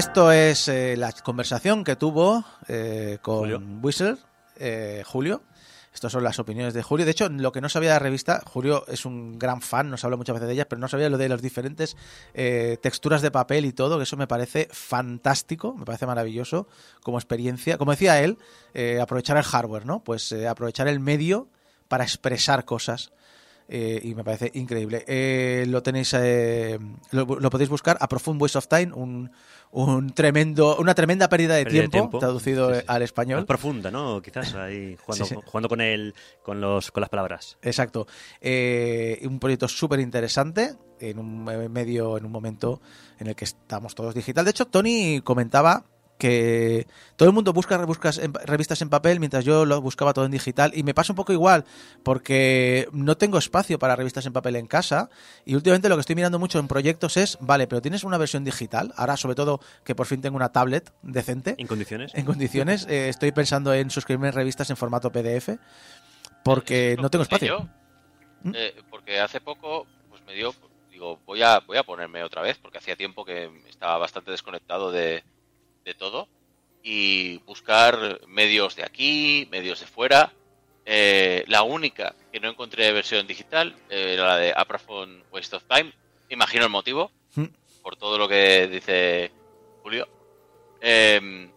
Esto es eh, la conversación que tuvo eh, con Julio. Whistle, eh, Julio. Estas son las opiniones de Julio. De hecho, lo que no sabía de la revista, Julio es un gran fan, nos habla muchas veces de ellas, pero no sabía lo de las diferentes eh, texturas de papel y todo, que eso me parece fantástico, me parece maravilloso como experiencia. Como decía él, eh, aprovechar el hardware, ¿no? Pues eh, aprovechar el medio para expresar cosas. Eh, y me parece increíble. Eh, lo tenéis, eh, lo, lo podéis buscar a Profound Waste of Time, un, un tremendo, una tremenda pérdida de, Pérdida de tiempo, traducido Sí, sí. al español. Más profunda, ¿no? Quizás ahí *laughs* jugando, Sí, jugando con el, con los, con las palabras. Exacto. Eh, un proyecto súper interesante en un medio, en un momento en el que estamos todos digital. De hecho, Tony comentaba que todo el mundo busca revistas en papel mientras yo lo buscaba todo en digital y me pasa un poco igual porque no tengo espacio para revistas en papel en casa y últimamente lo que estoy mirando mucho en proyectos es, vale, pero tienes una versión digital, ahora sobre todo que por fin tengo una tablet decente En condiciones. en condiciones, eh, estoy pensando en suscribirme a revistas en formato PDF porque no tengo espacio. yo, eh, porque hace poco pues me dio, digo, voy a, voy a ponerme otra vez, porque hacía tiempo que estaba bastante desconectado de, de todo, y buscar medios de aquí, medios de fuera. Eh, la única que no encontré versión digital eh, era la de Apraphone Waste of Time. Imagino el motivo, Mm. por todo lo que dice Julio. Em,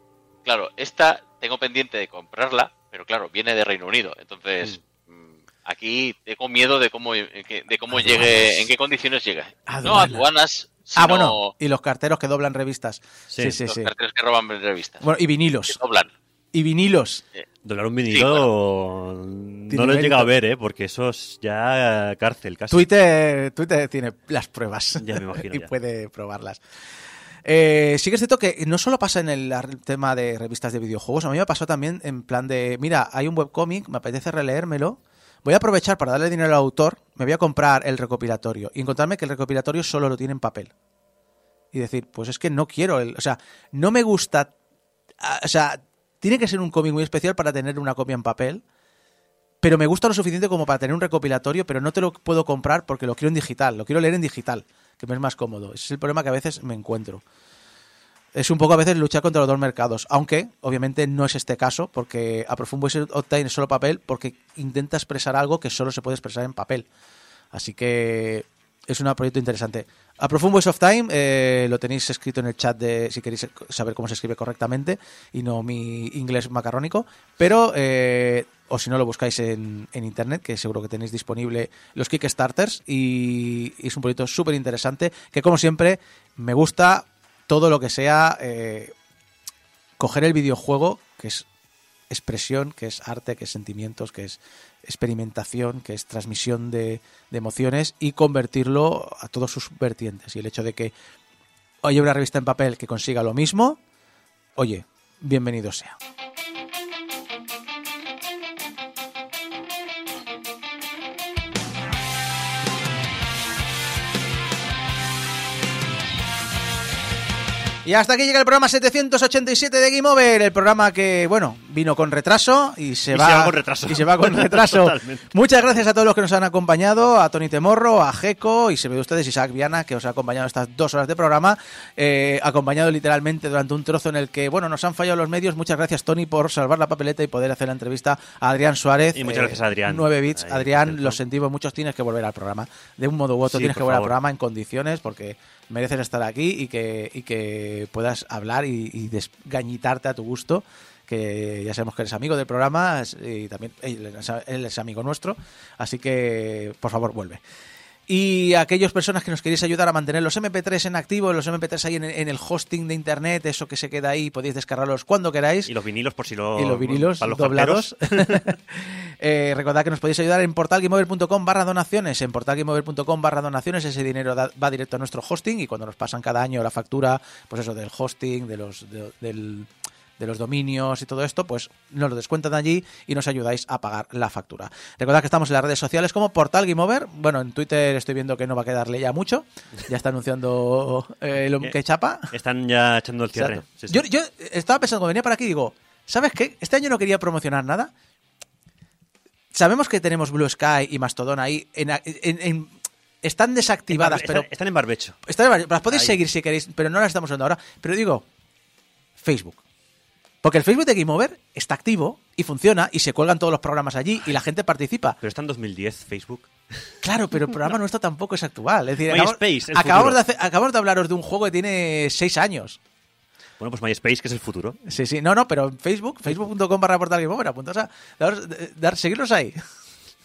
claro, esta tengo pendiente de comprarla, pero claro, viene de Reino Unido. Entonces, mm, aquí tengo miedo de cómo, eh, de cómo Aduanas. llegue, en qué condiciones llega. No Aduanas. aduanas, Ah, bueno, y los carteros que doblan revistas. Sí, Sí, sí, los sí. carteles que roban revistas. Bueno, y que vinilos. doblan. Y vinilos. Doblar un vinilo no lo he llegado a ver, ¿eh? Porque eso es ya cárcel casi. Twitter, Twitter tiene las pruebas. Ya me imagino, *laughs* y ya. puede probarlas. Eh, sí que es cierto que no solo pasa en el tema de revistas de videojuegos, a mí me pasó también en plan de, mira, hay un webcómic, me apetece releérmelo, voy a aprovechar para darle dinero al autor, me voy a comprar el recopilatorio y encontrarme que el recopilatorio solo lo tiene en papel. Y decir, pues es que no quiero, el, o sea, no me gusta, ah, o sea, tiene que ser un cómic muy especial para tener una copia en papel, pero me gusta lo suficiente como para tener un recopilatorio, pero no te lo puedo comprar porque lo quiero en digital, lo quiero leer en digital, que me es más cómodo. Ese es el problema que a veces me encuentro. Es un poco a veces luchar contra los dos mercados, aunque obviamente no es este caso, porque a Profundo Voice Octane es solo papel, porque intenta expresar algo que solo se puede expresar en papel. Así que es un proyecto interesante. A Profound Voice of Time eh, lo tenéis escrito en el chat de si queréis saber cómo se escribe correctamente y no mi inglés macarrónico, pero eh, o si no lo buscáis en, en internet, que seguro que tenéis disponible los Kickstarters y, y es un proyecto súper interesante que como siempre me gusta todo lo que sea eh, coger el videojuego, que es expresión, que es arte, que es sentimientos, que es experimentación, que es transmisión de, de emociones y convertirlo a todos sus vertientes. Y el hecho de que haya una revista en papel que consiga lo mismo, oye, bienvenido sea. Y hasta aquí llega el programa 787 de Game Over, el programa que, bueno, vino con retraso y se Y va se va con retraso. y se va con *laughs* retraso. Muchas gracias a todos los que nos han acompañado, a Tony Temorro, a Jeco y se ve de ustedes Isaac Viana, que os ha acompañado estas dos horas de programa, eh, acompañado literalmente durante un trozo en el que, bueno, nos han fallado los medios. Muchas gracias, Tony, por salvar la papeleta y poder hacer la entrevista a Adrián Suárez. Y muchas gracias a Adrián. 9 bits. Ahí, Adrián, lo sentimos muchos, tienes que volver al programa. De un modo u otro Sí, tienes que volver al programa en condiciones porque mereces estar aquí y que, y que puedas hablar y, y desgañitarte a tu gusto que ya sabemos que eres amigo del programa y también él es, amigo nuestro, así que por favor vuelve. Y aquellas personas que nos queréis ayudar a mantener los MP3 en activo, los MP3 ahí en, en el hosting de internet, eso que se queda ahí, podéis descargarlos cuando queráis Y los vinilos por si lo... y los vinilos para los doblados. *laughs* *laughs* eh, recordad que nos podéis ayudar en portalgameover.com barra donaciones. En portalgameover.com barra donaciones ese dinero da- va directo a nuestro hosting y cuando nos pasan cada año la factura, pues eso, del hosting, de los, de, del- de los dominios y todo esto, pues nos lo descuentan allí y nos ayudáis a pagar la factura. Recordad que estamos en las redes sociales como Portal Game Over. Bueno, en Twitter estoy viendo que no va a quedarle ya mucho. Ya está anunciando eh, *laughs* lo que chapa. Están ya echando el cierre. Exacto. Sí, sí. Yo, yo estaba pensando cuando venía para aquí, digo, ¿sabes qué? Este año no quería promocionar nada. Sabemos que tenemos Blue Sky y Mastodon ahí. En, en- en- están desactivadas, Están- pero Están en barbecho. están- las podéis Ahí. seguir si queréis, pero no las estamos usando ahora. Pero digo, Facebook. Porque el Facebook de Game Over está activo y funciona y se cuelgan todos los programas allí y la gente participa. Pero está en 2010 Facebook. Claro, pero el programa nuestro tampoco es actual. Es decir, acabamos, de hacer- acabamos de hablaros de un juego que tiene seis años. Bueno, pues MySpace, que es el futuro. Sí, sí, no, no, pero en Facebook, facebook.com barra portal Game Over, apuntaos a daros- dar, seguirnos ahí.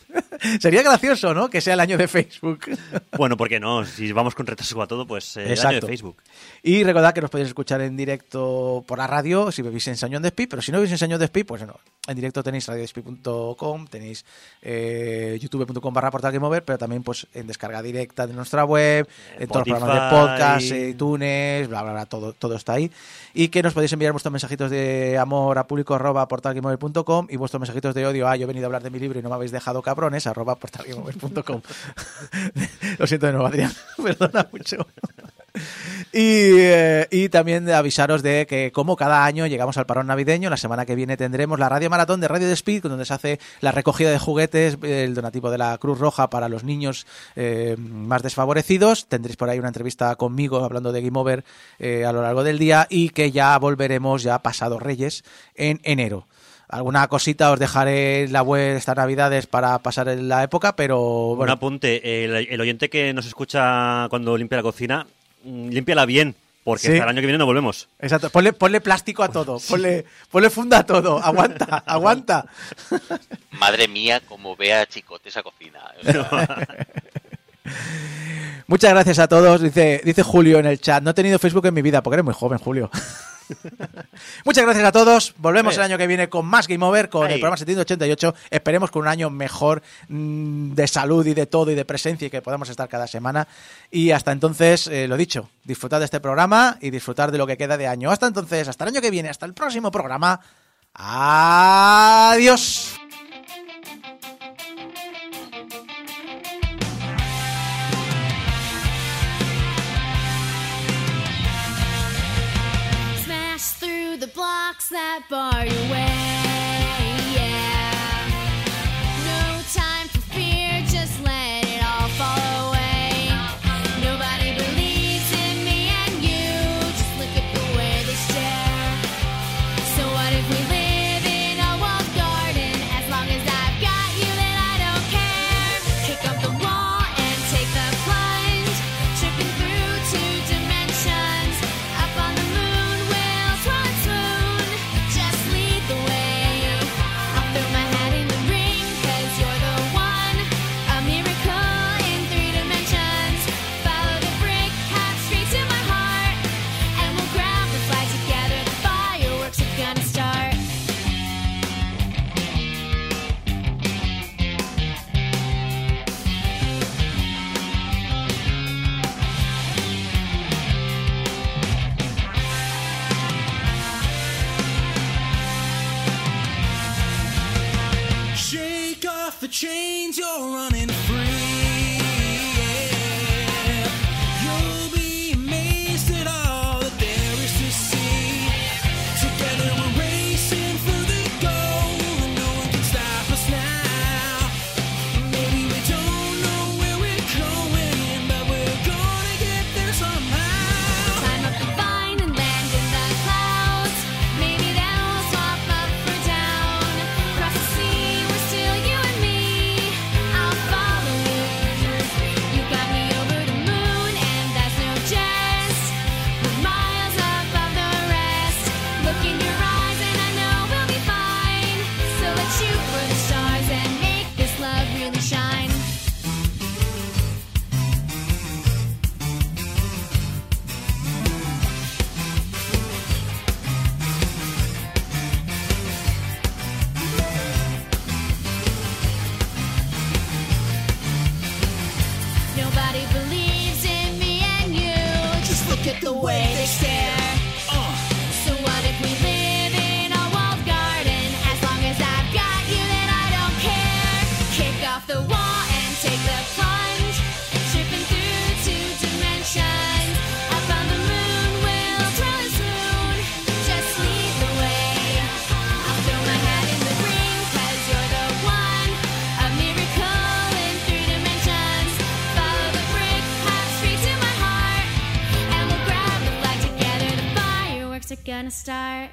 *laughs* Sería gracioso, ¿no? Que sea el año de Facebook. *laughs* Bueno, ¿por qué no? Si vamos con retraso a todo, pues eh, el año de Facebook. Y recordad que nos podéis escuchar en directo por la radio si vivís en Sañón de pero si no vivís en Sañón de pues no. En directo tenéis radiodespí.com, tenéis eh, youtube.com barra portal Game Over, pero también pues en descarga directa de nuestra web, en todos los programas de podcast, eh, iTunes, bla, bla, bla, todo, todo está ahí. Y que nos podéis enviar vuestros mensajitos de amor a público arroba portalgameover.com y vuestros mensajitos de odio a yo he venido a hablar de mi libro y no me habéis dejado cabrones. *laughs* Lo siento de nuevo, Adrián. *laughs* Perdona mucho. Y, eh, y también avisaros de que como cada año llegamos al parón navideño, la semana que viene tendremos la radio maratón de Radio de Speed, donde se hace la recogida de juguetes, el donativo de la Cruz Roja para los niños eh, más desfavorecidos. Tendréis por ahí una entrevista conmigo hablando de Game Over eh, a lo largo del día y que ya volveremos ya pasado Reyes en enero. Alguna cosita os dejaré en la web estas navidades para pasar en la época, pero Un bueno, apunte, el, el oyente que nos escucha cuando limpia la cocina, mm, límpiala bien, porque Sí. hasta el año que viene no volvemos. Exacto, ponle, ponle plástico a todo, ponle, ponle funda a todo, aguanta, *laughs* aguanta. Madre mía, como vea chicote esa cocina. *laughs* *laughs* Muchas gracias a todos, dice, dice Julio en el chat. No he tenido Facebook en mi vida, porque eres muy joven, Julio. *laughs* Muchas gracias a todos. Volvemos el año que viene con más Game Over, con el programa 788. Esperemos con un año mejor mm, de salud y de todo y de presencia y que podamos estar cada semana. Y hasta entonces, eh, lo dicho, disfrutad de este programa y disfrutar de lo que queda de año. Hasta entonces, hasta el año que viene, hasta el próximo programa. Adiós. Blocks that bar your way. change you're running start